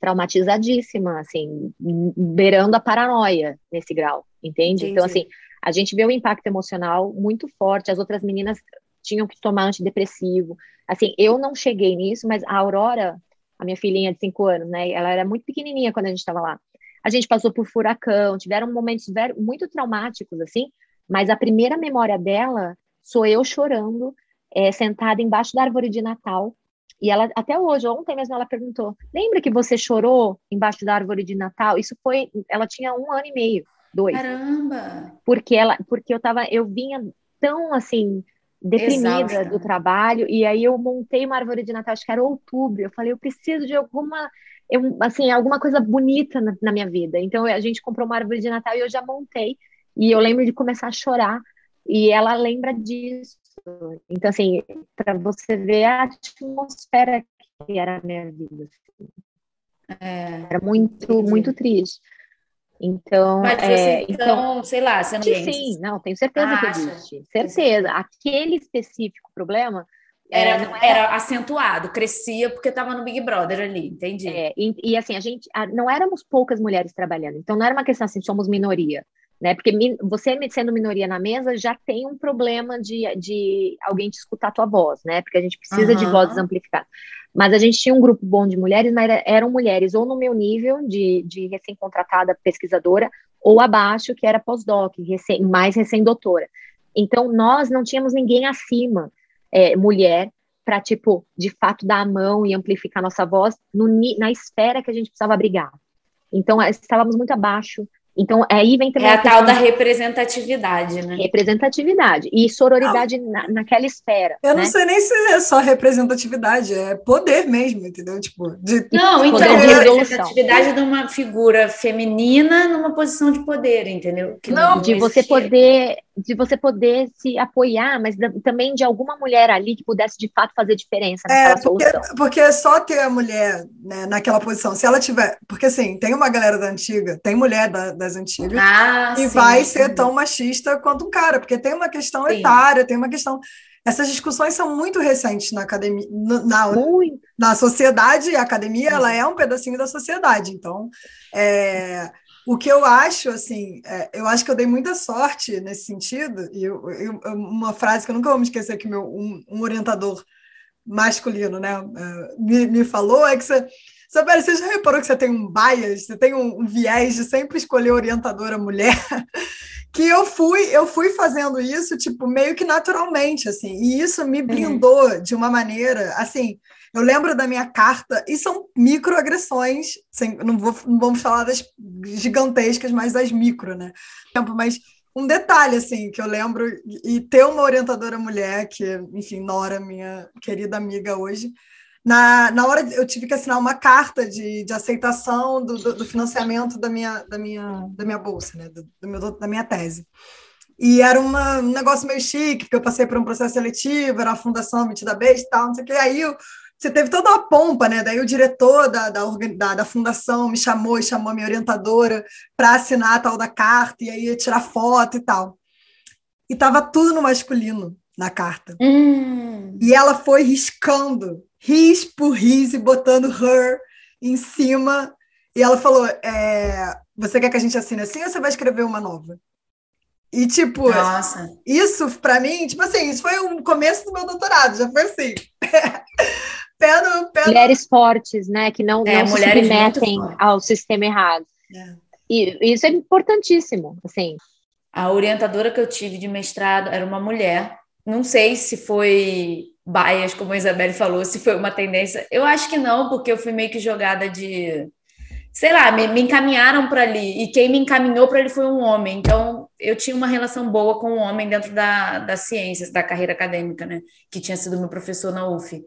C: traumatizadíssima, assim, beirando a paranoia nesse grau, entende? Entendi. Então, assim, a gente vê o impacto emocional muito forte, as outras meninas tinham que tomar antidepressivo, assim, eu não cheguei nisso, mas a Aurora a minha filhinha de cinco anos, né? Ela era muito pequenininha quando a gente estava lá. A gente passou por furacão, tiveram momentos muito traumáticos, assim, mas a primeira memória dela sou eu chorando, é, sentada embaixo da árvore de Natal. E ela, até hoje, ontem mesmo, ela perguntou: lembra que você chorou embaixo da árvore de Natal? Isso foi. Ela tinha um ano e meio, dois.
B: Caramba!
C: Porque, ela, porque eu tava, eu vinha tão assim, deprimida Exausta. do trabalho, e aí eu montei uma árvore de Natal, acho que era outubro. Eu falei, eu preciso de alguma. Eu, assim, alguma coisa bonita na, na minha vida. Então a gente comprou uma árvore de Natal e eu já montei. E eu lembro de começar a chorar. E ela lembra disso. Então, assim, para você ver a atmosfera que era a minha vida. Assim. É, era muito, entendi. muito triste. Então,
B: Mas é, então, então, sei lá, você não
C: Sim, não, tenho certeza ah, que existe. Certeza. Aquele específico problema
B: era, era, era, acentuado, crescia porque estava no Big Brother ali, entendi.
C: É, e, e, assim, a gente não éramos poucas mulheres trabalhando, então não era uma questão assim, somos minoria né? Porque você sendo minoria na mesa já tem um problema de, de alguém te escutar a tua voz, né? Porque a gente precisa uhum. de vozes amplificadas. Mas a gente tinha um grupo bom de mulheres, mas eram mulheres ou no meu nível de, de recém-contratada pesquisadora, ou abaixo, que era pós-doc, recém, mais recém-doutora. Então, nós não tínhamos ninguém acima, é, mulher, para, tipo, de fato, dar a mão e amplificar nossa voz no, na esfera que a gente precisava brigar. Então, estávamos muito abaixo então, aí vem também.
B: É a, a tal da representatividade, né?
C: Representatividade. E sororidade na, naquela esfera.
A: Eu
C: né?
A: não sei nem se é só representatividade, é poder mesmo, entendeu? Tipo,
B: de, não, então, é representatividade de uma figura feminina numa posição de poder, entendeu?
C: Que não, não de você poder de você poder se apoiar, mas também de alguma mulher ali que pudesse de fato fazer diferença naquela é,
A: porque,
C: solução.
A: Porque só ter a mulher né, naquela posição, se ela tiver. Porque assim, tem uma galera da antiga, tem mulher da, das antigas, ah, e sim, vai sim. ser tão machista quanto um cara, porque tem uma questão sim. etária, tem uma questão. Essas discussões são muito recentes na academia, na, na sociedade, a academia ela é um pedacinho da sociedade, então. É, o que eu acho, assim, é, eu acho que eu dei muita sorte nesse sentido, e eu, eu, uma frase que eu nunca vou me esquecer que meu, um, um orientador masculino né, é, me, me falou é que você. Sabe, você já reparou que você tem um bias, você tem um, um viés de sempre escolher orientadora mulher? que eu fui, eu fui fazendo isso, tipo, meio que naturalmente, assim, e isso me uhum. blindou uhum. de uma maneira, assim, eu lembro da minha carta, e são microagressões, sem, não, vou, não vamos falar das gigantescas, mas das micro, né? Mas um detalhe, assim, que eu lembro, e ter uma orientadora mulher, que, enfim, Nora, minha querida amiga hoje, na, na hora eu tive que assinar uma carta de, de aceitação do, do, do financiamento da minha, da minha, da minha bolsa, né? Do, do meu, da minha tese. E era uma, um negócio meio chique, porque eu passei por um processo seletivo, era a fundação Metida Besta e tal, não sei o que. Aí eu, você teve toda uma pompa, né? Daí o diretor da, da, da, da fundação me chamou e chamou a minha orientadora para assinar a tal da carta, e aí ia tirar foto e tal. E tava tudo no masculino na carta.
B: Hum.
A: E ela foi riscando, ris por ris, e botando her em cima. E ela falou: é, Você quer que a gente assine assim ou você vai escrever uma nova? E, tipo,
B: Nossa.
A: isso para mim, tipo assim, isso foi o começo do meu doutorado, já foi assim. pé no, pé
C: mulheres fortes, né? Que não, é, não se submetem ao sistema errado. É. E isso é importantíssimo, assim.
B: A orientadora que eu tive de mestrado era uma mulher. Não sei se foi bias, como a Isabelle falou, se foi uma tendência. Eu acho que não, porque eu fui meio que jogada de sei lá, me, me encaminharam para ali, e quem me encaminhou para ele foi um homem. Então, eu tinha uma relação boa com o um homem dentro da, das ciências, da carreira acadêmica, né? Que tinha sido meu professor na UF.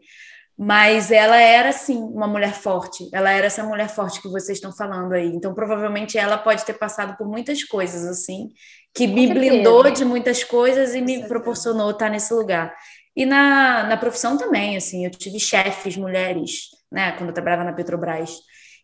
B: Mas ela era, sim, uma mulher forte. Ela era essa mulher forte que vocês estão falando aí. Então, provavelmente, ela pode ter passado por muitas coisas, assim, que me blindou de muitas coisas e me proporcionou estar nesse lugar. E na, na profissão também, assim, eu tive chefes mulheres, né, quando eu trabalhava na Petrobras,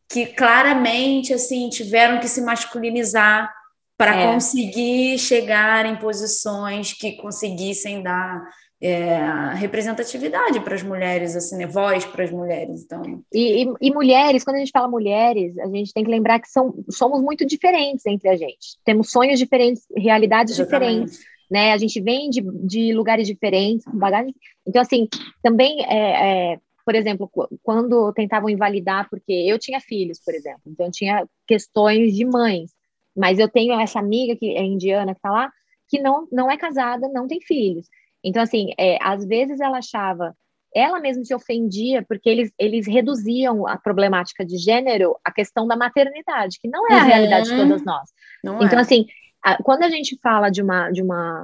B: que claramente, assim, tiveram que se masculinizar para é. conseguir chegar em posições que conseguissem dar é, representatividade para as mulheres, assim, né? voz para as mulheres. Então.
C: E, e, e, mulheres, quando a gente fala mulheres, a gente tem que lembrar que são, somos muito diferentes entre a gente. Temos sonhos diferentes, realidades Exatamente. diferentes. Né? A gente vem de, de lugares diferentes, bagagem. Então, assim, também é, é por exemplo, quando tentavam invalidar, porque eu tinha filhos, por exemplo, então tinha questões de mães, mas eu tenho essa amiga que é indiana que tá lá, que não, não é casada, não tem filhos. Então, assim, é, às vezes ela achava, ela mesma se ofendia, porque eles, eles reduziam a problemática de gênero à questão da maternidade, que não é a uhum. realidade de todas nós. Não então, é. assim, a, quando a gente fala de uma, de uma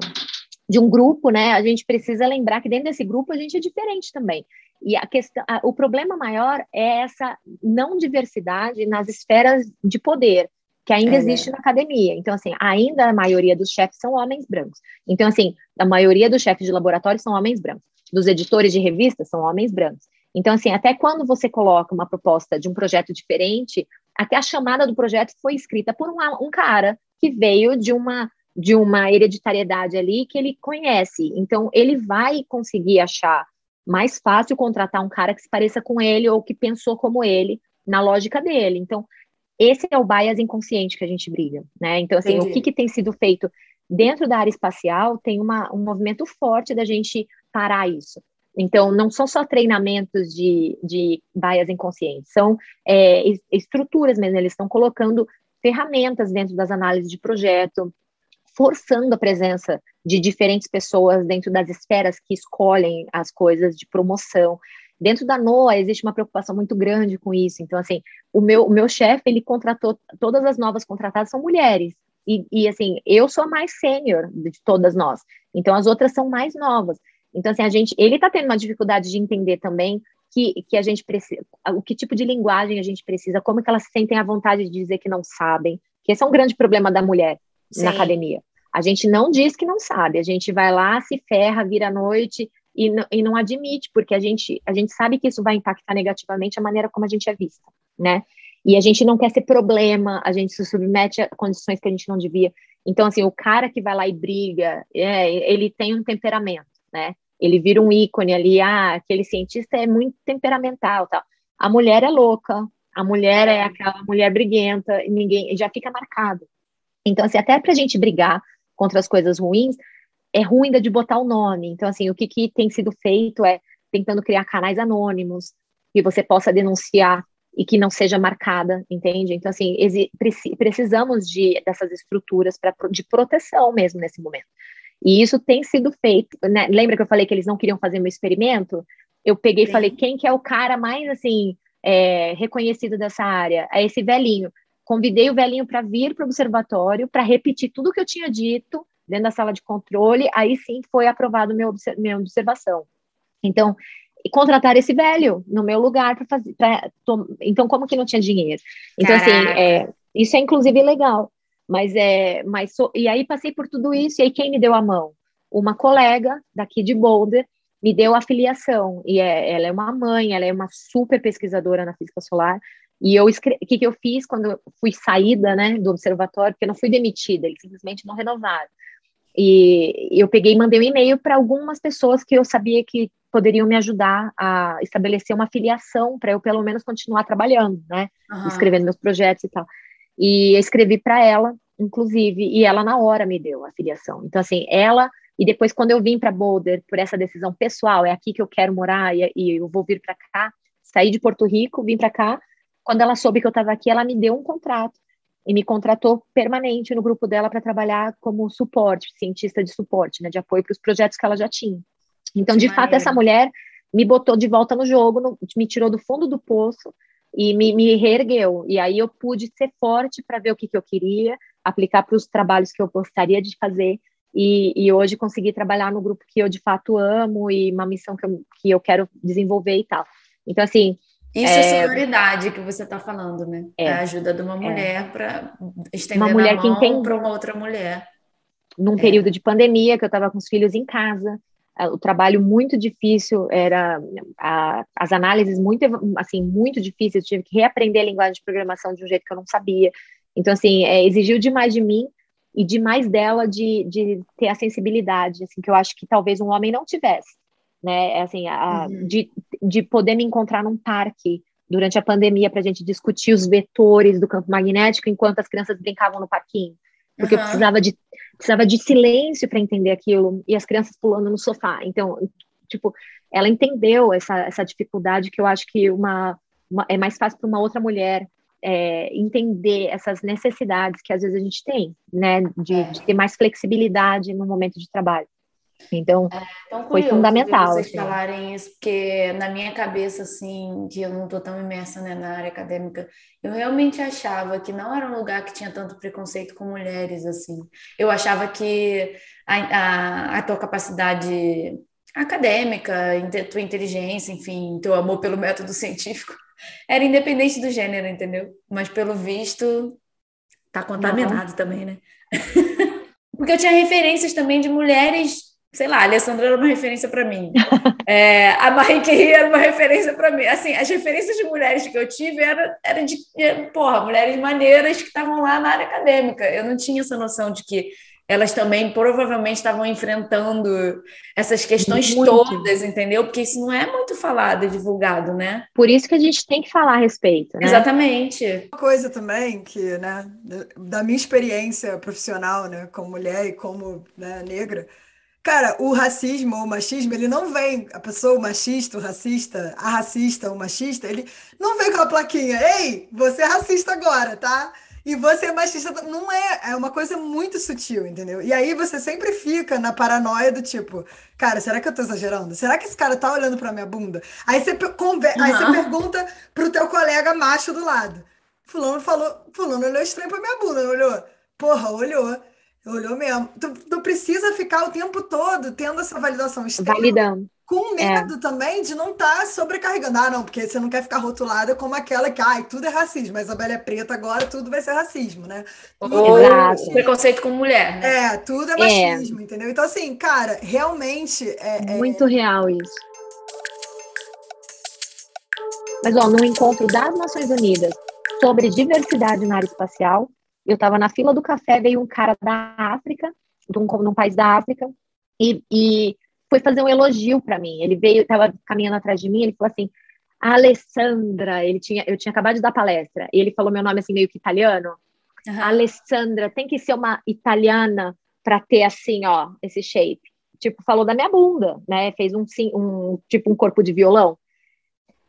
C: de um grupo, né, a gente precisa lembrar que dentro desse grupo a gente é diferente também. E a questão, a, o problema maior é essa não diversidade nas esferas de poder que ainda é. existe na academia. Então, assim, ainda a maioria dos chefes são homens brancos. Então, assim, a maioria dos chefes de laboratório são homens brancos. Dos editores de revistas são homens brancos. Então, assim, até quando você coloca uma proposta de um projeto diferente, até a chamada do projeto foi escrita por um, um cara que veio de uma de uma hereditariedade ali que ele conhece. Então, ele vai conseguir achar mais fácil contratar um cara que se pareça com ele ou que pensou como ele na lógica dele. Então, esse é o bias inconsciente que a gente briga, né? Então, assim, Entendi. o que, que tem sido feito dentro da área espacial tem uma, um movimento forte da gente parar isso. Então, não são só treinamentos de, de bias inconscientes, são é, estruturas mesmo, eles estão colocando ferramentas dentro das análises de projeto, forçando a presença de diferentes pessoas dentro das esferas que escolhem as coisas de promoção. Dentro da NOAA existe uma preocupação muito grande com isso. Então, assim, o meu, o meu chefe, ele contratou, todas as novas contratadas são mulheres. E, e assim, eu sou a mais sênior de todas nós. Então, as outras são mais novas. Então, assim, a gente, ele está tendo uma dificuldade de entender também que, que a gente precisa, o que tipo de linguagem a gente precisa, como que elas sentem a vontade de dizer que não sabem, que esse é um grande problema da mulher Sim. na academia. A gente não diz que não sabe, a gente vai lá, se ferra, vira à noite e não, e não admite, porque a gente, a gente sabe que isso vai impactar negativamente a maneira como a gente é vista, né? E a gente não quer ser problema, a gente se submete a condições que a gente não devia. Então, assim, o cara que vai lá e briga, é, ele tem um temperamento, né? Ele vira um ícone ali, ah, aquele cientista é muito temperamental, tal. A mulher é louca, a mulher é aquela mulher briguenta, ninguém já fica marcado. Então, assim, até para a gente brigar contra as coisas ruins, é ruim de botar o nome. Então, assim, o que, que tem sido feito é tentando criar canais anônimos que você possa denunciar e que não seja marcada, entende? Então, assim, precisamos de dessas estruturas pra, de proteção mesmo nesse momento. E isso tem sido feito, né? Lembra que eu falei que eles não queriam fazer meu experimento? Eu peguei e falei, quem que é o cara mais, assim, é, reconhecido dessa área? É esse velhinho. Convidei o velhinho para vir para o observatório, para repetir tudo que eu tinha dito dentro da sala de controle, aí sim foi aprovado meu, minha observação. Então, contratar esse velho no meu lugar para fazer. Pra, então, como que não tinha dinheiro? Então, assim, Caraca. assim, é, isso é inclusive legal. Mas é. Mas so, e aí passei por tudo isso, e aí quem me deu a mão? Uma colega daqui de Boulder me deu a filiação. E é, ela é uma mãe, ela é uma super pesquisadora na física solar. E eu o que, que eu fiz quando eu fui saída né, do observatório, porque eu não fui demitida, eles simplesmente não renovaram. E eu peguei e mandei um e-mail para algumas pessoas que eu sabia que poderiam me ajudar a estabelecer uma filiação para eu pelo menos continuar trabalhando, né? Uhum. Escrevendo meus projetos e tal. E eu escrevi para ela, inclusive, e ela na hora me deu a filiação. Então, assim, ela. E depois, quando eu vim para Boulder, por essa decisão pessoal, é aqui que eu quero morar e, e eu vou vir para cá, saí de Porto Rico, vim para cá. Quando ela soube que eu estava aqui, ela me deu um contrato e me contratou permanente no grupo dela para trabalhar como suporte, cientista de suporte, né, de apoio para os projetos que ela já tinha. Então, de fato, essa mulher me botou de volta no jogo, no, me tirou do fundo do poço e me, me reergueu. E aí eu pude ser forte para ver o que, que eu queria, aplicar para os trabalhos que eu gostaria de fazer e, e, hoje conseguir trabalhar no grupo que eu de fato amo e uma missão que eu, que eu quero desenvolver e tal. Então, assim,
B: isso é, é sororidade que você está falando, né? É, a ajuda de uma é. mulher é. para estender uma mulher a mão para uma outra mulher.
C: Num é. período de pandemia, que eu estava com os filhos em casa, o trabalho muito difícil, era a, as análises muito, assim, muito difíceis, eu tive que reaprender a linguagem de programação de um jeito que eu não sabia. Então, assim, é, exigiu demais de mim e demais dela de, de ter a sensibilidade, assim, que eu acho que talvez um homem não tivesse né? É assim, a, uhum. de, de poder me encontrar num parque durante a pandemia para a gente discutir os vetores do campo magnético enquanto as crianças brincavam no parquinho. Porque uhum. eu precisava de, precisava de silêncio para entender aquilo e as crianças pulando no sofá. Então, tipo, ela entendeu essa, essa dificuldade que eu acho que uma, uma é mais fácil para uma outra mulher é, entender essas necessidades que às vezes a gente tem, né, de, de ter mais flexibilidade no momento de trabalho. Então, é, foi fundamental.
B: Vocês assim. falarem isso, porque na minha cabeça, assim, que eu não estou tão imersa né, na área acadêmica, eu realmente achava que não era um lugar que tinha tanto preconceito com mulheres, assim. Eu achava que a, a, a tua capacidade acadêmica, tua inteligência, enfim, teu amor pelo método científico, era independente do gênero, entendeu? Mas pelo visto, tá contaminado também, né? Porque eu tinha referências também de mulheres sei lá, a Alessandra era uma referência para mim. É, a Marie Curie era uma referência para mim. Assim, as referências de mulheres que eu tive eram era de, porra, mulheres maneiras que estavam lá na área acadêmica. Eu não tinha essa noção de que elas também provavelmente estavam enfrentando essas questões muito. todas, entendeu? Porque isso não é muito falado e divulgado, né?
C: Por isso que a gente tem que falar a respeito, né?
B: Exatamente.
A: Uma coisa também que, né, da minha experiência profissional, né, como mulher e como né, negra, Cara, o racismo ou o machismo, ele não vem, a pessoa, o machista, o racista, a racista, o machista, ele não vem com a plaquinha, ei, você é racista agora, tá? E você é machista, não é, é uma coisa muito sutil, entendeu? E aí você sempre fica na paranoia do tipo, cara, será que eu tô exagerando? Será que esse cara tá olhando pra minha bunda? Aí você, conver... aí você pergunta pro teu colega macho do lado. Fulano falou, fulano olhou estranho pra minha bunda, não olhou? Porra, olhou. Olhou mesmo. Tu, tu precisa ficar o tempo todo tendo essa validação externa.
C: Validando.
A: Com é. medo é. também de não estar tá sobrecarregando. Ah, não, porque você não quer ficar rotulada como aquela que, ai, tudo é racismo, mas a Bela é preta, agora tudo vai ser racismo, né?
B: Ou Exato. preconceito com mulher, né?
A: É, tudo é, é. machismo, é. entendeu? Então, assim, cara, realmente é.
C: é Muito real isso. Mas, ó, no encontro das Nações Unidas sobre diversidade na área espacial, eu estava na fila do café, veio um cara da África, de um, de um país da África, e, e foi fazer um elogio para mim. Ele veio, estava caminhando atrás de mim, ele falou assim, Alessandra, ele tinha, eu tinha acabado de dar palestra, e ele falou meu nome assim meio que italiano. Uhum. Alessandra, tem que ser uma italiana para ter assim, ó, esse shape. Tipo, falou da minha bunda, né? Fez um, um tipo um corpo de violão.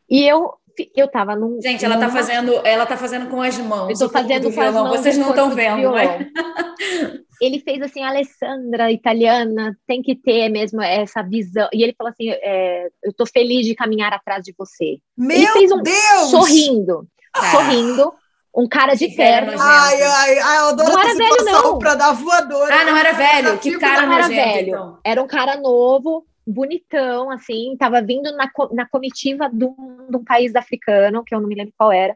C: E eu eu tava num.
B: Gente, ela tá fazendo, ela tá fazendo com as mãos.
C: Eu tô fazendo com as mãos.
B: Vocês não estão vendo,
C: mas... Ele fez assim, Alessandra, italiana, tem que ter mesmo essa visão. E ele falou assim: é, eu tô feliz de caminhar atrás de você.
A: Meu
C: ele fez um
A: Deus!
C: sorrindo, ah. sorrindo. Um cara de terno.
A: Ai, ai, ai, eu adoro
C: não era velho, não.
A: pra dar voadora.
B: Ah, não era velho? Que cara
C: não era velho. Então. Era um cara novo, bonitão, assim, tava vindo na, na comitiva de um, de um país africano, que eu não me lembro qual era,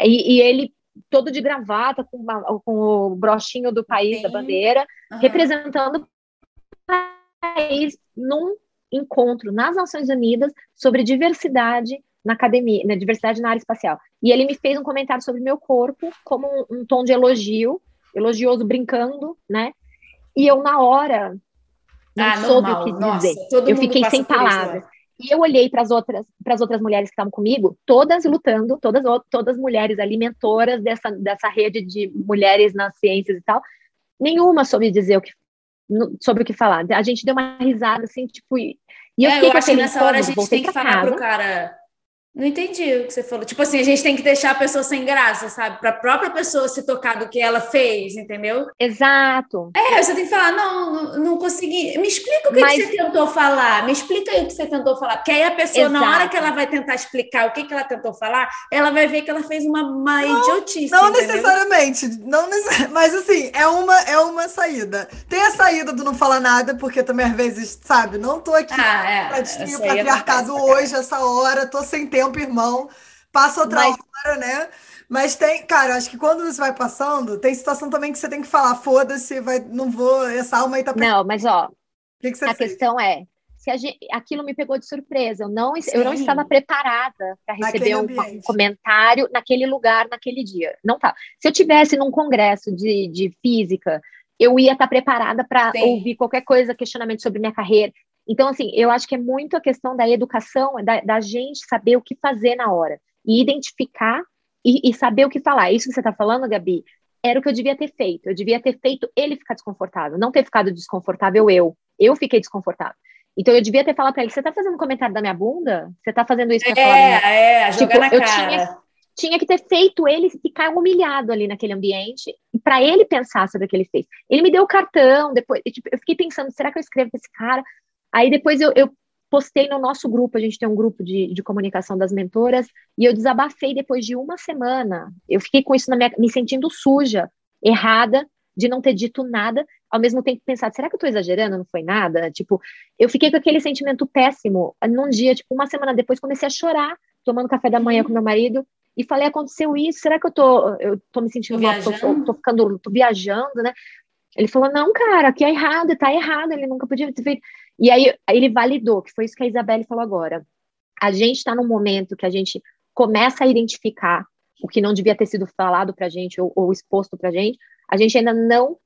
C: e, e ele todo de gravata, com, com o brochinho do país, Sim. da bandeira, uhum. representando o país num encontro nas Nações Unidas sobre diversidade na academia, na diversidade na área espacial. E ele me fez um comentário sobre meu corpo, como um, um tom de elogio, elogioso, brincando, né? E eu, na hora, não ah, soube normal. o que Nossa, dizer. eu fiquei sem palavras. E eu olhei para as outras, para as outras mulheres que estavam comigo, todas lutando, todas todas mulheres ali mentoras dessa dessa rede de mulheres nas ciências e tal. Nenhuma soube dizer o que sobre o que falar. A gente deu uma risada assim, tipo, e
B: eu, é, eu acho que nessa hora a gente tem que falar casa. pro cara não entendi o que você falou. Tipo assim, a gente tem que deixar a pessoa sem graça, sabe? Para a própria pessoa se tocar do que ela fez, entendeu?
C: Exato.
B: É, você tem que falar, não, não, não consegui. Me explica o que, Mas... que, você tentou falar. Me explica aí o que você tentou falar. Porque aí a pessoa, Exato. na hora que ela vai tentar explicar o que, que ela tentou falar, ela vai ver que ela fez uma, uma não, idiotice.
A: Não entendeu? necessariamente. Não necess... Mas assim, é uma, é uma saída. Tem a saída do não falar nada, porque também às vezes, sabe, não tô aqui ah, é. pra destruir o patriarcado hoje, essa hora, tô sem tempo tempo, irmão. Passa outra Mas... hora, né? Mas tem, cara, acho que quando isso vai passando, tem situação também que você tem que falar, foda-se, vai, não vou, essa alma aí tá
C: Não, mas ó, que que a fez? questão é, se a gente, aquilo me pegou de surpresa, eu não, eu não estava preparada para receber um, um, comentário naquele lugar, naquele dia. Não tá. Se eu tivesse num congresso de, de física, eu ia estar tá preparada para ouvir qualquer coisa, questionamento sobre minha carreira. Então, assim, eu acho que é muito a questão da educação, da, da gente saber o que fazer na hora e identificar e, e saber o que falar. Isso que você está falando, Gabi, era o que eu devia ter feito. Eu devia ter feito ele ficar desconfortável, não ter ficado desconfortável eu. Eu fiquei desconfortável. Então eu devia ter falado para ele: você tá fazendo comentário da minha bunda? Você tá fazendo isso pra
B: é,
C: falar minha...
B: É, jogar tipo, na cara.
C: Tinha, tinha, que ter feito ele ficar humilhado ali naquele ambiente para ele pensar sobre o que ele fez. Ele me deu o cartão, depois eu, tipo, eu fiquei pensando: será que eu escrevo pra esse cara? Aí depois eu, eu postei no nosso grupo, a gente tem um grupo de, de comunicação das mentoras, e eu desabafei depois de uma semana. Eu fiquei com isso na minha, me sentindo suja, errada, de não ter dito nada, ao mesmo tempo pensar, será que eu tô exagerando? Não foi nada? Tipo, eu fiquei com aquele sentimento péssimo. Num dia, tipo, uma semana depois, comecei a chorar, tomando café da manhã com meu marido, e falei, aconteceu isso, será que eu tô, eu tô me sentindo
B: tô mal,
C: tô, tô, ficando, tô viajando, né? Ele falou, não, cara, aqui é errado, tá errado, ele nunca podia ter feito. E aí ele validou, que foi isso que a Isabelle falou agora. A gente está num momento que a gente começa a identificar o que não devia ter sido falado para a gente ou, ou exposto para a gente. A gente ainda não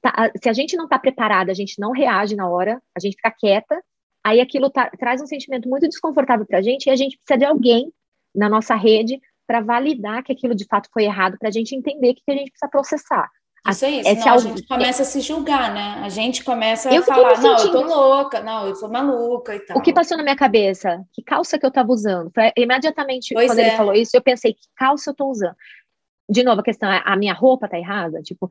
C: tá, se a gente não está preparada, a gente não reage na hora, a gente fica quieta, aí aquilo tá, traz um sentimento muito desconfortável para a gente e a gente precisa de alguém na nossa rede para validar que aquilo de fato foi errado, para a gente entender o que, que a gente precisa processar.
B: Isso é isso, não, a gente começa a se julgar, né? A gente começa a falar, não, eu tô louca, não, eu sou maluca e tal.
C: O que passou na minha cabeça? Que calça que eu tava usando? Foi, imediatamente, pois quando é. ele falou isso, eu pensei, que calça eu tô usando? De novo, a questão é, a minha roupa tá errada? Tipo,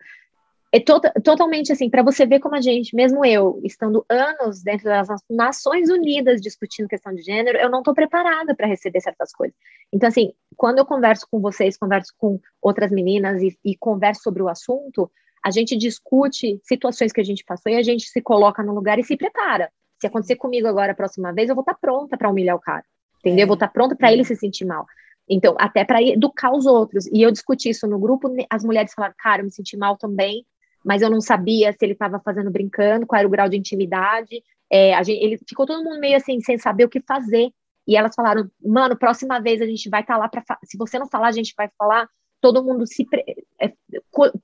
C: é to totalmente assim, para você ver como a gente, mesmo eu, estando anos dentro das Nações Unidas discutindo questão de gênero, eu não estou preparada para receber certas coisas. Então, assim, quando eu converso com vocês, converso com outras meninas e, e converso sobre o assunto, a gente discute situações que a gente passou e a gente se coloca no lugar e se prepara. Se acontecer comigo agora a próxima vez, eu vou estar tá pronta para humilhar o cara, entendeu? É. Eu vou estar tá pronta para ele se sentir mal. Então, até para educar os outros. E eu discuti isso no grupo, as mulheres falaram, cara, eu me senti mal também, mas eu não sabia se ele estava fazendo brincando, qual era o grau de intimidade. É, gente, ele ficou todo mundo meio assim, sem saber o que fazer. E elas falaram, mano, próxima vez a gente vai estar tá lá para. Se você não falar, a gente vai falar. Todo mundo se é,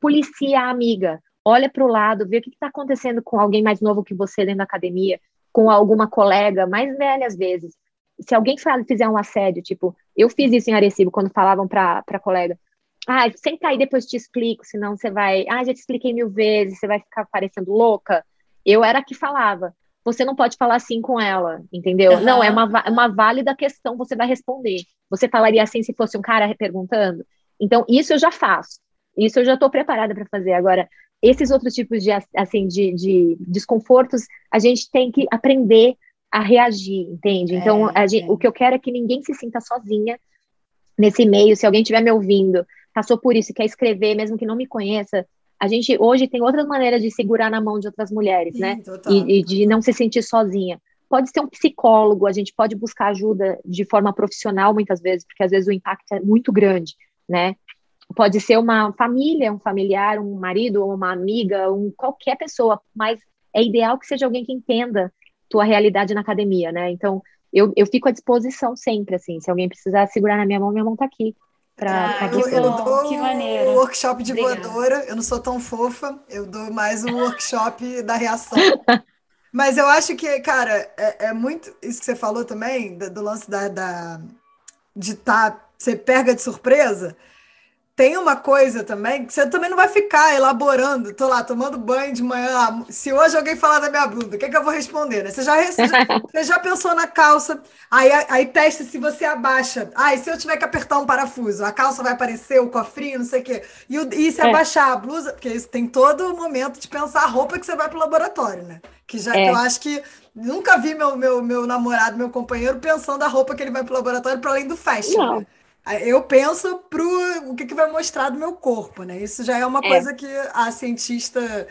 C: policia a amiga, olha para o lado, vê o que está acontecendo com alguém mais novo que você dentro da academia, com alguma colega mais velha às vezes. Se alguém fizer um assédio, tipo, eu fiz isso em Arecibo quando falavam para colega, ah, senta aí, depois te explico, senão você vai. Ah, já te expliquei mil vezes, você vai ficar parecendo louca. Eu era a que falava. Você não pode falar assim com ela, entendeu? Uhum. Não, é uma, uma válida questão, você vai responder. Você falaria assim se fosse um cara perguntando? Então, isso eu já faço. Isso eu já estou preparada para fazer. Agora, esses outros tipos de, assim, de, de desconfortos, a gente tem que aprender a reagir, entende? Então, é, gente, é. o que eu quero é que ninguém se sinta sozinha nesse meio. Se alguém estiver me ouvindo passou por isso, quer escrever, mesmo que não me conheça, a gente hoje tem outras maneiras de segurar na mão de outras mulheres, Sim, né? E, e, de não se sentir sozinha. Pode ser um psicólogo, a gente pode buscar ajuda de forma profissional muitas vezes, porque às vezes o impacto é muito grande, né? Pode ser uma família, um familiar, um marido, uma amiga, um qualquer pessoa, mas é ideal que seja alguém que entenda tua realidade na academia, né? Então, eu, eu fico à disposição sempre, assim, se alguém precisar segurar na minha mão, minha mão tá aqui para
A: ah, eu, eu dou que maneiro. o workshop de Obrigada. voadora, eu não sou tão fofa, eu dou mais o workshop da reação. Mas eu acho que, cara, é, é, muito isso que você falou também, do, do lance da, da de estar, tá, você pega de surpresa tem uma coisa também que você também não vai ficar elaborando. Tô lá tomando banho de manhã. Ah, se hoje alguém falar da minha bunda, o que, é que eu vou responder? Né? Você, já, você, já, você já pensou na calça, aí, aí testa se você abaixa. Ah, e se eu tiver que apertar um parafuso, a calça vai aparecer, o cofrinho, não sei o quê. E, e se é. abaixar a blusa, porque isso tem todo o momento de pensar a roupa que você vai para o laboratório, né? Que já é. eu acho que nunca vi meu, meu, meu namorado, meu companheiro, pensando a roupa que ele vai para o laboratório para além do fashion. Não. Né? Eu penso pro o que, que vai mostrar do meu corpo, né? Isso já é uma é. coisa que a cientista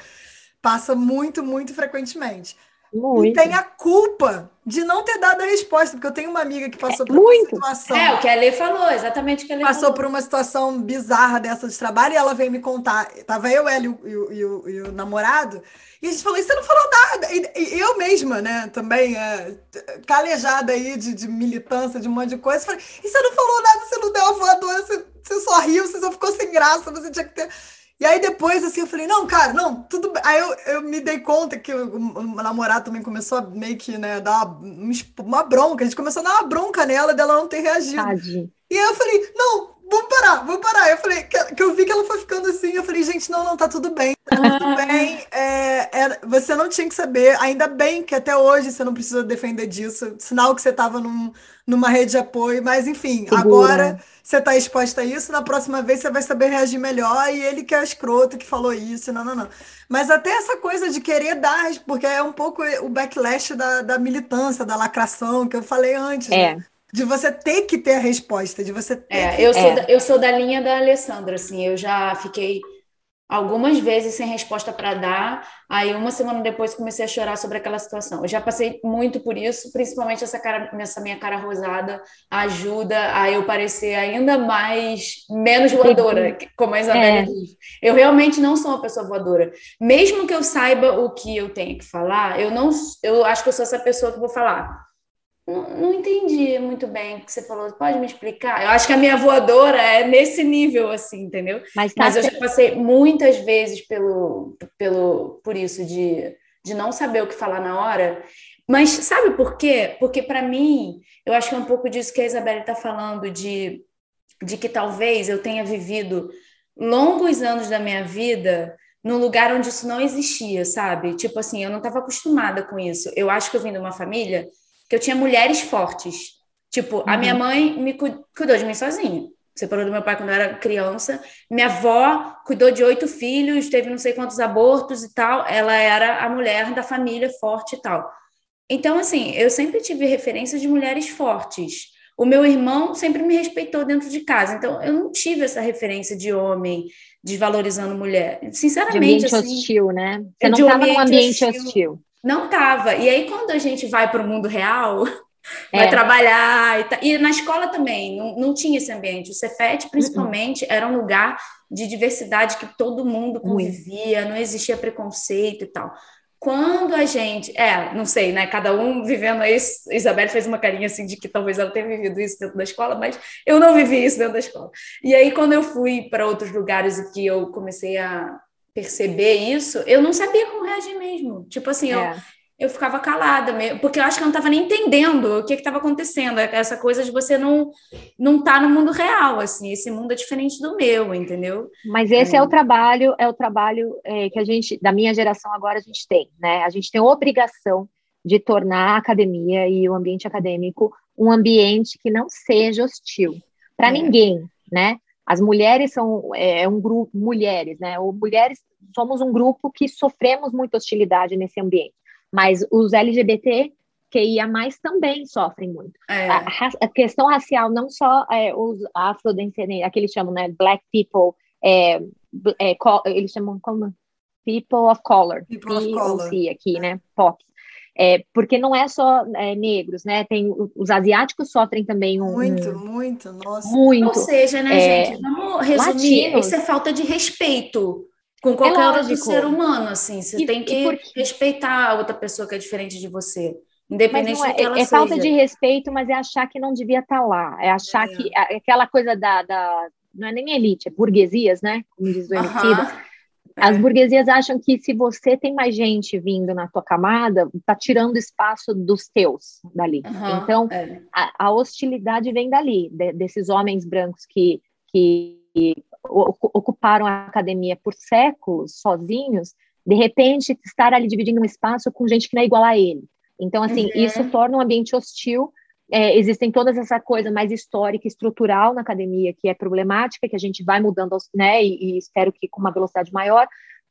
A: passa muito, muito frequentemente. Muito. E tem a culpa de não ter dado a resposta, porque eu tenho uma amiga que passou por muito. uma situação.
B: É, o que a Lê falou, exatamente o que a Lê
A: Passou
B: falou.
A: por uma situação bizarra dessa de trabalho e ela veio me contar. Tava eu, ela e o, e o, e o, e o namorado. E a gente falou, e você não falou nada. E, e eu mesma, né, também, é, calejada aí de, de, militância, de um monte de coisa, falei, e você não falou nada, você não deu a voadora, você, você só riu, você só ficou sem graça, você tinha que ter. E aí depois, assim, eu falei, não, cara, não, tudo bem. Aí eu, eu me dei conta que o, o namorado também começou a meio que, né, dar uma, uma bronca. A gente começou a dar uma bronca nela dela não ter reagido. E aí eu falei, não, vamos parar, vamos parar. Eu falei, que, que, eu vi que ela foi ficando assim, eu falei, gente, não, não, tá tudo bem, tá tudo bem. É, era, você não tinha que saber. Ainda bem que até hoje você não precisa defender disso. Sinal que você estava num, numa rede de apoio. Mas, enfim, Segura. agora você está exposta a isso. Na próxima vez você vai saber reagir melhor. E ele que é escroto que falou isso. Não, não, não. Mas até essa coisa de querer dar, porque é um pouco o backlash da, da militância, da lacração, que eu falei antes. É. Né? De você ter que ter a resposta, de você ter.
B: É,
A: que...
B: eu, sou é. Da, eu sou da linha da Alessandra, assim, eu já fiquei algumas vezes sem resposta para dar. Aí, uma semana depois, comecei a chorar sobre aquela situação. Eu já passei muito por isso, principalmente essa, cara, essa minha cara rosada ajuda a eu parecer ainda mais, menos voadora, como a Isabela é. diz. Eu realmente não sou uma pessoa voadora. Mesmo que eu saiba o que eu tenho que falar, eu não, eu acho que eu sou essa pessoa que vou falar não, não, entendi muito bem o que você falou. Pode me explicar? Eu acho que a minha voadora é nesse nível, assim, entendeu? Mas, tá Mas eu já passei muitas vezes pelo, pelo, por isso, de, de não saber o que falar na hora. Mas sabe por quê? Porque, para mim, eu acho que é um pouco disso que a Isabela está falando, de, de que talvez eu tenha vivido longos anos da minha vida num lugar onde isso não existia, sabe? Tipo assim, eu não estava acostumada com isso. Eu acho que eu vim de uma família que eu tinha mulheres fortes. Tipo, uhum. a minha uhum. mãe me cuidou de mim sozinha. Separou do meu pai quando eu era criança. Minha avó cuidou de oito filhos, teve não sei quantos abortos e tal. Ela era a mulher da família forte e tal. Então, assim, eu sempre tive referências de mulheres fortes. O meu irmão sempre me respeitou dentro de casa. Então, eu não tive essa referência de homem desvalorizando mulher. Sinceramente. De
C: ambiente
B: assim,
C: hostil, né? Você não estava num ambiente hostil. hostil.
B: Não tava. E aí, quando a gente vai para o mundo real, vai é. trabalhar e, tá... e, na escola também não, não tinha esse ambiente. O Cefet, principalmente, era um lugar de diversidade que todo mundo convivia, não existia preconceito e tal. Quando a gente, é, não sei, né? Cada um vivendo isso. Isabel fez uma carinha assim de que talvez ela tenha vivido isso dentro da escola, mas eu não vivi isso dentro da escola. E aí, quando eu fui para outros lugares e que eu comecei a perceber isso, eu não sabia como reagir mesmo. Tipo assim, é. eu, eu ficava calada, mesmo, porque eu acho que eu não estava nem entendendo o que estava acontecendo. Essa coisa de você não não tá no mundo real, assim, esse mundo é diferente do meu, entendeu?
C: Mas esse é, é o trabalho, é o trabalho é, que a gente, da minha geração agora, a gente tem, né? A gente tem obrigação de tornar a academia e o ambiente acadêmico um ambiente que não seja hostil para é. ninguém, né? As mulheres são é, é, um grupo, mulheres, né? Ou mulheres somos um grupo que sofremos muita hostilidade nesse ambiente, mas os LGBT que ia mais também sofrem muito. É. A, a, questão racial, não só é, os afrodescendentes, aqueles chamam, né, black people, é, é, eles chamam como people of color, people of color. aqui, né. É, porque não é só é, negros, né? Tem os asiáticos sofrem também um
A: muito, um, muito, nossa.
B: Muito. Ou seja, né, é, gente? Vamos resumir. Latinos. Isso é falta de respeito com qualquer é outro ser humano, assim. Você e, tem que porque... respeitar a outra pessoa que é diferente de você. Independente
C: é,
B: do que ela
C: é
B: seja.
C: falta de respeito, mas é achar que não devia estar tá lá. É achar é. que aquela coisa da, da, Não é nem elite, é burguesias, né? Como diz o. Uh -huh as é. burguesias acham que se você tem mais gente vindo na tua camada, tá tirando espaço dos teus dali. Uhum, então, é. a, a, hostilidade vem dali, de, desses homens brancos que, que ocuparam a academia por séculos sozinhos, de repente estar ali dividindo um espaço com gente que não é igual a ele. Então, assim, uhum. isso torna um ambiente hostil é, existem todas essa coisa mais histórica, estrutural na academia, que é problemática, que a gente vai mudando, né, e, e espero que com uma velocidade maior,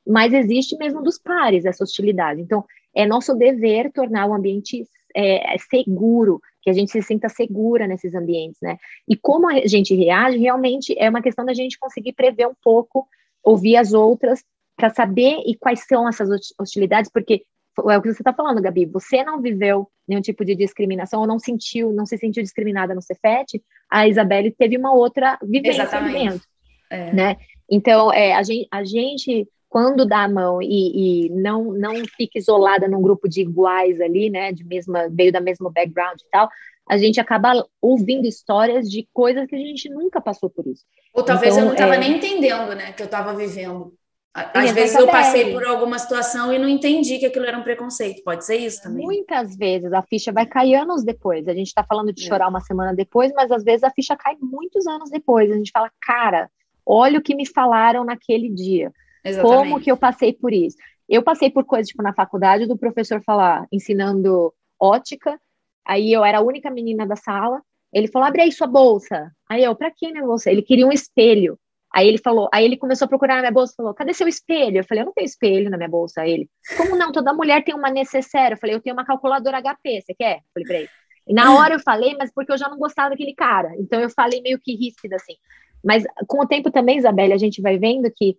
C: mas existe mesmo dos pares essa hostilidade. Então, é nosso dever tornar o ambiente é, seguro, que a gente se sinta segura nesses ambientes, né? E como a gente reage, realmente é uma questão da gente conseguir prever um pouco, ouvir as outras, para saber e quais são essas hostilidades, porque é o que você está falando, Gabi. Você não viveu nenhum tipo de discriminação ou não sentiu, não se sentiu discriminada no Cefet. A Isabelle teve uma outra vivência dentro, é. né? Então, é, a, gente, a gente quando dá a mão e, e, não não fica isolada num grupo de iguais ali, né? De mesma veio da mesma background e tal. A gente acaba ouvindo histórias de coisas que a gente nunca passou por isso.
B: Ou talvez então, eu não estava é... nem entendendo, né? Que eu estava vivendo. Às vezes eu passei por alguma situação e não entendi que aquilo era um preconceito. Pode ser isso também.
C: Muitas vezes a ficha vai cair anos depois. A gente está falando de é. chorar uma semana depois, mas às vezes a ficha cai muitos anos depois. A gente fala, cara, olha o que me falaram naquele dia. Exatamente. Como que eu passei por isso? eu passei por coisas, tipo, na faculdade, do professor falar, ensinando ótica, aí eu era a única menina da sala, ele falou, abre aí sua bolsa. Aí eu, pra que minha bolsa? Ele queria um espelho. Aí ele falou, aí ele começou a procurar na minha bolsa, falou, cadê seu espelho? Eu falei, eu não tenho espelho na minha bolsa. Aí ele, como não? Toda mulher tem uma necessaire. Eu falei, eu tenho uma calculadora HP, você quer? Eu falei pra ele. E na hora eu falei, mas porque eu já não gostava daquele cara. Então eu falei meio que ríspida, assim. Mas com o tempo também, Isabelle, a gente vai vendo que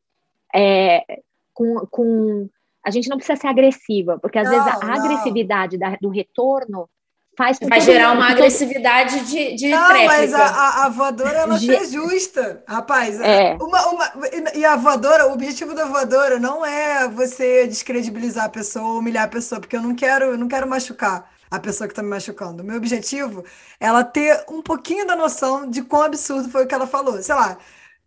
C: é, com, com a gente não precisa ser agressiva, porque às não, vezes a não. agressividade da, do retorno faz
B: Vai gerar mundo, uma agressividade de, de
A: Não, tréplica. mas a, a, voadora ela de... é justa, rapaz. É. Uma, uma, e a voadora, o objetivo da voadora não é você descredibilizar a pessoa, humilhar a pessoa, porque eu não quero, eu não quero machucar a pessoa que está me machucando. O meu objetivo é ela ter um pouquinho da noção de quão absurdo foi o que ela falou. Sei lá,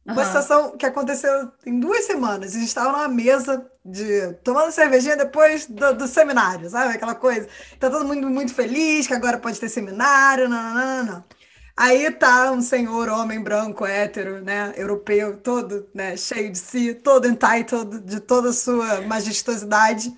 A: uma situação que aconteceu em duas semanas. A gente estava numa mesa de tomando cervejinha depois do, do, seminário, sabe? Aquela coisa. Tá todo mundo muito feliz que agora pode ter seminário, não, não, não, não. Aí tá um senhor, homem branco, hétero, né, europeu, todo, né, cheio de si, todo entitled de toda a sua majestosidade,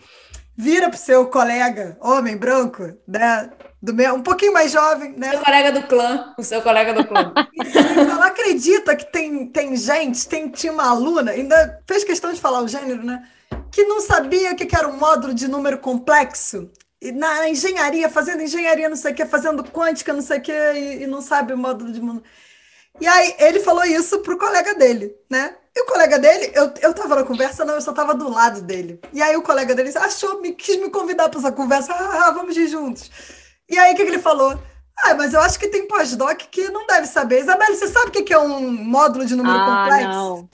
A: vira pro seu colega, homem branco, né, do meu, um pouquinho mais jovem, né?
B: Seu colega do clã, o seu colega do clã.
A: Ela acredita que tem, tem gente, tem, tinha uma aluna, ainda fez questão de falar o gênero, né? Que não sabia o que era um módulo de número complexo. E na engenharia, fazendo engenharia, não sei o que, fazendo quântica, não sei o que, e, e não sabe o módulo de. E aí ele falou isso pro colega dele, né? E o colega dele, eu, eu tava na conversa, não, eu só tava do lado dele. E aí o colega dele achou, me, quis me convidar para essa conversa, ah, vamos ir juntos. E aí, o que, que ele falou? Ah, mas eu acho que tem pós-doc que não deve saber. Isabelle, você sabe o que é um módulo de número ah, complexo? Não.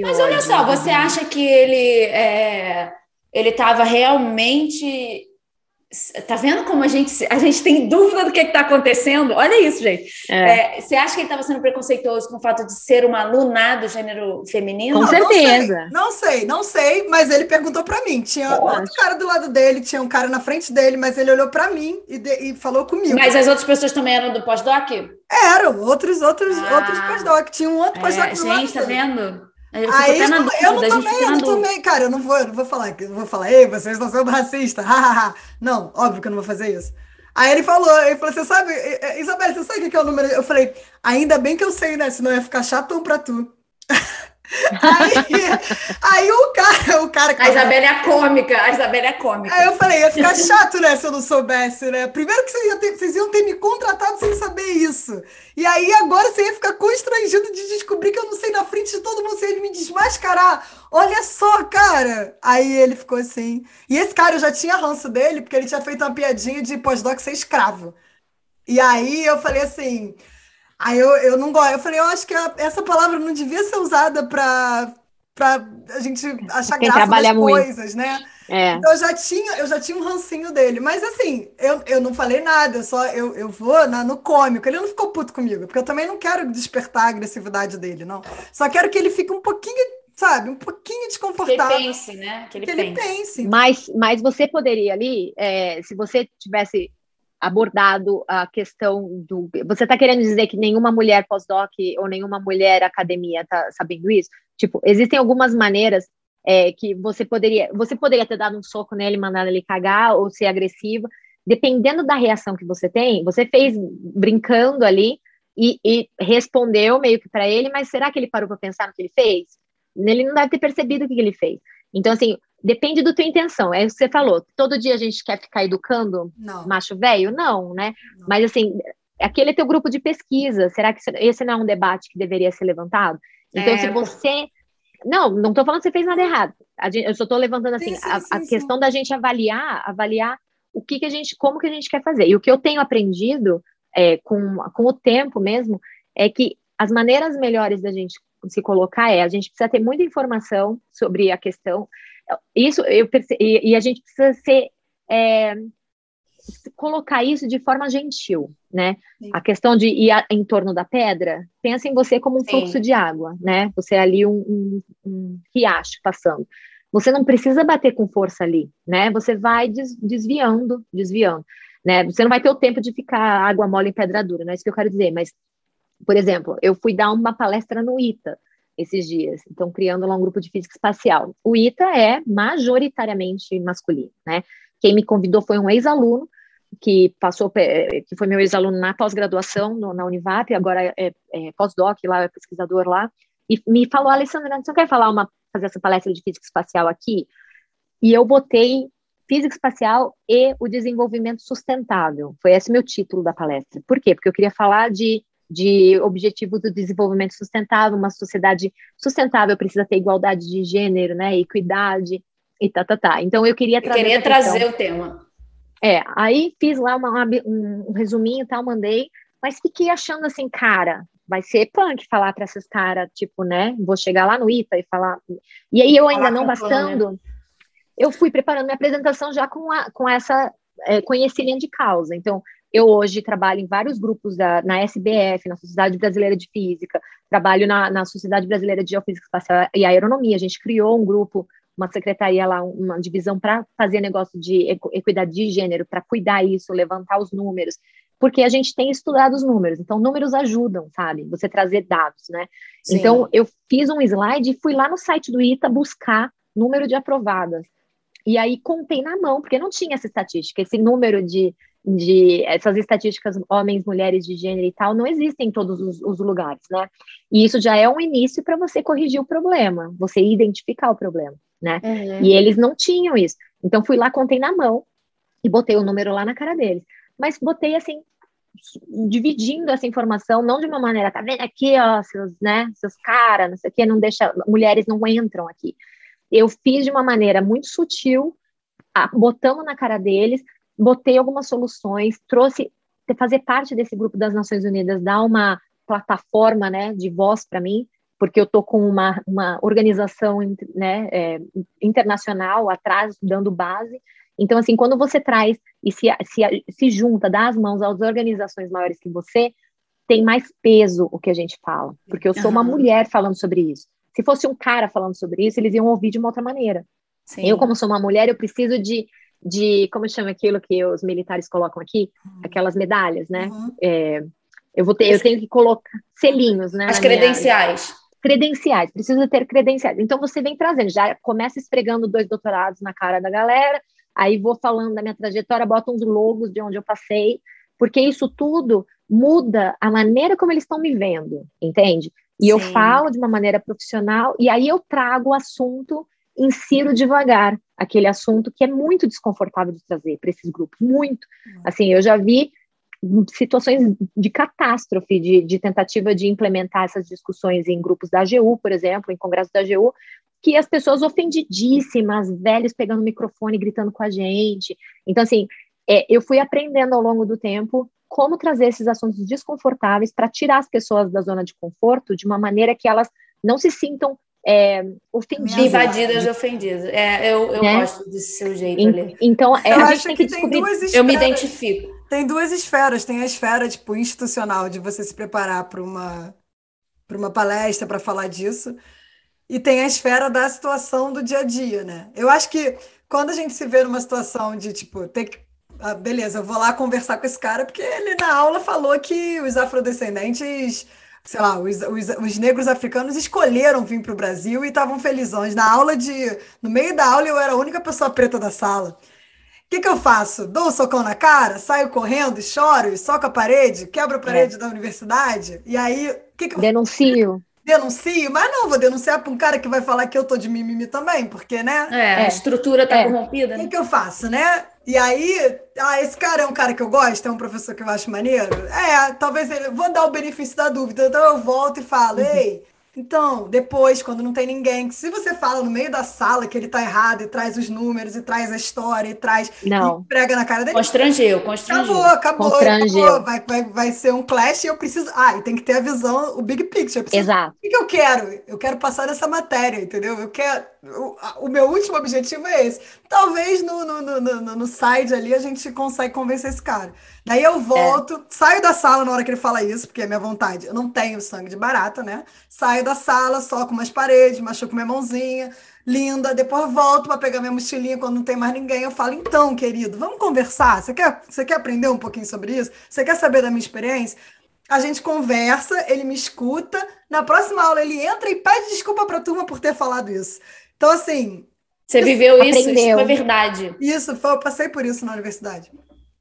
B: mas olha só, você acha que ele é, ele estava realmente Tá vendo como a gente, a gente tem dúvida do que está acontecendo? Olha isso, gente. É. É, você acha que ele estava sendo preconceituoso com o fato de ser uma aluna do gênero feminino?
C: Com certeza.
A: Não sei, não sei, não sei mas ele perguntou para mim. Tinha Eu outro cara do lado dele, tinha um cara na frente dele, mas ele olhou para mim e, de, e, falou comigo.
B: Mas as outras pessoas também eram do pós-doc?
A: Eram, outros, outros, ah. outros pós-doc. Tinha um outro pós-doc é,
B: do lado. Gente, tá vendo?
A: Eu, Aí, eu, dúvida, eu não tomei, eu não tomei, cara, eu não vou, eu não vou falar, eu vou falar, ei, vocês estão sendo racistas, não, óbvio que eu não vou fazer isso. Aí ele falou, ele falou, você sabe, Isabel, você sabe o que é o número? Eu falei, ainda bem que eu sei, né, senão ia ficar chato pra tu. Aí, aí o cara, o cara.
B: A Isabela é cômica, a Isabela é cômica.
A: Aí eu falei, ia ficar chato, né, se eu não soubesse, né? Primeiro que vocês iam, ter, vocês iam ter me contratado sem saber isso. E aí agora você ia ficar constrangido de descobrir que eu não sei na frente de todo mundo, você ia me desmascarar. Olha só, cara! Aí ele ficou assim. E esse cara eu já tinha ranço dele, porque ele tinha feito uma piadinha de pós-doc ser escravo. E aí eu falei assim. Aí eu, eu não gosto. Eu falei, eu acho que a, essa palavra não devia ser usada para para a gente achar Quem graça das coisas, né? É. Então, eu já tinha, eu já tinha um rancinho dele, mas assim, eu, eu não falei nada, eu só eu, eu vou na, no cômico. Ele não ficou puto comigo, porque eu também não quero despertar a agressividade dele, não. Só quero que ele fique um pouquinho, sabe, um pouquinho desconfortável.
B: Que ele pense, né? Que ele, que pense. ele pense.
C: Mas, mas você poderia ali, é, se você tivesse abordado a questão do. Você está querendo dizer que nenhuma mulher pós-doc ou nenhuma mulher academia está sabendo isso? Tipo, existem algumas maneiras é, que você poderia. Você poderia ter dado um soco nele, mandado ele cagar ou ser agressiva. Dependendo da reação que você tem, você fez brincando ali e, e respondeu meio que para ele, mas será que ele parou para pensar no que ele fez? Ele não deve ter percebido o que ele fez. Então, assim, Depende da tua intenção. É o que você falou. Todo dia a gente quer ficar educando não. macho velho? Não, né? Não. Mas assim, aquele é teu grupo de pesquisa. Será que esse não é um debate que deveria ser levantado? Então, é. se você. Não, não estou falando que você fez nada errado. eu só estou levantando assim, sim, sim, a, sim, a questão da gente avaliar, avaliar o que, que a gente, como que a gente quer fazer. E o que eu tenho aprendido é, com, com o tempo mesmo é que as maneiras melhores da gente se colocar é a gente precisa ter muita informação sobre a questão. Isso eu perce... e, a gente precisa ser é, colocar isso de forma gentil, né? Sim. A questão de ir a, em torno da pedra, pensa em você como um Sim. fluxo de água, né? Você é ali um, um, um, riacho passando. Você não precisa bater com força ali, né? Você vai des, desviando, desviando, né? Você não vai ter o tempo de ficar água mole em pedra dura, não é isso que eu quero dizer, mas, por exemplo, eu fui dar uma palestra no ITA, esses dias. Então, criando lá um grupo de física espacial. O ITA é majoritariamente masculino, né? Quem me convidou foi um ex-aluno que passou, que foi meu ex-aluno na pós-graduação na Univap, agora é, é pós-doc lá, é pesquisador lá, e me falou, Alessandra, você não quer falar uma, fazer essa palestra de física espacial aqui? E eu botei física espacial e o desenvolvimento sustentável. Foi esse meu título da palestra. Por quê? Porque eu queria falar de de objetivos do desenvolvimento sustentável, uma sociedade sustentável precisa ter igualdade de gênero, né, equidade e tá, tá, tá. Então eu queria trazer.
B: Eu queria trazer o tema.
C: É, aí fiz lá uma, uma, um resuminho e tal, mandei, mas fiquei achando assim, cara, vai ser punk falar para esses caras, tipo, né, vou chegar lá no ITA e falar. E aí eu ainda não bastando, eu fui preparando minha apresentação já com, a, com essa é, conhecimento de causa. Então, eu hoje trabalho em vários grupos da, na SBF, na Sociedade Brasileira de Física, trabalho na, na Sociedade Brasileira de Geofísica Espacial e Aeronomia. A gente criou um grupo, uma secretaria lá, uma divisão para fazer negócio de equidade de gênero, para cuidar isso, levantar os números, porque a gente tem estudado os números. Então, números ajudam, sabe? Você trazer dados, né? Sim. Então, eu fiz um slide e fui lá no site do ITA buscar número de aprovadas. E aí contei na mão, porque não tinha essa estatística, esse número de de essas estatísticas homens, mulheres de gênero e tal não existem em todos os, os lugares, né? E isso já é um início para você corrigir o problema, você identificar o problema, né? Uhum. E eles não tinham isso. Então fui lá, contei na mão e botei o número lá na cara deles. Mas botei assim, dividindo essa informação, não de uma maneira, tá vendo aqui, ó, seus, né, seus caras, não sei o que, não deixa, mulheres não entram aqui. Eu fiz de uma maneira muito sutil, botando na cara deles, botei algumas soluções, trouxe fazer parte desse grupo das Nações Unidas, dar uma plataforma, né, de voz para mim, porque eu tô com uma, uma organização, né, é, internacional atrás, dando base. Então, assim, quando você traz e se, se, se junta, dá as mãos às organizações maiores que você, tem mais peso o que a gente fala, porque eu sou uma mulher falando sobre isso. Se fosse um cara falando sobre isso, eles iam ouvir de uma outra maneira. Sim. Eu, como sou uma mulher, eu preciso de de como chama aquilo que os militares colocam aqui, uhum. aquelas medalhas, né? Uhum. É, eu vou ter, eu tenho que colocar selinhos, né?
B: As credenciais.
C: Minha... Credenciais, precisa ter credenciais. Então você vem trazendo, já começa esfregando dois doutorados na cara da galera, aí vou falando da minha trajetória, boto uns logos de onde eu passei, porque isso tudo muda a maneira como eles estão me vendo, entende? E Sim. eu falo de uma maneira profissional, e aí eu trago o assunto insiro devagar aquele assunto que é muito desconfortável de trazer para esses grupos, muito. Uhum. Assim, eu já vi situações de catástrofe, de, de, tentativa de implementar essas discussões em grupos da AGU, por exemplo, em congresso da AGU, que as pessoas ofendidíssimas, velhos pegando o microfone, gritando com a gente. Então, assim, é, eu fui aprendendo ao longo do tempo como trazer esses assuntos desconfortáveis para tirar as pessoas da zona de conforto de uma maneira que elas não se sintam é, ofendidas.
B: Invadidas e ofendidas. É, eu, eu né? gosto desse seu jeito ali.
C: Então, é, a gente tem que, que descobrir.
B: Esferas, eu me identifico.
A: Tem duas esferas. Tem a esfera tipo, institucional, de você se preparar para uma, uma palestra para falar disso. E tem a esfera da situação do dia a dia, né? Eu acho que quando a gente se vê numa situação de, tipo, ter que ah, beleza, eu vou lá conversar com esse cara, porque ele na aula falou que os afrodescendentes sei lá, os, os, os negros africanos escolheram vir para o Brasil e estavam felizões. Na aula de. No meio da aula, eu era a única pessoa preta da sala. O que, que eu faço? Dou um socão na cara, saio correndo, choro, soco a parede, quebro a parede é. da universidade, e aí. Que que eu...
C: Denuncio
A: denuncio, mas não vou denunciar para um cara que vai falar que eu tô de mimimi também, porque, né?
B: É, a estrutura tá é. corrompida.
A: O que, que eu faço, né? E aí, ah, esse cara é um cara que eu gosto, é um professor que eu acho maneiro. É, talvez ele. Vou dar o benefício da dúvida. Então eu volto e falo, uhum. ei, então, depois, quando não tem ninguém, se você fala no meio da sala que ele tá errado e traz os números e traz a história e traz
C: não.
A: e prega na cara dele.
B: Constrangeu, constrangeu.
A: Acabou, acabou, constrangeu. acabou. Vai, vai, vai ser um clash e eu preciso. Ah, e tem que ter a visão, o big picture. Preciso...
C: Exato.
A: O que, que eu quero? Eu quero passar essa matéria, entendeu? Eu quero. O, o meu último objetivo é esse. Talvez no, no, no, no, no side ali a gente consegue convencer esse cara. Daí eu volto, é. saio da sala na hora que ele fala isso, porque é minha vontade. Eu não tenho sangue de barata, né? Saio da sala, soco umas paredes, machuco minha mãozinha, linda. Depois volto para pegar minha mochilinha quando não tem mais ninguém. Eu falo, então, querido, vamos conversar? Você quer, você quer aprender um pouquinho sobre isso? Você quer saber da minha experiência? a gente conversa, ele me escuta. Na próxima aula, ele entra e pede desculpa para a turma por ter falado isso. Então, assim.
B: Você viveu isso, isso foi verdade.
A: Isso, foi, eu passei por isso na universidade.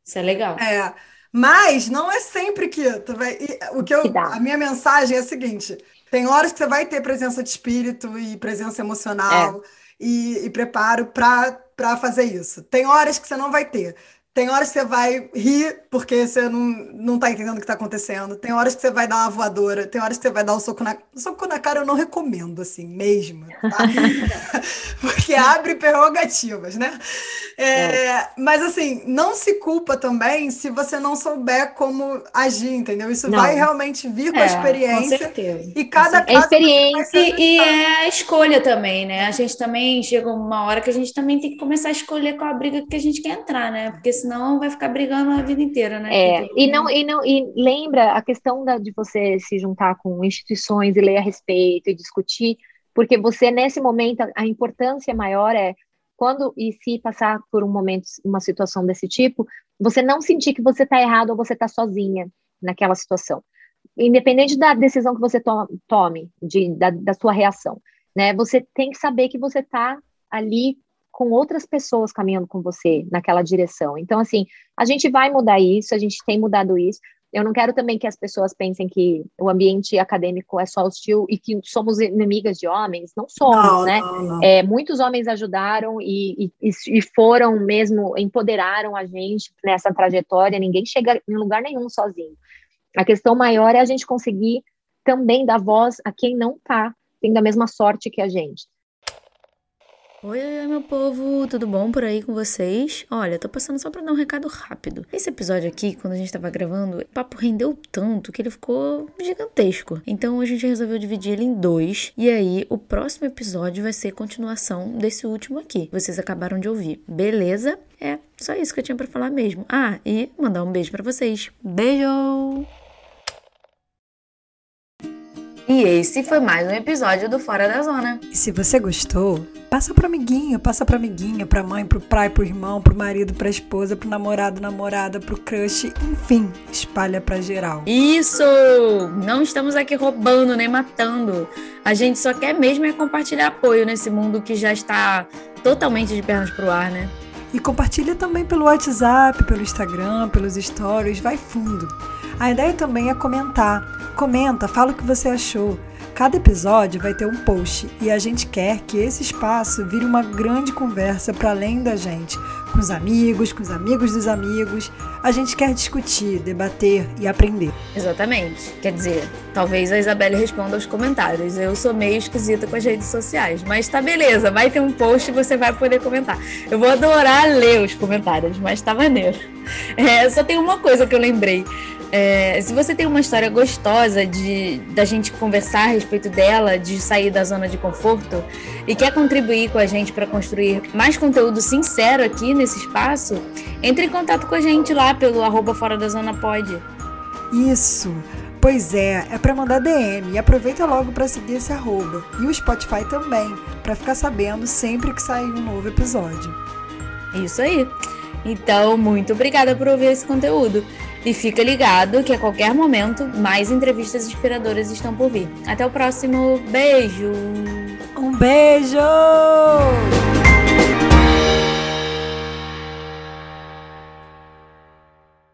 B: Isso é legal.
A: É. Mas não é sempre que tu vai. O que eu, a minha mensagem é a seguinte: tem horas que você vai ter presença de espírito e presença emocional é. e, e preparo para fazer isso. Tem horas que você não vai ter. Tem horas que você vai rir porque você não, não tá entendendo o que tá acontecendo. Tem horas que você vai dar uma voadora. Tem horas que você vai dar um soco na... Soco na cara eu não recomendo, assim, mesmo. Tá? porque abre prerrogativas, né? É, é. Mas, assim, não se culpa também se você não souber como agir, entendeu? Isso não. vai realmente vir com a é, experiência. Com certeza. E cada
B: caso... É experiência e, e é a escolha também, né? A gente também chega uma hora que a gente também tem que começar a escolher qual a briga que a gente quer entrar, né? Porque senão vai ficar brigando a vida inteira, né?
C: É, e não, e não, e lembra a questão da, de você se juntar com instituições e ler a respeito e discutir, porque você, nesse momento, a importância maior é quando e se passar por um momento, uma situação desse tipo, você não sentir que você está errado ou você está sozinha naquela situação. Independente da decisão que você to tome, de, da, da sua reação, né? Você tem que saber que você está ali com outras pessoas caminhando com você naquela direção. Então, assim, a gente vai mudar isso, a gente tem mudado isso. Eu não quero também que as pessoas pensem que o ambiente acadêmico é só hostil e que somos inimigas de homens. Não somos, não, né? Não, não. É, muitos homens ajudaram e, e, e, foram mesmo, empoderaram a gente nessa trajetória. Ninguém chega em lugar nenhum sozinho. A questão maior é a gente conseguir também dar voz a quem não está tendo a mesma sorte que a gente.
D: Oi, oi, meu povo, tudo bom por aí com vocês? Olha, tô passando só pra dar um recado rápido. Esse episódio aqui, quando a gente tava gravando, o papo rendeu tanto que ele ficou gigantesco. Então a gente resolveu dividir ele em dois. E aí, o próximo episódio vai ser continuação desse último aqui. Vocês acabaram de ouvir, beleza? É, só isso que eu tinha para falar mesmo. Ah, e mandar um beijo para vocês. Beijo!
B: E esse foi mais um episódio do Fora da Zona.
A: E se você gostou, passa pro amiguinho, passa pra amiguinha, pra mãe, pro pai, pro irmão, pro marido, pra esposa, pro namorado, namorada, pro crush, enfim, espalha pra geral.
B: Isso! Não estamos aqui roubando nem matando. A gente só quer mesmo é compartilhar apoio nesse mundo que já está totalmente de pernas pro ar, né?
A: E compartilha também pelo WhatsApp, pelo Instagram, pelos stories, vai fundo. A ideia também é comentar. Comenta, fala o que você achou. Cada episódio vai ter um post e a gente quer que esse espaço vire uma grande conversa para além da gente, com os amigos, com os amigos dos amigos. A gente quer discutir, debater e aprender.
B: Exatamente. Quer dizer, talvez a Isabelle responda aos comentários. Eu sou meio esquisita com as redes sociais, mas tá beleza, vai ter um post e você vai poder comentar. Eu vou adorar ler os comentários, mas tá maneiro. É, só tem uma coisa que eu lembrei. É, se você tem uma história gostosa de da gente conversar a respeito dela, de sair da zona de conforto e quer contribuir com a gente para construir mais conteúdo sincero aqui nesse espaço, entre em contato com a gente lá pelo arroba fora da zona pode.
A: Isso. Pois é, é para mandar DM e aproveita logo para seguir esse arroba e o Spotify também, para ficar sabendo sempre que sair um novo episódio.
B: Isso aí. Então, muito obrigada por ouvir esse conteúdo. E fica ligado que a qualquer momento mais entrevistas inspiradoras estão por vir. Até o próximo. Beijo!
A: Um beijo!